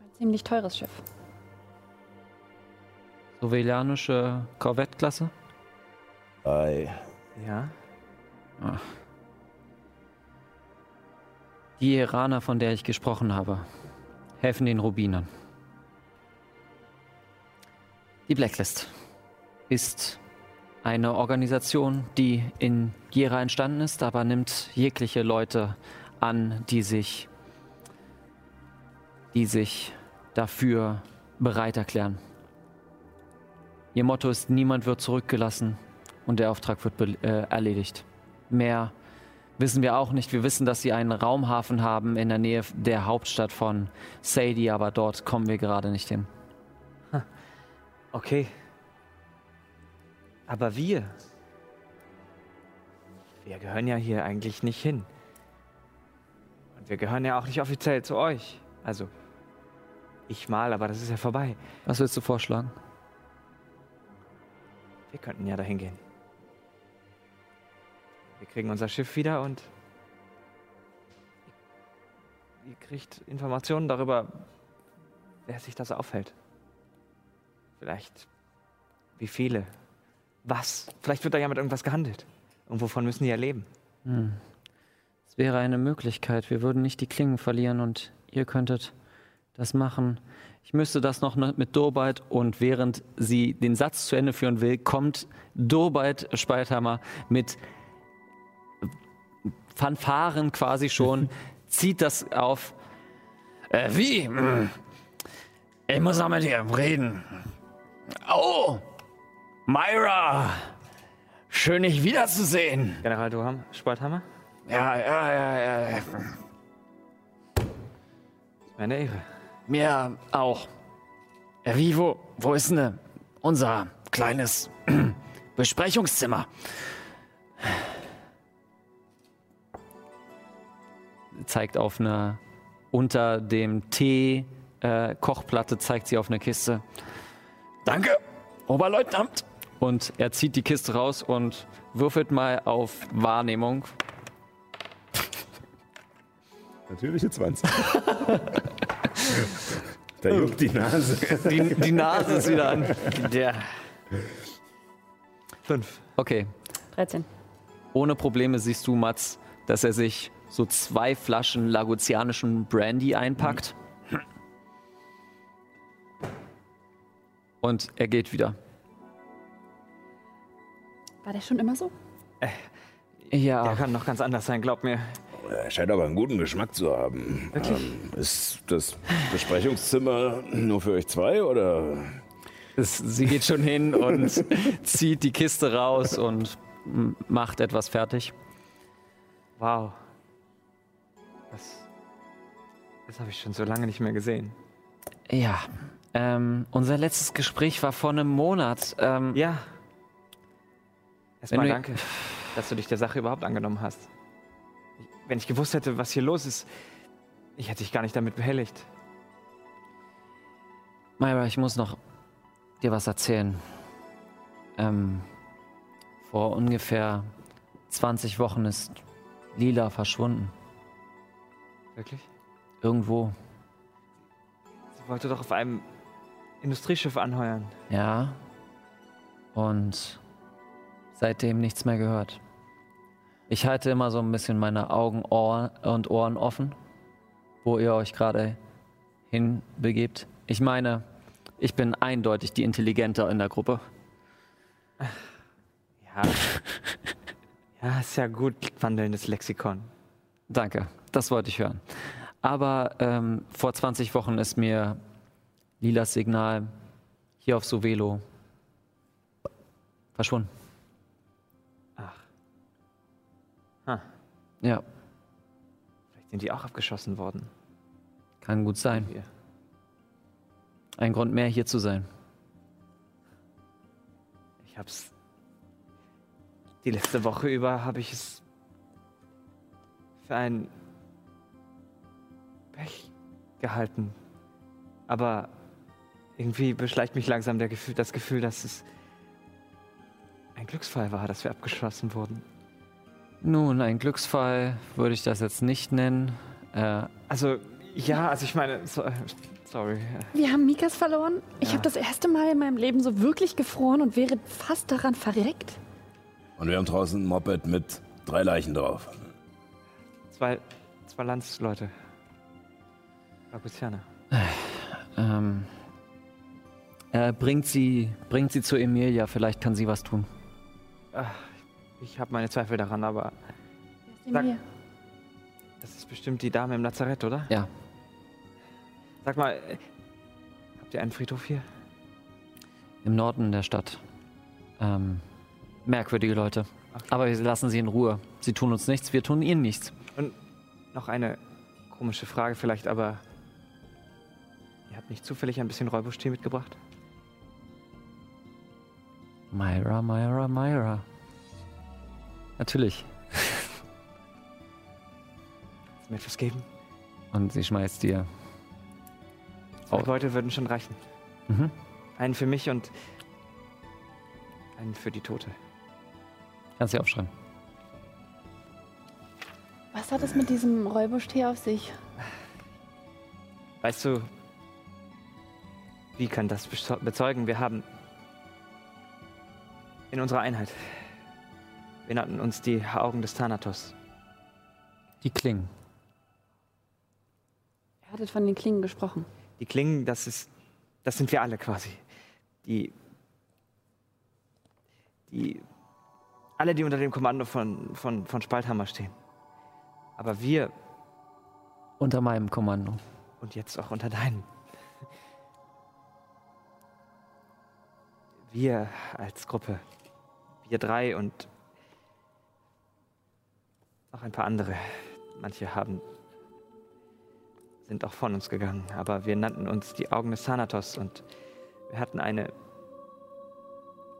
Ein ziemlich teures Schiff. Sovelianische Korvettklasse? Bei Ja. Die Iraner, von der ich gesprochen habe, helfen den Rubinern. Die Blacklist ist eine Organisation, die in Jera entstanden ist, aber nimmt jegliche Leute an, die sich, die sich dafür bereit erklären. Ihr Motto ist, niemand wird zurückgelassen und der Auftrag wird äh, erledigt. Mehr wissen wir auch nicht. Wir wissen, dass sie einen Raumhafen haben in der Nähe der Hauptstadt von Sadie, aber dort kommen wir gerade nicht hin. Okay. Aber wir. Wir gehören ja hier eigentlich nicht hin. Und wir gehören ja auch nicht offiziell zu euch. Also, ich mal, aber das ist ja vorbei. Was willst du vorschlagen? Wir könnten ja dahin gehen. Wir kriegen unser Schiff wieder und ihr kriegt Informationen darüber, wer sich das aufhält. Vielleicht wie viele, was. Vielleicht wird da ja mit irgendwas gehandelt. Und wovon müssen die ja leben? Hm. Es wäre eine Möglichkeit. Wir würden nicht die Klingen verlieren und ihr könntet das machen. Ich müsste das noch mit Durbeit und während sie den Satz zu Ende führen will, kommt Durbeit Speithammer mit Fanfaren quasi schon, (laughs) zieht das auf. Äh, wie? Hm. Ich muss noch mit dir reden. Oh! Myra! Schön, dich wiederzusehen. General Duham, Sporthammer? Ja, ja, ja, ja. Ist mir eine Ehre. Mir auch. Äh, Wie, wo, wo ist denn unser kleines (clears throat) Besprechungszimmer? Zeigt auf eine, unter dem Tee, äh, zeigt sie auf eine Kiste. Danke, Oberleutnant. Und er zieht die Kiste raus und würfelt mal auf Wahrnehmung. (laughs) Natürliche 20. (laughs) da juckt die Nase. Die, die Nase ist wieder an. Der. Fünf. Okay. 13. Ohne Probleme siehst du, Mats, dass er sich so zwei Flaschen lagozianischen Brandy einpackt. Und er geht wieder. War der schon immer so? Ja. Der kann noch ganz anders sein, glaub mir. Er scheint aber einen guten Geschmack zu haben. Ähm, ist das Besprechungszimmer nur für euch zwei oder? Es, sie geht schon hin und (laughs) zieht die Kiste raus und macht etwas fertig. Wow. Das. Das habe ich schon so lange nicht mehr gesehen. Ja. Ähm, unser letztes Gespräch war vor einem Monat. Ähm, Ja. Erstmal danke, dass du dich der Sache überhaupt angenommen hast. Wenn ich gewusst hätte, was hier los ist, ich hätte dich gar nicht damit behelligt. Myra, ich muss noch dir was erzählen. Ähm, vor ungefähr 20 Wochen ist Lila verschwunden. Wirklich? Irgendwo. Sie wollte doch auf einem Industrieschiff anheuern. Ja. Und seitdem nichts mehr gehört. Ich halte immer so ein bisschen meine Augen Ohr und Ohren offen, wo ihr euch gerade hinbegebt. Ich meine, ich bin eindeutig die Intelligente in der Gruppe. Ja. (laughs) ja, ist ja gut, wandelndes Lexikon. Danke, das wollte ich hören. Aber ähm, vor 20 Wochen ist mir Lilas Signal hier auf Sovelo verschwunden. Ach. Ah, Ja, vielleicht sind die auch abgeschossen worden. kann gut sein. Hier. Ein Grund mehr, hier zu sein. Ich hab's. Die letzte Woche über habe ich es für ein Pech gehalten. Aber irgendwie beschleicht mich langsam der Gefühl, das Gefühl, dass es ein Glücksfall war, dass wir abgeschossen wurden. Nun, ein Glücksfall würde ich das jetzt nicht nennen. Äh, Also, ja, also ich meine, so, sorry. Wir haben Mikas verloren. Ich Ja. habe das erste Mal in meinem Leben so wirklich gefroren und wäre fast daran verreckt. Und wir haben draußen ein Moped mit drei Leichen drauf. Zwei, zwei Landsleute. Lagusianer. ähm, er bringt sie, bringt sie zu Emilia. Vielleicht kann sie was tun. Ach, ich habe meine Zweifel daran, aber Sag- das ist bestimmt die Dame im Lazarett, oder? Ja. Sag mal, äh, habt ihr einen Friedhof hier? Im Norden der Stadt. Ähm, Merkwürdige Leute. Aber wir lassen sie in Ruhe. Sie tun uns nichts, wir tun ihnen nichts. Und noch eine komische Frage vielleicht, aber ihr habt nicht zufällig ein bisschen Räubusch-Tee mitgebracht? Myra, Myra, Myra. Natürlich. Kannst du mir etwas geben? Und sie schmeißt dir. Zwei Leute würden schon reichen. Mhm. Einen für mich und einen für die Tote. Kannst du aufschreiben. Was hat es mit diesem Räubusch-Tee auf sich? Weißt du, wie kann das bezeugen? Wir haben in unserer Einheit, wir nannten uns die Augen des Thanatos. Die Klingen. Ihr hattet von den Klingen gesprochen. Die Klingen, das ist, das sind wir alle quasi. Die, die, alle, die unter dem Kommando von, von, von Spalthammer stehen. Aber wir Unter meinem Kommando. und jetzt auch unter deinen. Wir als Gruppe, wir drei und noch ein paar andere. Manche haben sind auch von uns gegangen, aber wir nannten uns die Augen des Thanatos und wir hatten eine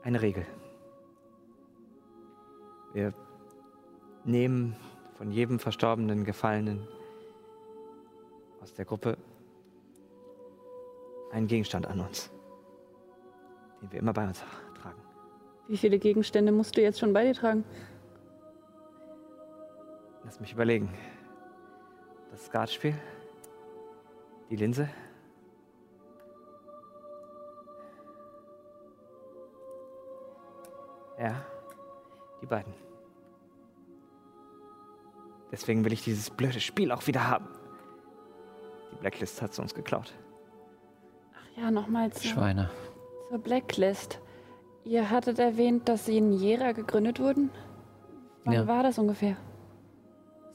eine Regel. Wir nehmen von jedem verstorbenen Gefallenen aus der Gruppe einen Gegenstand an uns, den wir immer bei uns tragen. Wie viele Gegenstände musst du jetzt schon bei dir tragen? Lass mich überlegen. Das Skatspiel, die Linse, ja, die beiden. Deswegen will ich dieses blöde Spiel auch wieder haben. Die Blacklist hat es uns geklaut. Ach ja, nochmal zur, Schweine. zur Blacklist. Ihr hattet erwähnt, dass sie in Jera gegründet wurden. Wann Ja. war das ungefähr?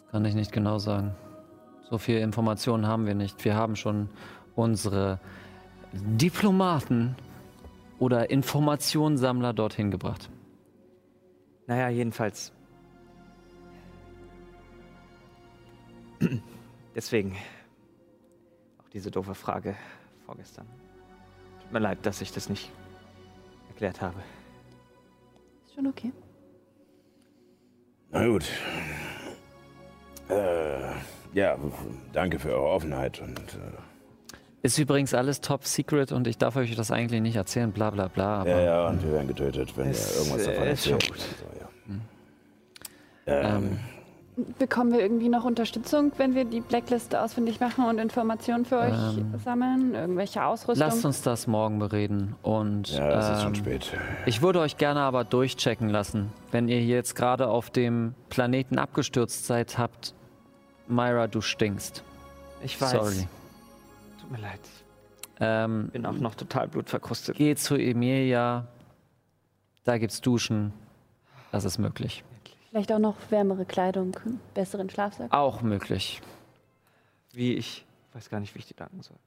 Das kann ich nicht genau sagen. So viel Informationen haben wir nicht. Wir haben schon unsere Diplomaten oder Informationssammler dorthin gebracht. Naja, jedenfalls. (clears throat) Deswegen auch diese doofe Frage vorgestern. Tut mir leid, dass ich das nicht erklärt habe. Ist schon okay. Na gut. Äh, ja, danke für eure Offenheit und äh, Ist übrigens alles top secret und ich darf euch das eigentlich nicht erzählen, bla bla bla. Aber ja, ja, und wir werden getötet, wenn Es, wir irgendwas davon äh, ist schon erzählen. gut. So, ja. Hm. Ähm, Bekommen wir irgendwie noch Unterstützung, wenn wir die Blacklist ausfindig machen und Informationen für euch Ähm, sammeln? Irgendwelche Ausrüstung? Lasst uns das morgen bereden und ja, es ist schon ähm, spät. ich würde euch gerne aber durchchecken lassen. Wenn ihr hier jetzt gerade auf dem Planeten abgestürzt seid, habt Myra, du stinkst. Ich weiß. Sorry. Tut mir leid. Ähm, Ich bin auch noch total blutverkrustet. Geh zu Emilia. Da gibt's Duschen. Das ist möglich. Vielleicht auch noch wärmere Kleidung, besseren Schlafsack. Auch möglich. Wie ich weiß gar nicht, wie ich dir danken soll.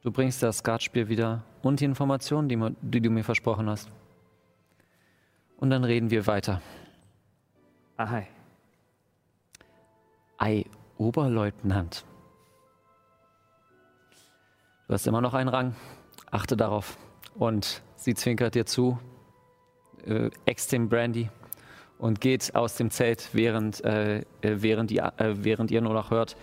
Du bringst das Skatspiel wieder und die Informationen, die, die du mir versprochen hast. Und dann reden wir weiter. Ah, hi. Ei, Oberleutnant. Du hast immer noch einen Rang. Achte darauf. Und sie zwinkert dir zu, äh, ext den Brandy und geht aus dem Zelt, während, äh, äh, während, ihr, äh, während ihr nur noch hört.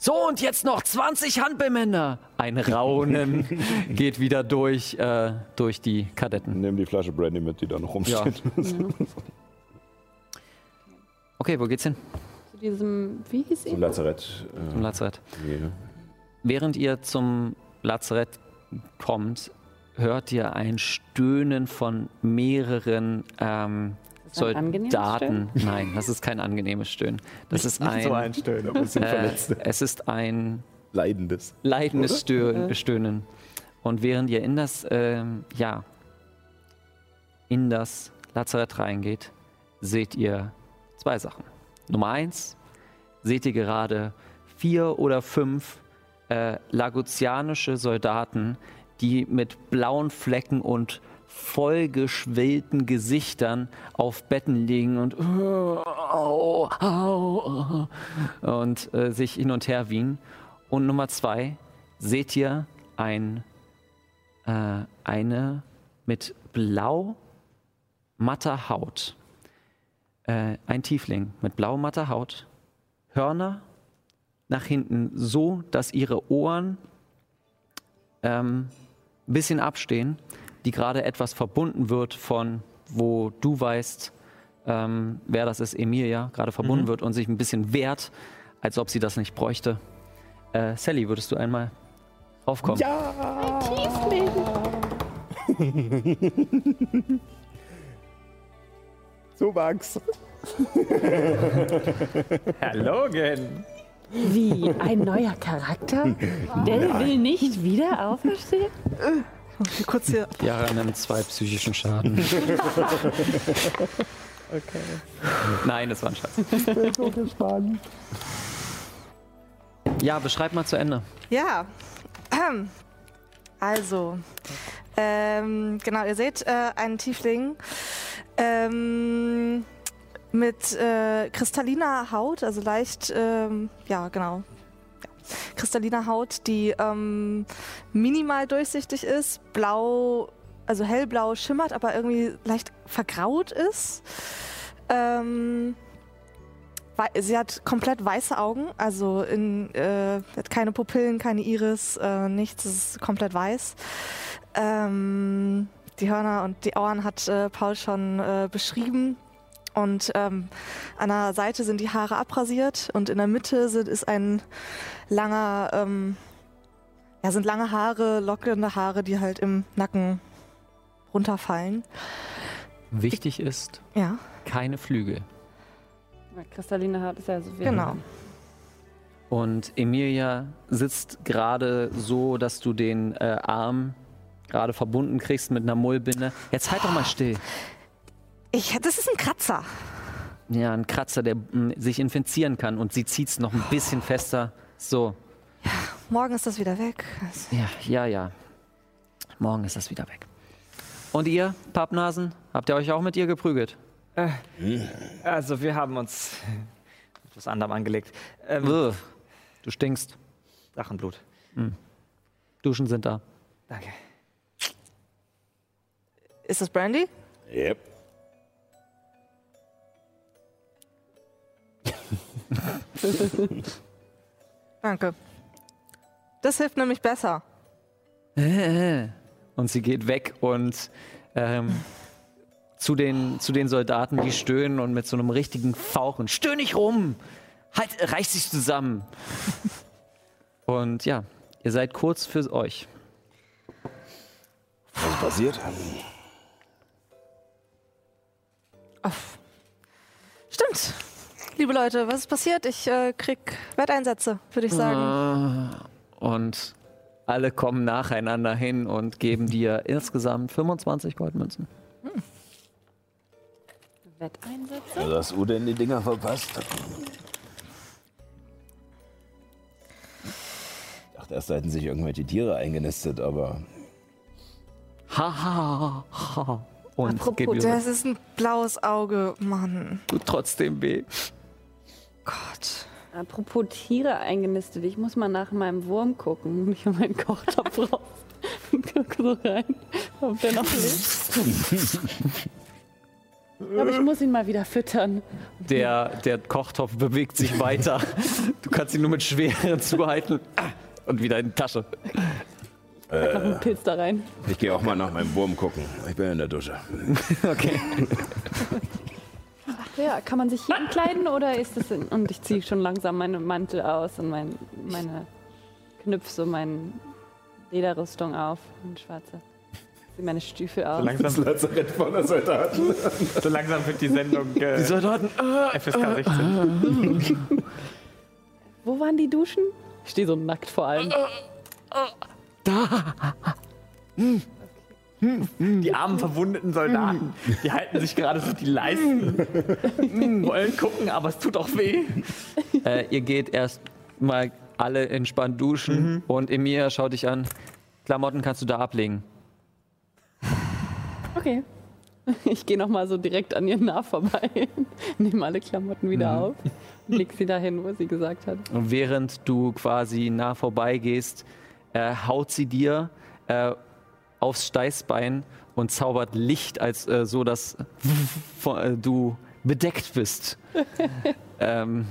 So, und jetzt noch 20 Handbemänner. Ein Raunen (laughs) geht wieder durch, äh, durch die Kadetten. Nimm die Flasche Brandy mit, die da noch Ja. rumsteht. (laughs) Okay, wo geht's hin? Zu diesem, wie hieß Zum ihn? Lazarett. Äh, Zum Lazarett. nee. Während ihr zum Lazarett kommt, hört ihr ein Stöhnen von mehreren ähm, Soldaten. (laughs) Nein, das ist kein angenehmes Stöhnen. Das ist ein, Stöhnen, aber es sind äh, Verletzte. es ist ein Leidendes. leidendes Stö Stöhnen. Und während ihr in das, ähm, ja, in das Lazarett reingeht, seht ihr zwei Sachen. Nummer eins, seht ihr gerade vier oder fünf äh, lagutianische Soldaten, die mit blauen Flecken und vollgeschwellten Gesichtern auf Betten liegen und, au, au, und äh, sich hin und her wiegen. Und Nummer zwei, seht ihr ein, äh, eine mit blau matter Haut. Äh, ein Tiefling mit blau matter Haut, Hörner nach hinten so, dass ihre Ohren ähm, ein bisschen abstehen, die gerade etwas verbunden wird von, wo du weißt, ähm, wer das ist, Emilia, gerade verbunden Mhm. wird und sich ein bisschen wehrt, als ob sie das nicht bräuchte. Äh, Sally, würdest du einmal raufkommen? Ja! Tiefling. (laughs) So, Max. (laughs) Herr Logan. Wie, ein neuer Charakter? (laughs) Der will nicht wieder auferstehen? Kurz hier. Jara nimmt zwei psychischen Schaden. (laughs) Okay. Nein, das war ein Schatz. Ich bin so gespannt. Ja, beschreib mal zu Ende. Ja. Also. Ähm, genau, ihr seht äh, einen Tiefling ähm, mit äh, kristalliner Haut, also leicht, ähm, ja, genau. Kristalliner Haut, die ähm, minimal durchsichtig ist, blau, also hellblau schimmert, aber irgendwie leicht vergraut ist. Ähm, Sie hat komplett weiße Augen, also in, äh, hat keine Pupillen, keine Iris, äh, nichts, es ist komplett weiß. Ähm, die Hörner und die Ohren hat äh, Paul schon äh, beschrieben. Und ähm, an der Seite sind die Haare abrasiert und in der Mitte sind, ist ein langer, ähm, ja, sind lange Haare, lockende Haare, die halt im Nacken runterfallen. Wichtig ist, Ja, keine Flügel. Kristalline Haut ist ja so viel. genau. Und Emilia sitzt gerade so, dass du den äh, Arm gerade verbunden kriegst mit einer Mullbinde. Jetzt halt doch mal still. Ich, das ist ein Kratzer. Ja, ein Kratzer, der mm, sich infizieren kann und sie zieht's noch ein bisschen fester. So, Morgen ist das wieder weg. ja, ja, ja. Morgen ist das wieder weg. Und ihr, Pappnasen, habt ihr euch auch mit ihr geprügelt? Äh, also, wir haben uns mit (laughs) was anderem angelegt. Ähm, du stinkst. Drachenblut. Duschen sind da. Danke. Ist das Brandy? Yep. (laughs) Danke. Das hilft nämlich besser. Und sie geht weg und ähm, zu, den, zu den Soldaten, die stöhnen und mit so einem richtigen Fauchen. Stöhn nicht rum! Halt, reiß dich zusammen! und ja, ihr seid kurz für euch. Was ist passiert? Stimmt. Liebe Leute, was ist passiert? Ich äh, krieg Wetteinsätze, würde ich sagen. Ah, Und alle kommen nacheinander hin und geben dir insgesamt 25 Goldmünzen. Wetteinsätze? Also hast du denn die Dinger verpasst? Ich dachte erst, da hätten sich irgendwelche Tiere eingenistet, aber Haha. Ha, und Apropos, das ist ein blaues Auge, Mann. tut trotzdem weh. Gott. Apropos Tiere eingenistet, ich muss mal nach meinem Wurm gucken. (laughs) Ich habe meinen Kochtopf (laughs) raus. Guck so rein, ob der noch lebt. Aber ich muss ihn mal wieder füttern. Der, der Kochtopf bewegt sich weiter. Du kannst ihn nur mit Schwere zuhalten. Und wieder in die Tasche. Einfach einen Pilz da rein. ich gehe auch mal nach meinem Wurm gucken. Ich bin in der Dusche. (laughs) Okay. Ja, kann man sich hier ankleiden oder ist das in, Und ich ziehe schon langsam meinen Mantel aus und mein, meine Knüpfe, so meine Lederrüstung auf und schwarze. Ziehe meine Stiefel aus. So langsam, Lazarett von der Soldaten. (laughs) so langsam wird die Sendung äh, Die Soldaten. FSK 16. (laughs) Wo waren die Duschen? Ich stehe so nackt vor allem. Die armen verwundeten Soldaten, die halten sich gerade so die Leisten. Wollen gucken, aber es tut auch weh. Äh, ihr geht erst mal alle entspannt duschen und Emir schaut dich an. Klamotten kannst du da ablegen. Okay. Ich gehe nochmal so direkt an ihr nah vorbei, (laughs) nehme alle Klamotten wieder Mhm. auf, leg sie dahin, wo sie gesagt hat. Und während du quasi nah vorbeigehst, äh, haut sie dir äh, aufs Steißbein und zaubert Licht, als äh, so, dass äh, du bedeckt bist. (laughs) ähm,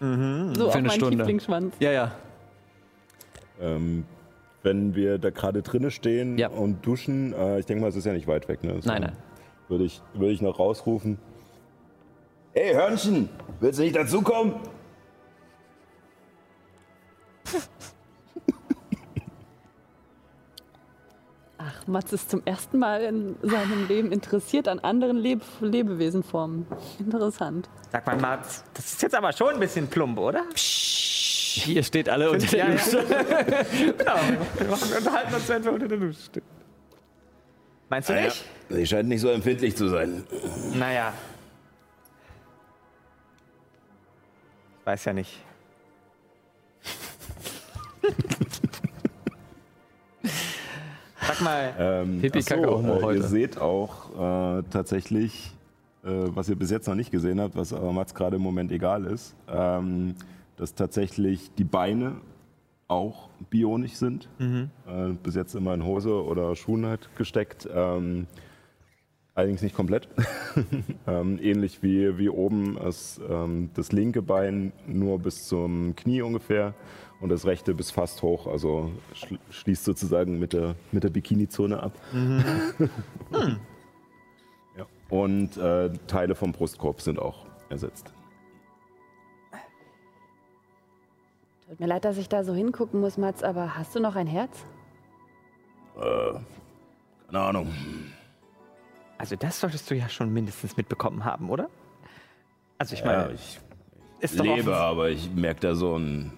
mhm, So für auf eine meinen Stunde. Ja, ja. Ähm, wenn wir da gerade drinnen stehen Ja. und duschen, äh, ich denke mal, es ist ja nicht weit weg. Ne? Nein, nein. Würde ich, würde ich noch rausrufen. Hey Hörnchen, willst du nicht dazukommen? (laughs) Ach, Mats ist zum ersten Mal in seinem Leben interessiert an anderen Leb Lebewesenformen. Interessant. Sag mal, Mats, das ist jetzt aber schon ein bisschen plump, oder? Hier steht alle unter der. Dusche. (laughs) genau, wir machen- unterhalten uns einfach unter der Dusche. Meinst du Naja, nicht? sie scheint nicht so empfindlich zu sein. Naja. Ich weiß ja nicht. Sag mal, Ähm, Pipi, ach so, Kacke, Homo äh, heute. Ihr seht auch äh, tatsächlich, äh, was ihr bis jetzt noch nicht gesehen habt, was aber Mats gerade im Moment egal ist, ähm, dass tatsächlich die Beine auch bionisch sind. Mhm. Äh, bis jetzt immer in Hose oder Schuhen halt gesteckt. Ähm, allerdings nicht komplett. (laughs) ähm, ähnlich wie, wie oben ist ähm, das linke Bein nur bis zum Knie ungefähr und das rechte bis fast hoch. Also schl schließt sozusagen mit der, mit der Bikini-Zone ab. (laughs) ja. Und äh, Teile vom Brustkorb sind auch ersetzt. Tut mir leid, dass ich da so hingucken muss, Mats, aber hast du noch ein Herz? Äh, keine Ahnung. also das solltest du ja schon mindestens mitbekommen haben, oder? Also ich Ja, meine, ich ist doch lebe, aber ich merke da so einen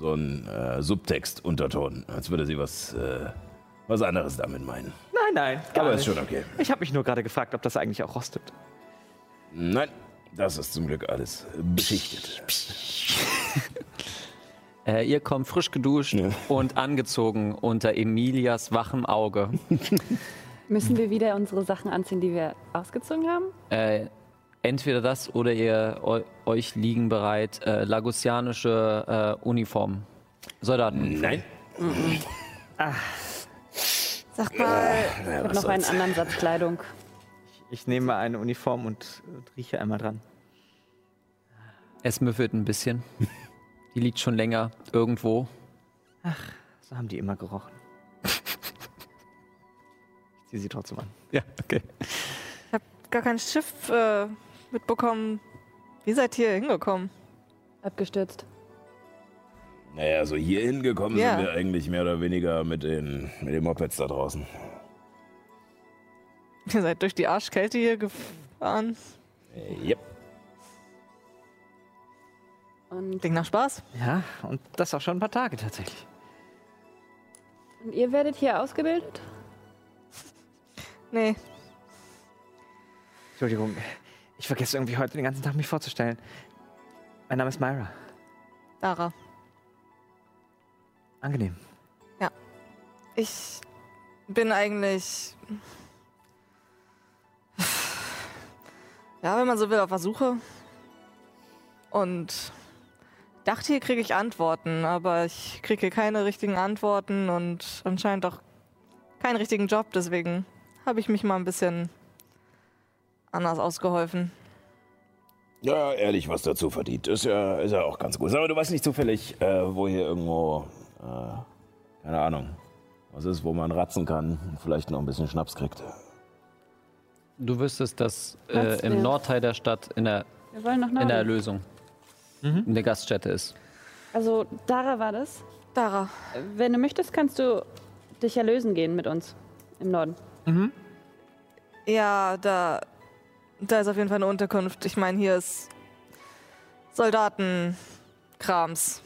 so einen, äh, Subtext-Unterton, als würde sie was, äh, was anderes damit meinen. Nein, nein, gar Aber nicht. ist schon okay. Ich habe mich nur gerade gefragt, ob das eigentlich auch rostet. Nein, das ist zum Glück alles beschichtet. (laughs) Äh, ihr kommt frisch geduscht und angezogen unter Emilias wachem Auge. (laughs) Müssen wir wieder unsere Sachen anziehen, die wir ausgezogen haben? Äh, entweder das oder ihr euch liegen bereit äh, lagusianische äh, Uniformen. Soldaten. Nein. Sag mal, Ich habe noch einen anderen Satz Kleidung. Ich nehme eine Uniform und, und rieche einmal dran. Es müffelt ein bisschen. (laughs) Die liegt schon länger irgendwo. So haben die immer gerochen. (laughs) Ich ziehe sie trotzdem an. Ja, okay. ich habe gar kein Schiff äh, mitbekommen. Wie seid ihr hingekommen? Abgestürzt. Naja, also hier hingekommen Ja. sind wir eigentlich mehr oder weniger mit den, mit den Mopeds da draußen. (laughs) Ihr seid durch die Arschkälte hier gefahren. Äh, yep. Und, Klingt nach Spaß. Ja, und das auch schon ein paar Tage tatsächlich. und ihr werdet hier ausgebildet? Nee, Entschuldigung, ich vergesse irgendwie heute den ganzen Tag mich vorzustellen. Mein Name ist Myra. Dara. Angenehm. Ich bin eigentlich. Ja, wenn man so will, auf der Suche. Und dachte, hier kriege ich Antworten, aber ich kriege hier keine richtigen Antworten und anscheinend auch keinen richtigen Job. Deswegen habe ich mich mal ein bisschen anders ausgeholfen. Ja, ehrlich, was dazu verdient. Ist ja, ist ja auch ganz gut. Aber du weißt nicht zufällig, äh, wo hier irgendwo, äh, keine Ahnung, was ist, wo man ratzen kann und vielleicht noch ein bisschen Schnaps kriegt. Du wüsstest, dass äh, im Nordteil der Stadt in der, Wir wollen nach in der. Erlösung in der Gaststätte ist. Also, Dara war das. Dara. Wenn du möchtest, kannst du dich erlösen gehen mit uns im Norden. Ja, da, da ist auf jeden Fall eine Unterkunft. Ich meine, hier ist Soldatenkrams.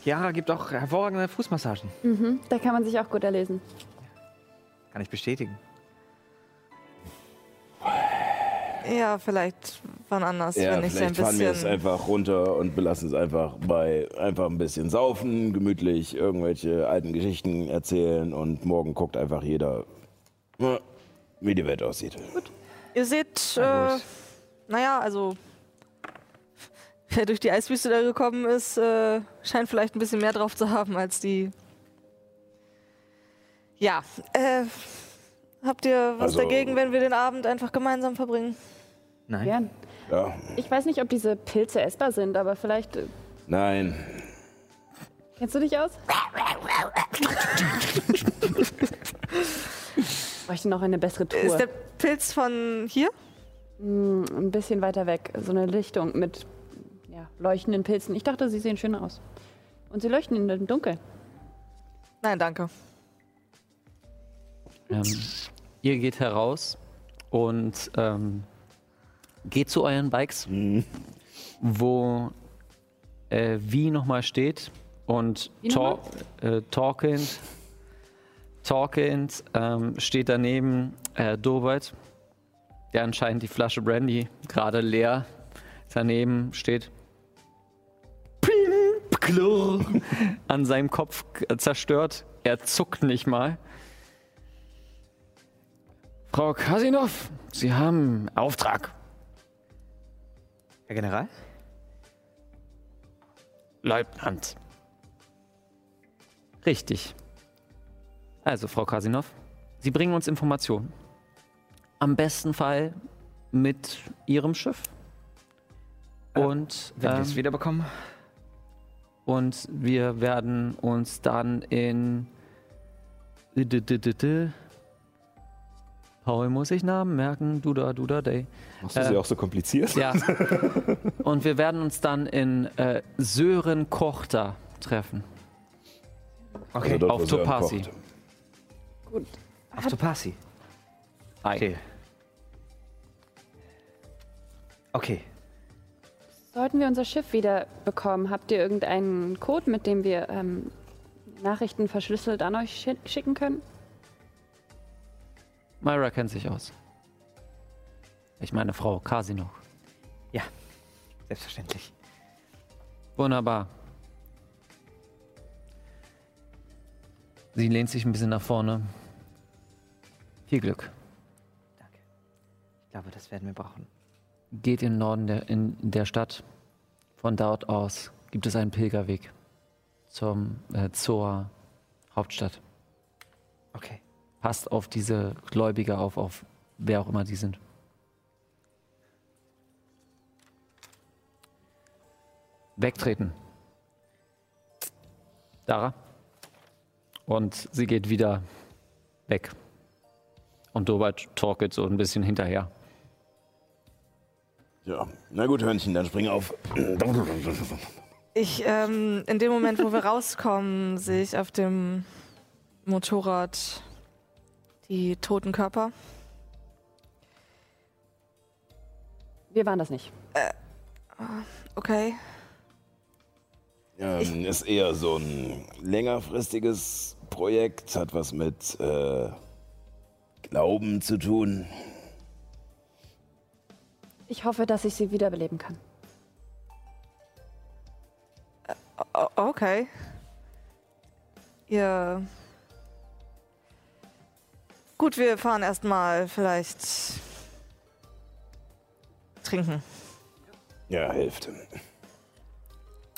Chiara gibt auch hervorragende Fußmassagen. Mhm, da kann man sich auch gut erlesen. Kann ich bestätigen. Ja, vielleicht wann anders, Ja, wenn ich ein vielleicht fahren wir es bisschen. einfach runter und belassen es einfach bei einfach ein bisschen saufen, gemütlich irgendwelche alten Geschichten erzählen und morgen guckt einfach jeder, wie die Welt aussieht. Ihr seht, äh, naja, also wer durch die Eiswüste da gekommen ist, äh, scheint vielleicht ein bisschen mehr drauf zu haben als die. Ja, äh, habt ihr was Also- dagegen, wenn wir den Abend einfach gemeinsam verbringen? Nein. Gern. Ja, Ich weiß nicht, ob diese Pilze essbar sind, aber vielleicht. äh, nein. Kennst du dich aus? (laughs) Ich bräuchte noch eine bessere Tour. Ist der Pilz von hier? Hm, ein bisschen weiter weg. So eine Lichtung mit ja, leuchtenden Pilzen. Ich dachte, sie sehen schön aus. Und sie leuchten in dem Dunkeln. Nein, danke. Ähm, ihr geht heraus und ähm, geht zu euren Bikes, wo äh, wie nochmal steht und Wie Tor äh, Torkind, Torkind ähm, steht daneben äh, Dobert, der anscheinend die Flasche Brandy gerade leer daneben steht. Pling, klirr, an seinem Kopf zerstört. Er zuckt nicht mal. Frau Kasinov, Sie haben Auftrag. Herr General? Leutnant. Richtig. Also, Frau Kasinov, Sie bringen uns Informationen. Am besten Fall mit Ihrem Schiff. Und, Wenn wir es ähm, wiederbekommen? und wir werden uns dann in. Paul muss ich Namen merken. Duda, Duda, Day. Machst du sie Äh, auch so kompliziert? Ja. (laughs) Und wir werden uns dann in äh, Sören Kochter treffen. Okay. Also dort, Auf Topasi. Gut. Auf Topasi. Okay. Okay. Sollten wir unser Schiff wieder bekommen, habt ihr irgendeinen Code, mit dem wir ähm, Nachrichten verschlüsselt an euch schi schicken können? Myra kennt sich aus. Ich meine Frau Casino. Selbstverständlich. Wunderbar. Sie lehnt sich ein bisschen nach vorne. Viel Glück. Danke. Ich glaube, das werden wir brauchen. Geht in den Norden der, in der Stadt. Von dort aus gibt es einen Pilgerweg zum, äh, zur Hauptstadt. Okay. Passt auf diese Gläubige auf, auf wer auch immer die sind. Wegtreten. Dara. Und sie geht wieder weg. Und Dobert torkelt so ein bisschen hinterher. Ja, na gut, Hörnchen, dann spring auf. Ich, ähm, in dem Moment, wo wir rauskommen, sehe ich auf dem Motorrad die toten Körper. Wir waren das nicht. Okay. Ähm, ist eher so ein längerfristiges Projekt, hat was mit äh, Glauben zu tun. Ich hoffe, dass ich sie wiederbeleben kann. O okay. Ihr. Gut, wir fahren erstmal vielleicht trinken. Ja, hilft.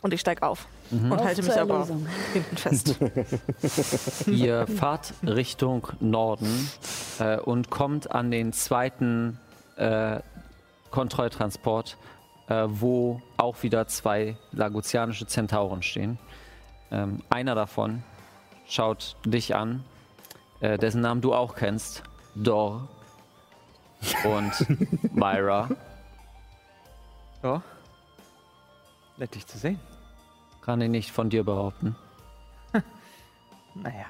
Und ich steig auf und Auf halte mich aber Erlösung. hinten fest. (laughs) (laughs) Ihr fahrt Richtung Norden äh, und kommt an den zweiten äh, Kontrolltransport, äh, wo auch wieder zwei lagozianische Zentauren stehen. Ähm, einer davon schaut dich an, äh, dessen Namen du auch kennst, Dor und (laughs) Myra. Ja. Nett dich zu sehen. Kann ich nicht von dir behaupten. (laughs) Naja.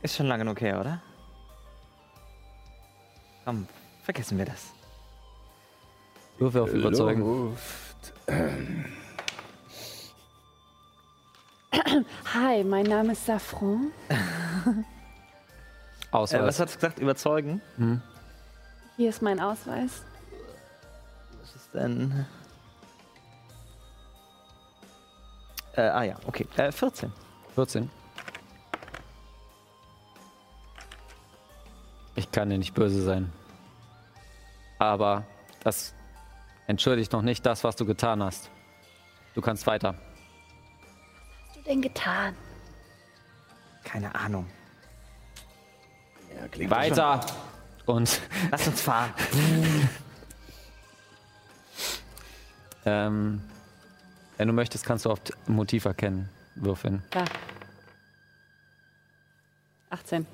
Ist schon lange genug her, oder? Komm, vergessen wir das. Würfel auf Überzeugen. Luft. (clears throat) Hi, mein Name ist Safran. (laughs) Ausweis. Äh, was hat's gesagt? Überzeugen? Hier ist mein Ausweis. Was ist denn? Äh, ah ja, okay. Äh, 14. 14. Ich kann dir nicht böse sein. Aber das entschuldigt noch nicht das, was du getan hast. Du kannst weiter. Was hast du denn getan? Keine Ahnung. Ja, klingt Weiter! Und Lass uns fahren. (laughs) ähm, wenn du möchtest, kannst du auf Motiv erkennen würfeln. Da. 18.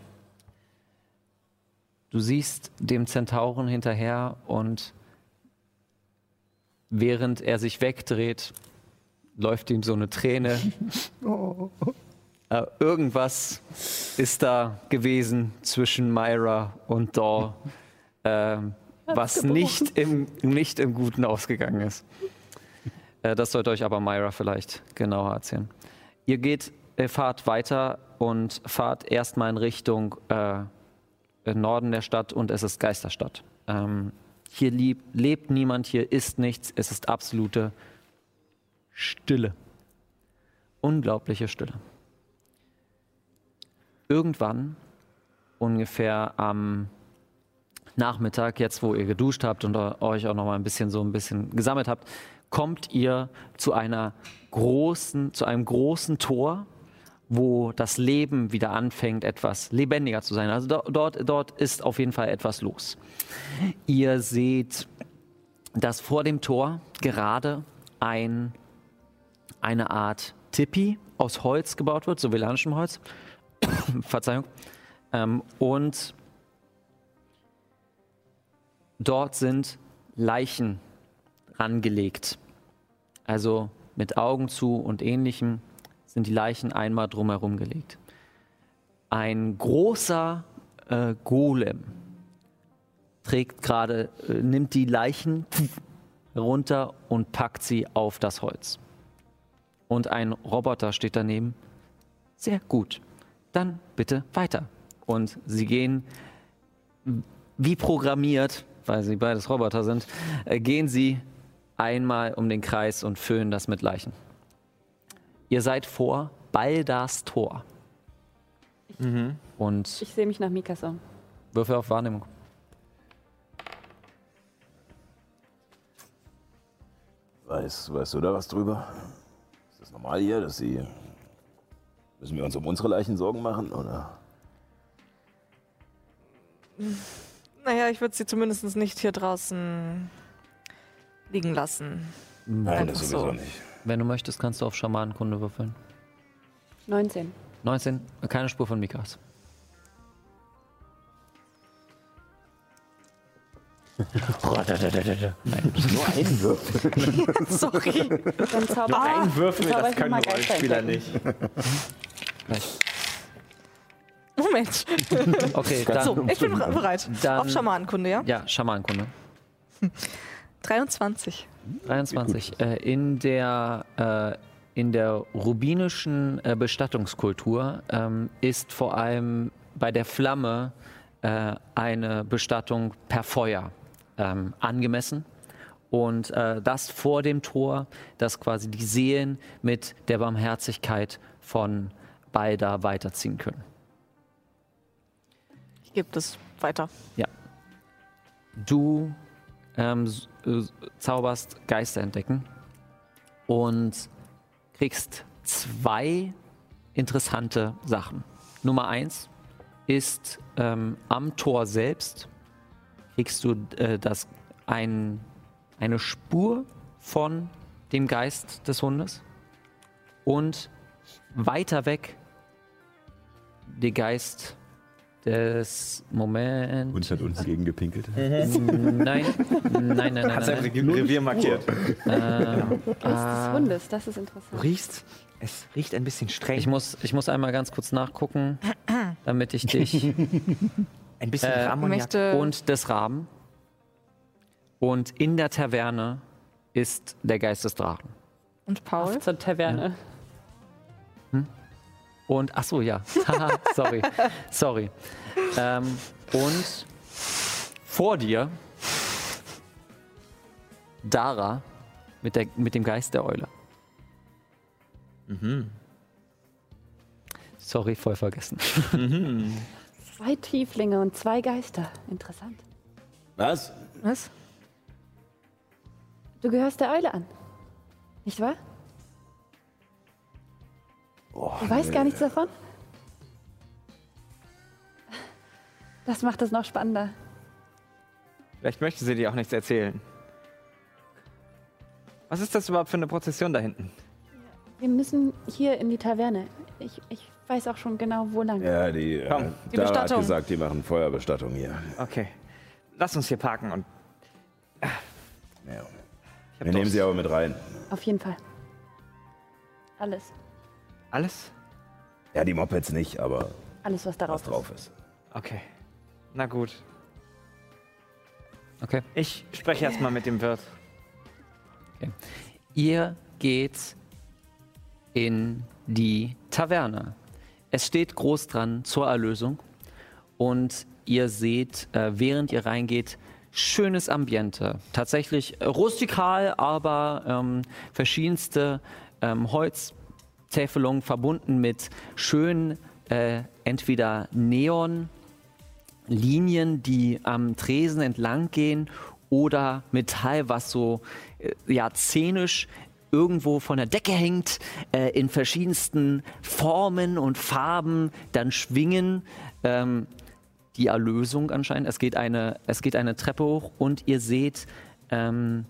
Du siehst dem Zentauren hinterher und während er sich wegdreht, läuft ihm so eine Träne. (laughs) Äh, irgendwas ist da gewesen zwischen Myra und Dor, ähm, was nicht im, nicht im Guten ausgegangen ist. Äh, das sollte euch aber Myra vielleicht genauer erzählen. Ihr geht, äh, fahrt weiter und fahrt erstmal in Richtung äh, Norden der Stadt und es ist Geisterstadt. Ähm, hier lieb, lebt niemand, hier ist nichts, es ist absolute Stille. Unglaubliche Stille. Irgendwann, ungefähr am Nachmittag, jetzt wo ihr geduscht habt und euch auch noch mal ein bisschen so ein bisschen gesammelt habt, kommt ihr zu einer großen, zu einem großen Tor, wo das Leben wieder anfängt, etwas lebendiger zu sein. Also do- dort, dort ist auf jeden Fall etwas los. Ihr seht, dass vor dem Tor gerade ein, eine Art Tipi aus Holz gebaut wird, sevillanischem Holz. (coughs) Verzeihung. Ähm, und dort sind Leichen rangelegt. Also mit Augen zu und ähnlichem sind die Leichen einmal drumherum gelegt. Ein großer äh, Golem trägt gerade, äh, nimmt die Leichen runter und packt sie auf das Holz. Und ein Roboter steht daneben. Sehr gut. Dann bitte weiter. Und sie gehen wie programmiert, weil sie beides Roboter sind, äh, gehen sie einmal um den Kreis und füllen das mit Leichen. Ihr seid vor Baldars Tor. Und Ich sehe mich nach Mikas um. Würfel auf Wahrnehmung. Weiß, weißt du da was drüber? Ist das normal hier, dass sie. Müssen wir uns um unsere Leichen Sorgen machen, oder? Naja, ich würde sie zumindest nicht hier draußen liegen lassen. Nein, Einfach das sowieso so. nicht. Wenn du möchtest, kannst du auf Schamanenkunde würfeln. 19. 19, keine Spur von Mikas. (laughs) Nur ein Würfel. (laughs) Sorry. Dann zauber Ein Würfel, das können mal Rollenspieler nicht. (laughs) Moment. Okay, dann, So, ich bin bere- bereit. Dann- Auf Schamanenkunde, ja? ja, Schamanenkunde. 23. 23. Äh, in der äh, in der rubinischen äh, Bestattungskultur ähm, ist vor allem bei der Flamme äh, eine Bestattung per Feuer ähm, angemessen. Und äh, das vor dem Tor, dass quasi die Seelen mit der Barmherzigkeit von Balda weiterziehen können. Ich gebe das weiter. Du ähm, äh, zauberst Geister entdecken und kriegst zwei interessante Sachen. Nummer eins ist ähm, am Tor selbst kriegst du äh, das ein, eine Spur von dem Geist des Hundes und weiter weg der Geist des Moment. Und hat unten gegen gepinkelt. Nein, nein, nein, nein, nein. einfach nein. Revier markiert. Ähm, Geist (laughs) des Hundes, das ist Du interessant. riechst, es riecht ein bisschen streng. ich, muss, ich muss einmal ganz kurz nachgucken, damit ich dich (laughs) ein bisschen Äh, Ammoniak. möchte. und des Raben. Und in der Taverne ist der Geist des Drachen. Und Paul. Zur Taverne. Und, ach so, ja. Haha, sorry. Sorry. Ähm, und vor dir Dara mit, der, mit dem Geist der Eule. Sorry, voll vergessen. Zwei Tieflinge und zwei Geister. Interessant. Was? Was? Du gehörst der Eule an. Nicht wahr? Du weißt gar nichts davon? Das macht es noch spannender. Vielleicht möchte sie dir auch nichts erzählen. Was ist das überhaupt für eine Prozession da hinten? Wir müssen hier in die Taverne. Ich, ich weiß auch schon genau, wo lang. Ja, die, äh, Komm, die Dara hat Bestattung. gesagt, die machen Feuerbestattung hier. Okay. Lass uns hier parken und. Ja. Wir nehmen Durst. sie aber mit rein. Auf jeden Fall. Alles. Alles? Ja, die Mopeds nicht, aber Alles, was darauf was drauf ist. Okay. Na gut. Okay. Ich spreche erstmal mit dem Wirt. Ihr geht in die Taverne. Es steht groß dran zur Erlösung und ihr seht, äh, während ihr reingeht, schönes Ambiente. Tatsächlich rustikal, aber ähm, verschiedenste ähm, Holztäfelungen verbunden mit schönen, äh, entweder Neon Linien, die am Tresen entlang gehen oder Metall, was so äh, ja, szenisch irgendwo von der Decke hängt, äh, in verschiedensten Formen und Farben dann schwingen. Ähm, die Erlösung anscheinend. Es geht eine, es geht eine Treppe hoch und ihr seht ähm,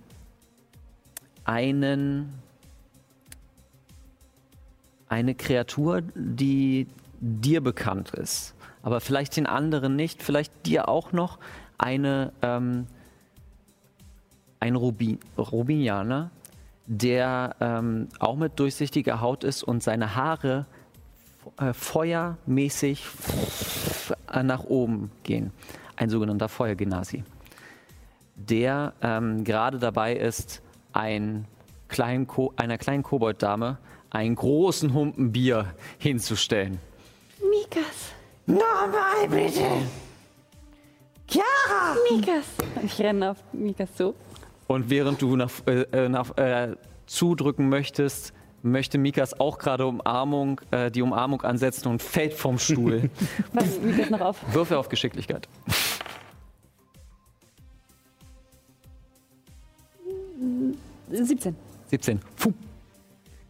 einen, eine Kreatur, die dir bekannt ist, aber vielleicht den anderen nicht, vielleicht dir auch noch eine ähm, ein Rubin, Rubinianer, der ähm, auch mit durchsichtiger Haut ist und seine Haare äh, feuermäßig nach oben gehen. Ein sogenannter Feuergenasi. Der ähm, gerade dabei ist, ein kleinen einer kleinen Kobolddame einen großen Humpen Bier hinzustellen. Mikas! Nochmal bitte! Chiara! Mikas! Ich renne auf Mikas zu. Und während du nach, äh, äh, nach, äh, zudrücken möchtest, möchte Mikas auch gerade Umarmung, äh, die Umarmung ansetzen und fällt vom Stuhl. (laughs) Was, Mikas noch auf? Würfe auf Geschicklichkeit. Mm, 17. 17. Puh.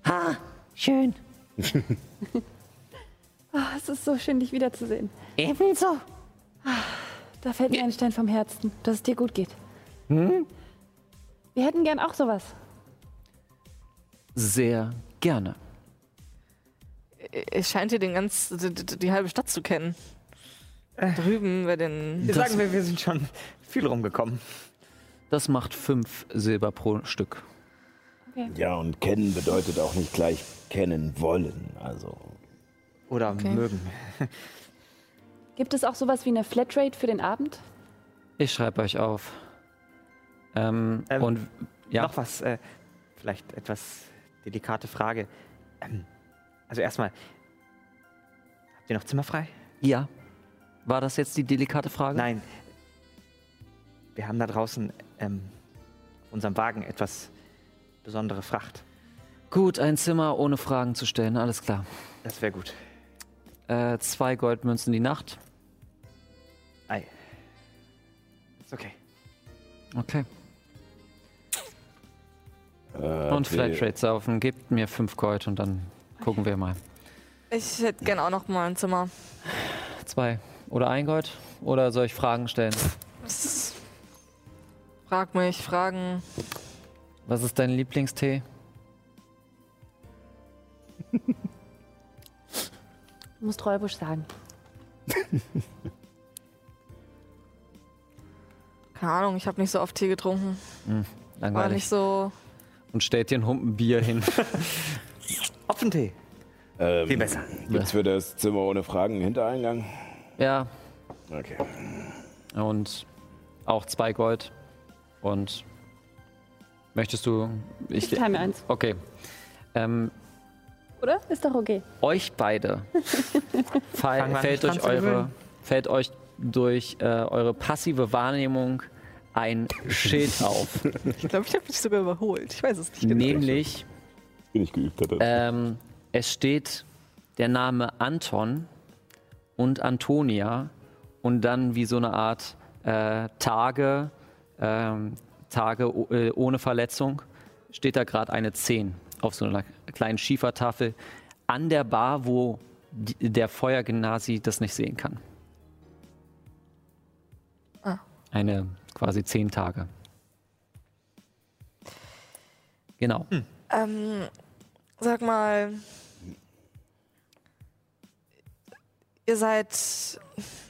Ha, schön. Oh, (laughs) es ist so schön, dich wiederzusehen. Ebenso. Da fällt mir ein Stein vom Herzen, dass es dir gut geht. Hm? Wir hätten gern auch sowas. Sehr gerne. Es scheint hier den ganz, die, die, die halbe Stadt zu kennen. Drüben bei den. Wir sagen wir, wir sind schon viel rumgekommen. Das macht fünf Silber pro Stück. Ja, und kennen bedeutet auch nicht gleich kennen wollen. Also. Oder Okay. mögen. (laughs) Gibt es auch sowas wie eine Flatrate für den Abend? Ich schreibe euch auf. Ähm, Ähm, und ja, Noch was, äh, vielleicht etwas delikate Frage. Ähm, also erstmal, habt ihr noch Zimmer frei? ja. War das jetzt die delikate Frage? Nein. Wir haben da draußen ähm, auf unserem Wagen etwas besondere Fracht. Gut, ein Zimmer ohne Fragen zu stellen, alles klar. Das wäre gut. Äh, zwei Goldmünzen die Nacht. Ei. Ist okay. Okay. Äh, Und Flatrate saufen. Gebt mir fünf Gold und dann gucken wir mal. Ich hätte gerne auch noch mal ein Zimmer. Zwei. Oder ein Gold? Oder soll ich Fragen stellen? Frag mich, Fragen. Was ist dein Lieblingstee? (laughs) Du musst Treubusch sagen. (laughs) Keine Ahnung, ich habe nicht so oft Tee getrunken. War langweilig. nicht so. Und stellt dir einen Humpen Bier hin. (laughs) Hopfentee. Ähm, Viel besser. Gibt's für das Zimmer ohne Fragen einen Hintereingang? ja, Okay. und auch zwei Gold. Und möchtest du. Ich teile mir eins. Okay. Ähm, Oder? Ist doch okay. euch beide (laughs) fall, fällt, durch eure, fällt euch durch äh, eure passive Wahrnehmung ein Schild (laughs) auf. Ich glaube, ich habe mich sogar überholt. Ich weiß es nicht genau. Nämlich, Bin ich geübt hätte. ähm, es steht der Name Anton und Antonia und dann wie so eine Art äh, Tage, ähm, Tage äh, ohne Verletzung, steht da gerade eine 10 auf so einer kleinen Schiefertafel an der Bar, wo der Feuergenasi das nicht sehen kann. Ah. Eine quasi 10 Tage. Genau. Ähm, sag mal, ihr seid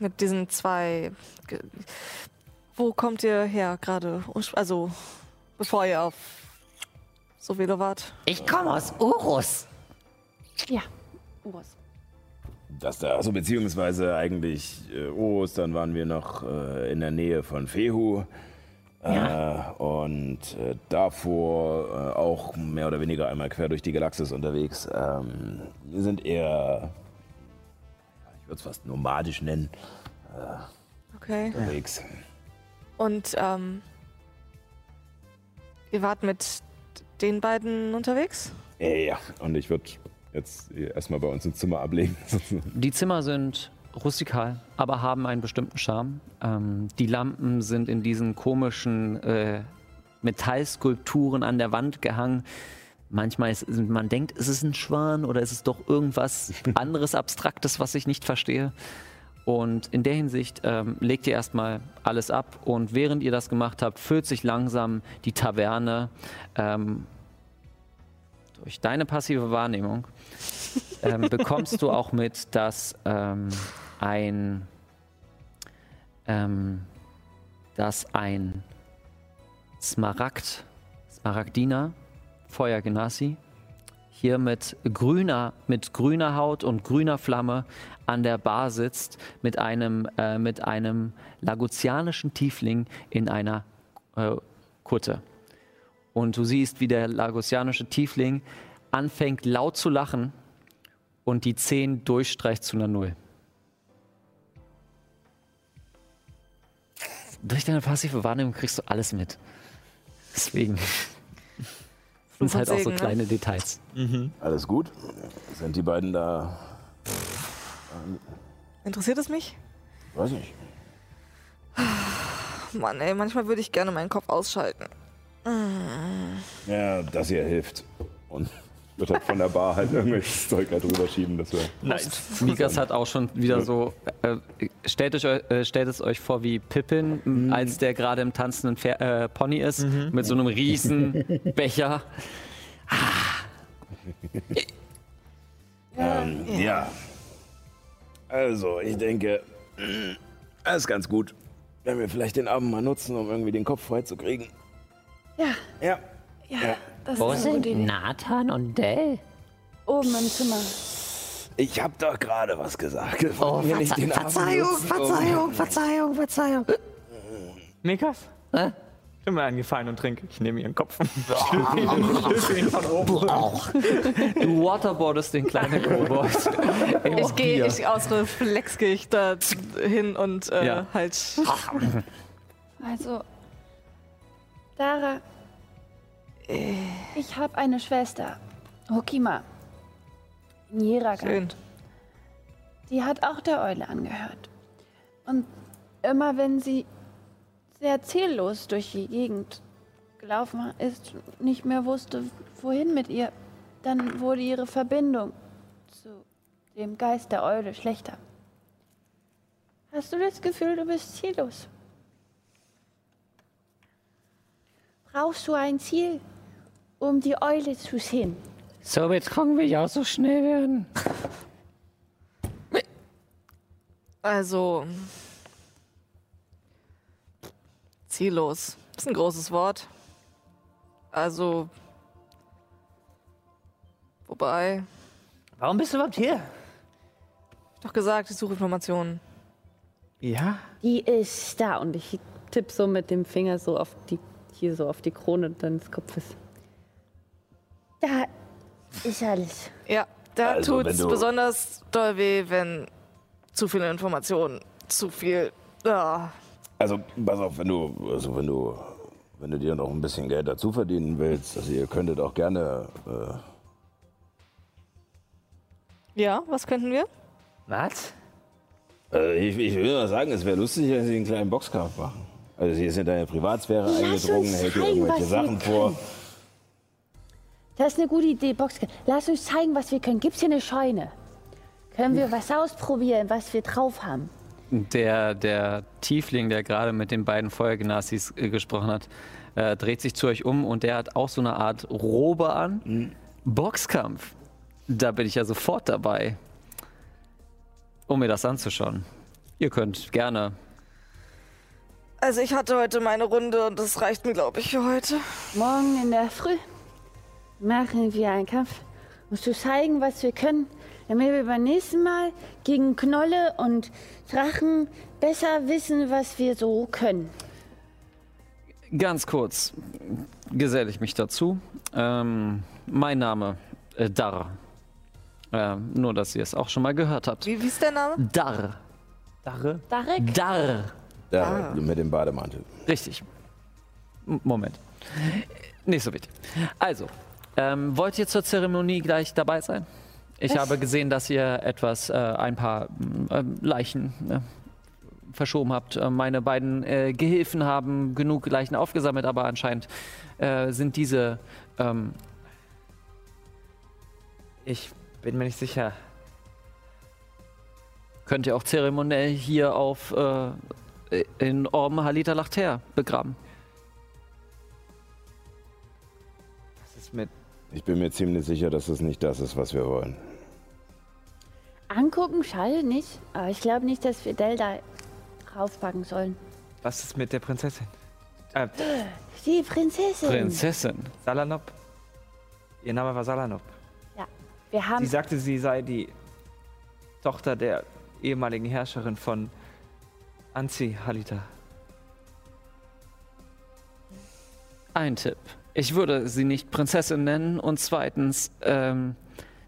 mit diesen zwei. Wo kommt ihr her gerade? Also, bevor ihr auf Sovelo wart? Ich komme aus Urus. Ja, Urus. Das da, also beziehungsweise eigentlich äh, Urus, dann waren wir noch äh, in der Nähe von Fehu. Äh, und äh, davor äh, auch mehr oder weniger einmal quer durch die Galaxis unterwegs. Ähm, wir sind eher, ich würde es fast nomadisch nennen, Okay. unterwegs. Und ähm, ihr wart mit den beiden unterwegs? Ja, Und ich würde jetzt erstmal bei uns ins Zimmer ablegen. (laughs) Die Zimmer sind rustikal, aber haben einen bestimmten Charme. Ähm, die Lampen sind in diesen komischen äh, Metallskulpturen an der Wand gehangen. Manchmal ist man denkt, ist es ein Schwan oder ist es doch irgendwas (laughs) anderes Abstraktes, was ich nicht verstehe. Und in der Hinsicht ähm, legt ihr erstmal alles ab. Und während ihr das gemacht habt, füllt sich langsam die Taverne ähm, durch deine passive Wahrnehmung ähm, (laughs) bekommst du auch mit, dass ähm, ein ähm, dass ein Smaragd, Smaragdiner, Feuergenasi, hier mit grüner, mit grüner Haut und grüner Flamme an der Bar sitzt, mit einem, äh, mit einem lagozianischen Tiefling in einer äh, Kutte. Und du siehst, wie der lagosianische Tiefling anfängt laut zu lachen und die 10 durchstreicht zu einer Null. Durch deine passive Wahrnehmung kriegst du alles mit. Deswegen (laughs) sind es halt auch so ne? kleine Details. Alles gut? Sind die beiden da? Interessiert es mich? Weiß nicht. (sighs) Mann, ey, manchmal würde ich gerne meinen Kopf ausschalten. Ja, das hier hilft. Und wird halt von der Bar halt irgendwelches Zeug halt rüberschieben, dass wir. Nice. Mikas hat auch schon wieder so, äh, stellt, euch, äh, stellt es euch vor wie Pippin, m, als der gerade im tanzenden Pfer äh, Pony ist, mit so einem riesen (laughs) Becher. Ähm, ja. Also, ich denke, ist ganz gut, wenn wir vielleicht den Abend mal nutzen, um irgendwie den Kopf freizukriegen. Ja. Ja. Ja, das Wo ist eine gute sind Idee. Nathan und Dell? Oben im Zimmer. Ich hab doch gerade was gesagt. Oh, Verzeihung, um- Verzeihung, Verzeihung, Verzeihung. (laughs) Mikas? Hä? Mir einen Gefallen und trink. Ich nehme ihren Kopf. Ihn, schlürfe ihn von oben. Du waterboardest den kleinen Kobold. (laughs) Ich gehe, ich aus Reflex gehe ich da hin und äh, Ja. halt. (laughs) Also, Dara, ich habe eine Schwester, Hokima, in Jera Schön. Die hat auch der Eule angehört. Und immer wenn sie sehr ziellos durch die Gegend gelaufen ist, nicht mehr wusste, wohin mit ihr, dann wurde ihre Verbindung zu dem Geist der Eule schlechter. Hast du das Gefühl, du bist ziellos? Brauchst du ein Ziel, um die Eule zu sehen? So betrunken will ich auch so schnell werden. Also. Ziellos. Das ist ein großes Wort. Also. Wobei. Warum bist du überhaupt hier? Ich hab doch gesagt, ich suche Informationen. Ja? Die ist da und ich tippe so mit dem Finger so auf die, hier so auf die Krone deines Kopfes. Da ist alles. Ja, da Also, tut's du- besonders doll weh, wenn zu viele Informationen, zu viel. Ah. Also, pass auf, wenn du, also wenn du, wenn du dir noch ein bisschen Geld dazu verdienen willst, also ihr könntet auch gerne, äh, Ja, was könnten wir? Was? äh, ich, ich will nur sagen, es wäre lustig, wenn sie einen kleinen Boxkampf machen. Also sie ist in deine Privatsphäre Lass eingedrungen, hält dir irgendwelche Sachen vor. Das ist eine gute Idee, Boxer. Lass uns zeigen, was wir können. Gibt's hier eine Scheune? Können wir was ausprobieren, was wir drauf haben? Der, der Tiefling, der gerade mit den beiden Feuergenazis äh, gesprochen hat, äh, dreht sich zu euch um und der hat auch so eine Art Robe an. Boxkampf. Da bin ich ja sofort dabei, um mir das anzuschauen. Ihr könnt gerne. Also ich hatte heute meine Runde und das reicht mir, glaube ich, für heute. Morgen in der Früh machen wir einen Kampf. Musst du zeigen, was wir können, damit wir beim nächsten Mal gegen Knolle und Drachen besser wissen, was wir so können. Ganz kurz geselle ich mich dazu. Ähm, mein Name, äh, Dar. Ähm, nur, dass ihr es auch schon mal gehört habt. Wie, wie ist der Name? Dar. Darre? Darek? Dar. Da, mit dem Bademantel. Richtig. M- Moment. Nicht so wichtig. Also, ähm, wollt ihr zur Zeremonie gleich dabei sein? Ich Was? habe gesehen, dass ihr etwas, äh, ein paar m, ähm, Leichen äh, verschoben habt. Äh, meine beiden äh, Gehilfen haben genug Leichen aufgesammelt, aber anscheinend äh, sind diese. Ähm, Ich bin mir nicht sicher. könnt ihr auch zeremoniell hier auf äh, in Orm Halita Lachter begraben. Ich bin mir ziemlich sicher, dass es nicht das ist, was wir wollen. Angucken, schade nicht. Aber ich glaube nicht, dass wir Delta raufpacken sollen. Was ist mit der Prinzessin? Äh, Die Prinzessin. Prinzessin. Salanop. Ihr Name war Salanop. Wir haben Sie sagte, sie sei die Tochter der ehemaligen Herrscherin von Anzi Halita. Ein Tipp. Ich würde sie nicht Prinzessin nennen und zweitens, ähm,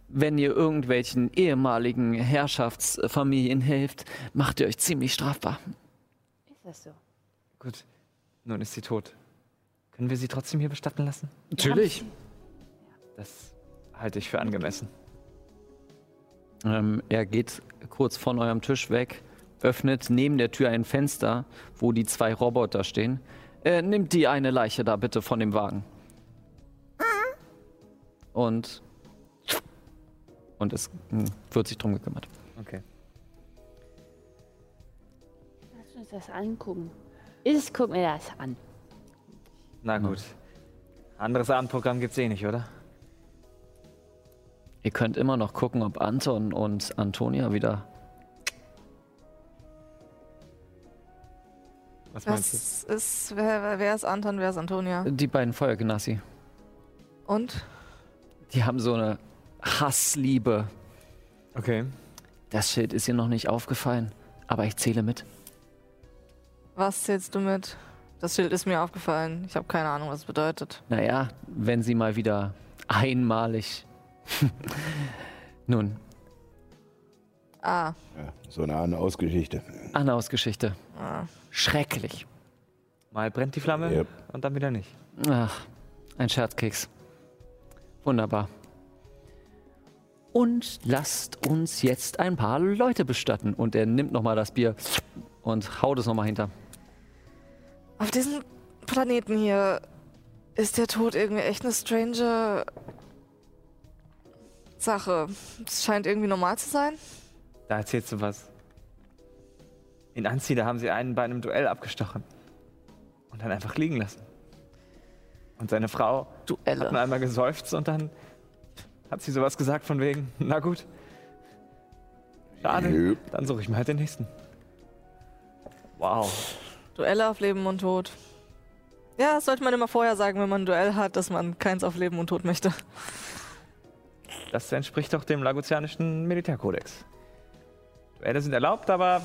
wenn ihr irgendwelchen ehemaligen Herrschaftsfamilien helft, macht ihr euch ziemlich strafbar. Ist das so? Gut, nun ist sie tot. Können wir sie trotzdem hier bestatten lassen? Natürlich. Das halte ich für angemessen. Ähm, er geht kurz von eurem Tisch weg, öffnet neben der Tür ein Fenster, wo die zwei Roboter stehen. Äh, nimmt die eine Leiche da bitte von dem Wagen. Und. Und es hm, wird sich drum gekümmert. Okay. Lass uns das angucken. Ich guck mir das an. Na gut. Anderes Abendprogramm gibt's eh nicht, oder? Ihr könnt immer noch gucken, ob Anton und Antonia wieder. Was meinst du? Ist, wer, wer ist Anton, wer ist Antonia? Die beiden Feuergenassi. Und? Die haben so eine Hassliebe. Okay. Das Schild ist ihr noch nicht aufgefallen, aber ich zähle mit. Was zählst du mit? Das Schild ist mir aufgefallen. Ich habe keine Ahnung, was es bedeutet. Naja, wenn sie mal wieder einmalig. (laughs) Nun, Ah, Ja, so eine Art Ausgeschichte. Annaus Geschichte. ah. Schrecklich. Mal brennt die Flamme Yep. und dann wieder nicht. Ach, ein Scherzkeks. Wunderbar. Und lasst uns jetzt ein paar Leute bestatten. Und er nimmt nochmal das Bier und haut es nochmal hinter. Auf diesem Planeten hier ist der Tod irgendwie echt eine strange Sache. Es scheint irgendwie normal zu sein. Da erzählst du was. In Anzi, da haben sie einen bei einem Duell abgestochen. Und dann einfach liegen lassen. Und seine Frau hat nur Duelle. einmal geseufzt und dann hat sie sowas gesagt von wegen, na gut. Schade. Nö. Dann suche ich mir halt den nächsten. Wow. Duelle auf Leben und Tod. Ja, das sollte man immer vorher sagen, wenn man ein Duell hat, dass man keins auf Leben und Tod möchte. Das entspricht doch dem lagozianischen Militärkodex. Duelle sind erlaubt, aber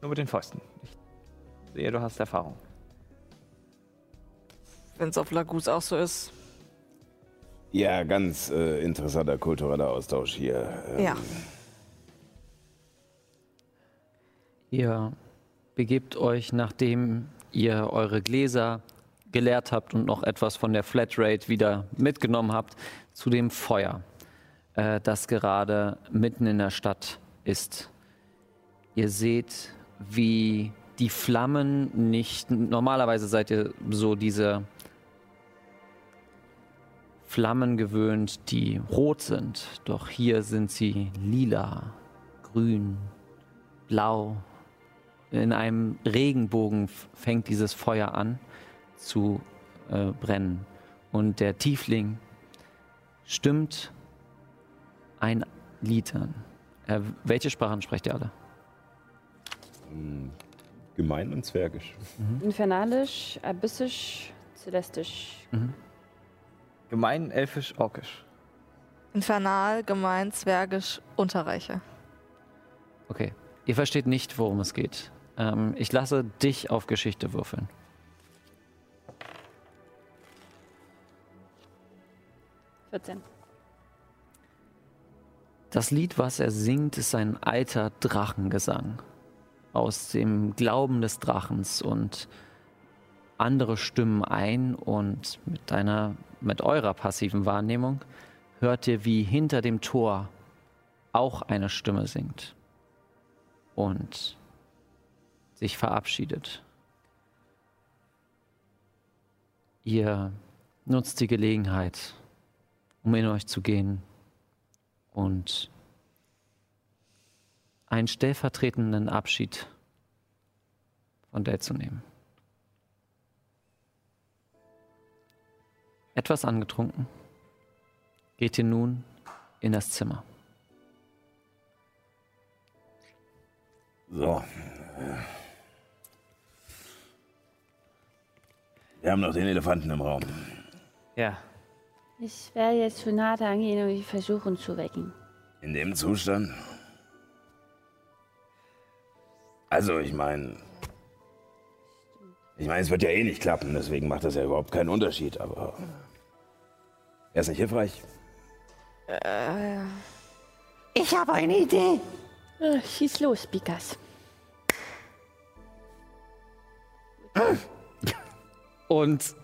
nur mit den Fäusten. Ich sehe, du hast Erfahrung. Wenn es auf Lagus auch so ist. Ja, ganz äh, interessanter kultureller Austausch hier. Ähm, Ja. Ihr begebt euch, nachdem ihr eure Gläser geleert habt und noch etwas von der Flatrate wieder mitgenommen habt, zu dem Feuer, äh, das gerade mitten in der Stadt ist. Ihr seht, wie die Flammen nicht. Normalerweise seid ihr so diese Flammen gewöhnt, die rot sind. Doch hier sind sie lila, grün, blau. In einem Regenbogen fängt dieses Feuer an zu äh, brennen. Und der Tiefling stimmt ein Lied an. Äh, welche Sprachen sprecht ihr alle? Ähm, Gemein und zwergisch. Infernalisch, Abyssisch, Celestisch. Gemein, elfisch, orkisch. Infernal, gemein, zwergisch, Unterreiche. Okay. Ihr versteht nicht, worum es geht. Ähm, ich lasse dich auf Geschichte würfeln. Vierzehn. Das Lied, was er singt, ist ein alter Drachengesang aus dem Glauben des Drachens und andere stimmen ein und mit deiner, mit eurer passiven Wahrnehmung hört ihr, wie hinter dem Tor auch eine Stimme singt und sich verabschiedet. Ihr nutzt die Gelegenheit, um in euch zu gehen und einen stellvertretenden Abschied von Dell zu nehmen. Etwas angetrunken, geht ihr nun in das Zimmer. So. Wir haben noch den Elefanten im Raum. Ja. Ich werde jetzt zu Nathan gehen und ihn versuchen zu wecken. In dem Zustand? Also, ich meine. Ich meine, es wird ja eh nicht klappen, deswegen macht das ja überhaupt keinen Unterschied, aber. Er ist nicht hilfreich. Ich habe eine Idee. Äh, schieß los, Bikas. (laughs) Und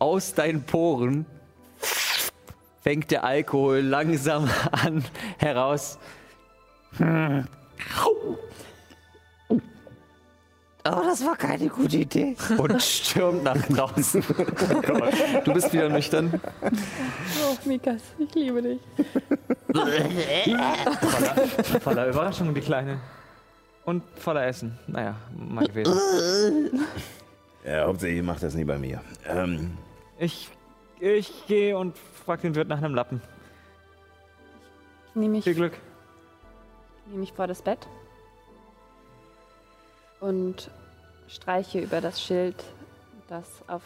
aus deinen Poren fängt der Alkohol langsam (laughs) an heraus. Aber das war keine gute Idee. und stürmt nach draußen. (laughs) Du bist wieder nüchtern. Oh, Mikas, ich liebe dich. Voller, voller Überraschung, die Kleine. Und voller Essen. Naja, mal gewesen. Ja, hauptsächlich macht das nie bei mir. Ähm, Ich, ich gehe und frag den Wirt nach einem Lappen. Ich nehme mich, Viel Glück. nehme mich vor das Bett und streiche über das Schild, das auf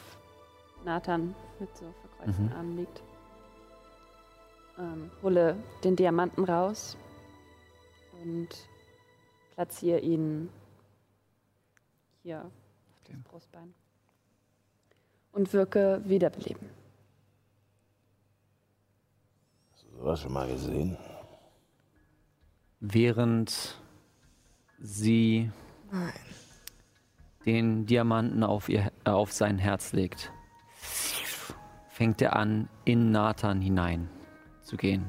Nathan mit so verkreuzten Mhm. Armen liegt. Ähm, hole den Diamanten raus und platziere ihn hier auf das Brustbein. Und wirke wiederbeleben. sowas schon mal gesehen? Während sie den Diamanten auf, ihr, äh, auf sein Herz legt, fängt er an, in Nathan hinein zu gehen.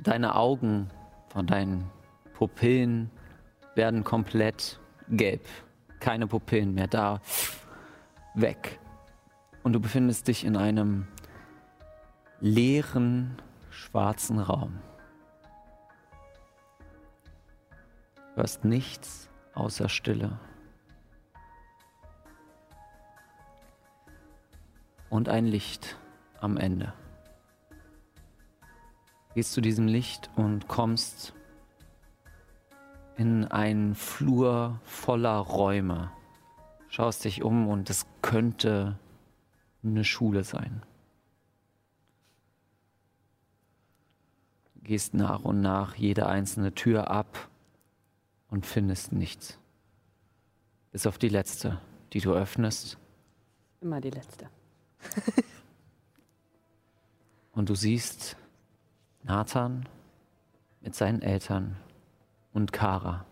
Deine Augen von deinen Pupillen werden komplett gelb. Keine Pupillen mehr da. Weg. Und du befindest dich in einem leeren, schwarzen Raum. Hörst nichts außer Stille. Und ein Licht am Ende. Gehst zu diesem Licht und kommst in einen Flur voller Räume. Schaust dich um und es könnte eine Schule sein. Gehst nach und nach jede einzelne Tür ab und findest nichts. Bis auf die letzte, die du öffnest Immer die letzte. (laughs) und du siehst Nathan mit seinen Eltern und Kara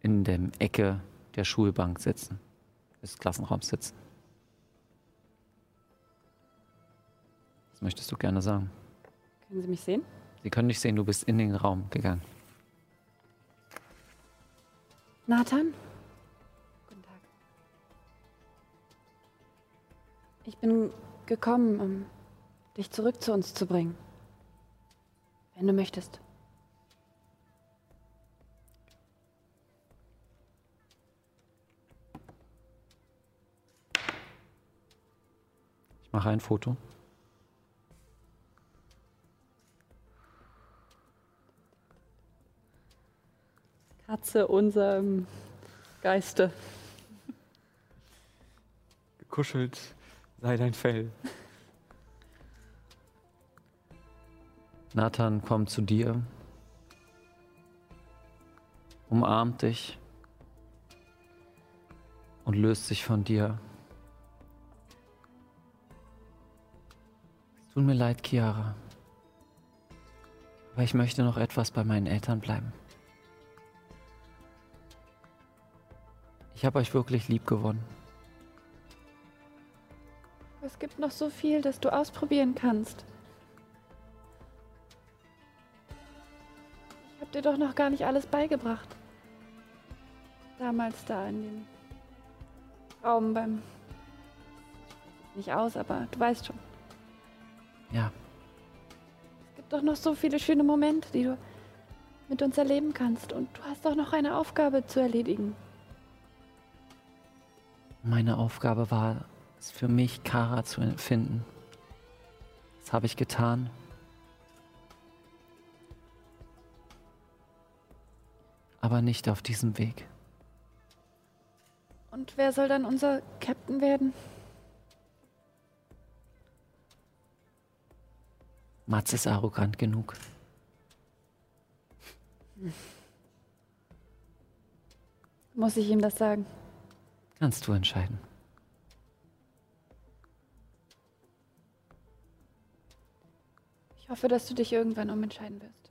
in der Ecke der Schulbank sitzen, des Klassenraums sitzen. Was möchtest du gerne sagen? Können Sie mich sehen? Sie können nicht sehen, du bist in den Raum gegangen. Nathan? Guten Tag. Ich bin gekommen, um dich zurück zu uns zu bringen. Wenn du möchtest. Ich mache ein Foto. Katze unserem Geiste. Gekuschelt sei dein Fell. Nathan kommt zu dir, umarmt dich und löst sich von dir. Es tut mir leid, Chiara, aber ich möchte noch etwas bei meinen Eltern bleiben. Ich habe euch wirklich lieb gewonnen. Es gibt noch so viel, das du ausprobieren kannst. Ich habe dir doch noch gar nicht alles beigebracht. Damals da in dem Raum beim. Nicht aus, aber du weißt schon. Ja, Es gibt doch noch so viele schöne Momente, die du mit uns erleben kannst. Und du hast doch noch eine Aufgabe zu erledigen. Meine Aufgabe war es für mich, Kara zu finden. Das habe ich getan. Aber nicht auf diesem Weg. Und wer soll dann unser Captain werden? Mats ist arrogant genug. Muss ich ihm das sagen? Kannst du entscheiden. Ich hoffe, dass du dich irgendwann umentscheiden wirst.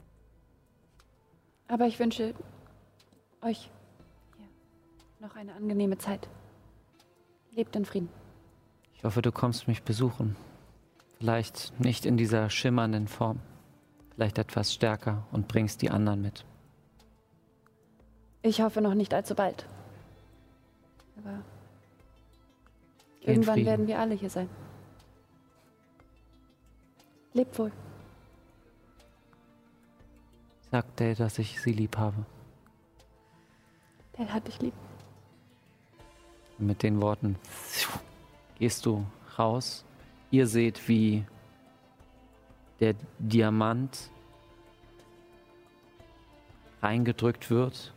Aber ich wünsche euch hier noch eine angenehme Zeit. Lebt in Frieden. Ich hoffe, du kommst mich besuchen. Vielleicht nicht in dieser schimmernden Form. Vielleicht etwas stärker und bringst die anderen mit. Ich hoffe noch nicht allzu bald. Aber Geh irgendwann werden wir alle hier sein. Lebt wohl. Sag Dale, dass ich sie lieb habe. Der hat dich lieb. Mit den Worten gehst du raus. Ihr seht, wie der Diamant reingedrückt wird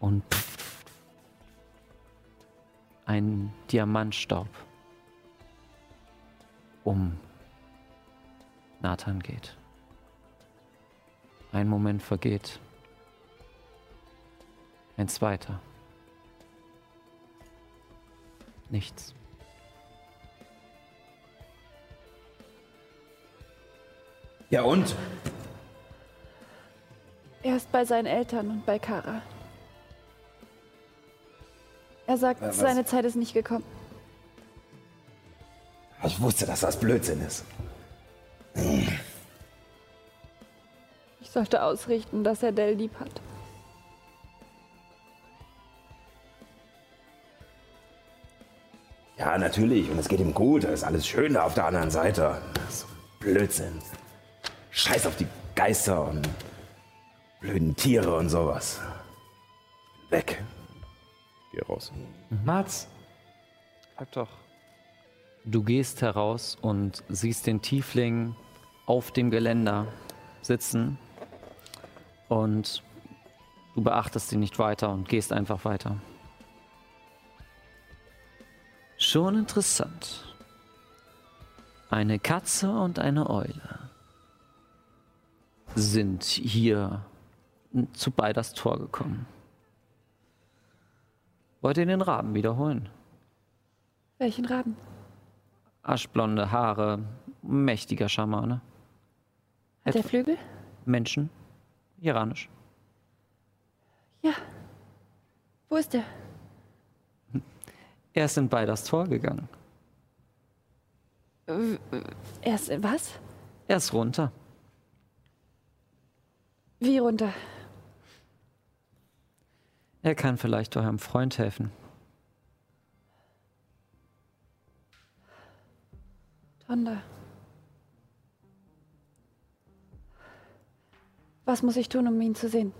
und ein Diamantstaub um Nathan geht. Ein Moment vergeht. Ein zweiter. Nichts. Ja und? Er ist bei seinen Eltern und bei Kara. Er sagt, Äh, seine Zeit ist nicht gekommen. Ich wusste, dass das Blödsinn ist. Ich sollte ausrichten, dass er Dell lieb hat. Ja, natürlich. Und es geht ihm gut. Da ist alles schön da auf der anderen Seite. Das ist Blödsinn. Scheiß auf die Geister und blöden Tiere und sowas. Weg. Raus. Mats, bleib doch. Du gehst heraus und siehst den Tiefling auf dem Geländer sitzen und du beachtest ihn nicht weiter und gehst einfach weiter. Schon interessant. Eine Katze und eine Eule sind hier zu Beiders Tor gekommen. Wollt ihr den Raben wiederholen? Welchen Raben? Aschblonde Haare, mächtiger Schamane. Hat er Flügel? Menschen, iranisch. Ja. Wo ist er? Er ist in Beiders Tor gegangen. Er ist was? Er ist runter. Wie runter? Er kann vielleicht eurem Freund helfen. Tonda. Was muss ich tun, um ihn zu sehen?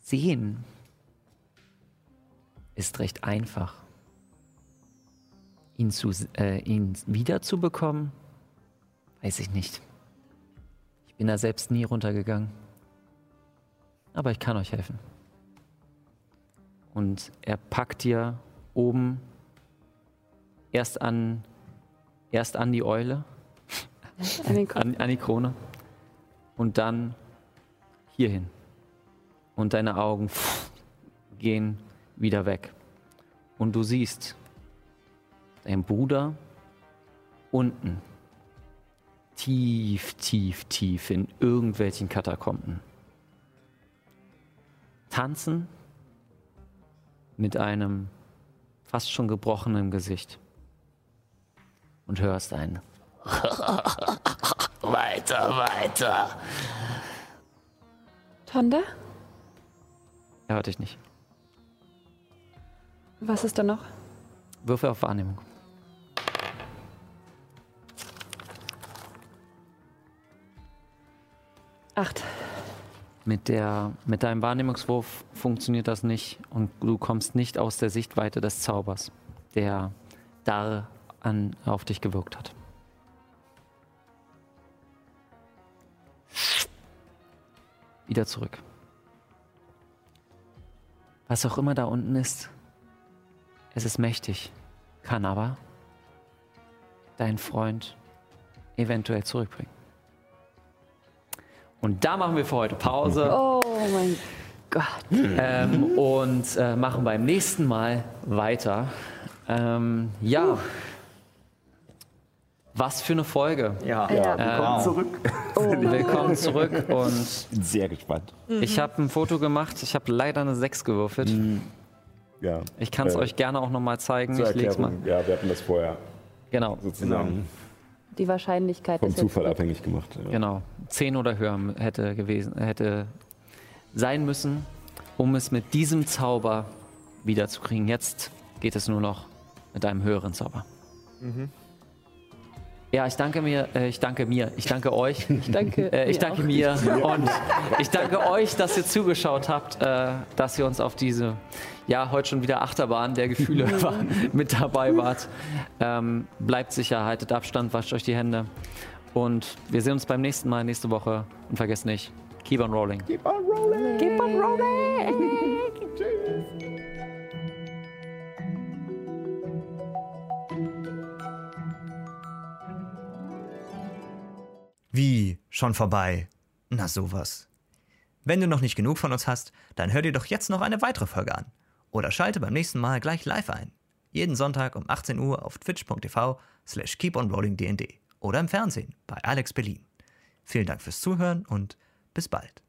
Sehen ist recht einfach. Ihn, zu, äh, ihn wiederzubekommen, weiß ich nicht. Bin da selbst nie runtergegangen. Aber ich kann euch helfen. Und er packt dir oben erst an, erst an die Eule, (laughs) An an, an die Krone und dann hierhin. Und deine Augen gehen wieder weg. Und du siehst deinen Bruder unten, tief, tief, tief in irgendwelchen Katakomben. Tanzen mit einem fast schon gebrochenen Gesicht. Und hörst ein (laughs) Weiter, weiter. Tonda? Er hört dich nicht. Was ist da noch? Würfe auf Wahrnehmung. Acht. Mit, der, mit deinem Wahrnehmungswurf funktioniert das nicht und du kommst nicht aus der Sichtweite des Zaubers, der da an, auf dich gewirkt hat. Wieder zurück. Was auch immer da unten ist, es ist mächtig, kann aber deinen Freund eventuell zurückbringen. Und da machen wir für heute Pause. Oh mein Gott. Ähm, und äh, machen beim nächsten Mal weiter. Ähm, ja. Was für eine Folge. Ja, Ja. willkommen zurück. (laughs) Willkommen zurück. Und Bin sehr gespannt. ich habe ein Foto gemacht. Ich habe leider eine 6 gewürfelt. Ja. Ich kann es Äh, euch gerne auch nochmal zeigen. Zur Ich leg's mal. Ja, wir hatten das vorher Genau, sozusagen Die Wahrscheinlichkeit vom ist Zufall jetzt abhängig gemacht. Ja. genau. 10 oder höher hätte gewesen, hätte sein müssen, um es mit diesem Zauber wiederzukriegen. Jetzt geht es nur noch mit einem höheren Zauber. Ja, ich danke mir, äh, ich danke mir, ich danke euch. (laughs) Ich danke. Äh, ich mir danke mir und ich danke euch, dass ihr zugeschaut habt, äh, dass ihr uns auf diese, ja, heute schon wieder Achterbahn der Gefühle (laughs) war, mit dabei wart. Ähm, bleibt sicher, haltet Abstand, wascht euch die Hände und wir sehen uns beim nächsten Mal, nächste Woche und vergesst nicht, keep on rolling. Keep on rolling. Keep on rolling. (laughs) Wie? Schon vorbei? Na sowas. Wenn du noch nicht genug von uns hast, dann hör dir doch jetzt noch eine weitere Folge an. Oder schalte beim nächsten Mal gleich live ein. Jeden Sonntag um 18 Uhr auf twitch.tv slash keeponrollingdnd oder im Fernsehen bei Alex Berlin. Vielen Dank fürs Zuhören und bis bald.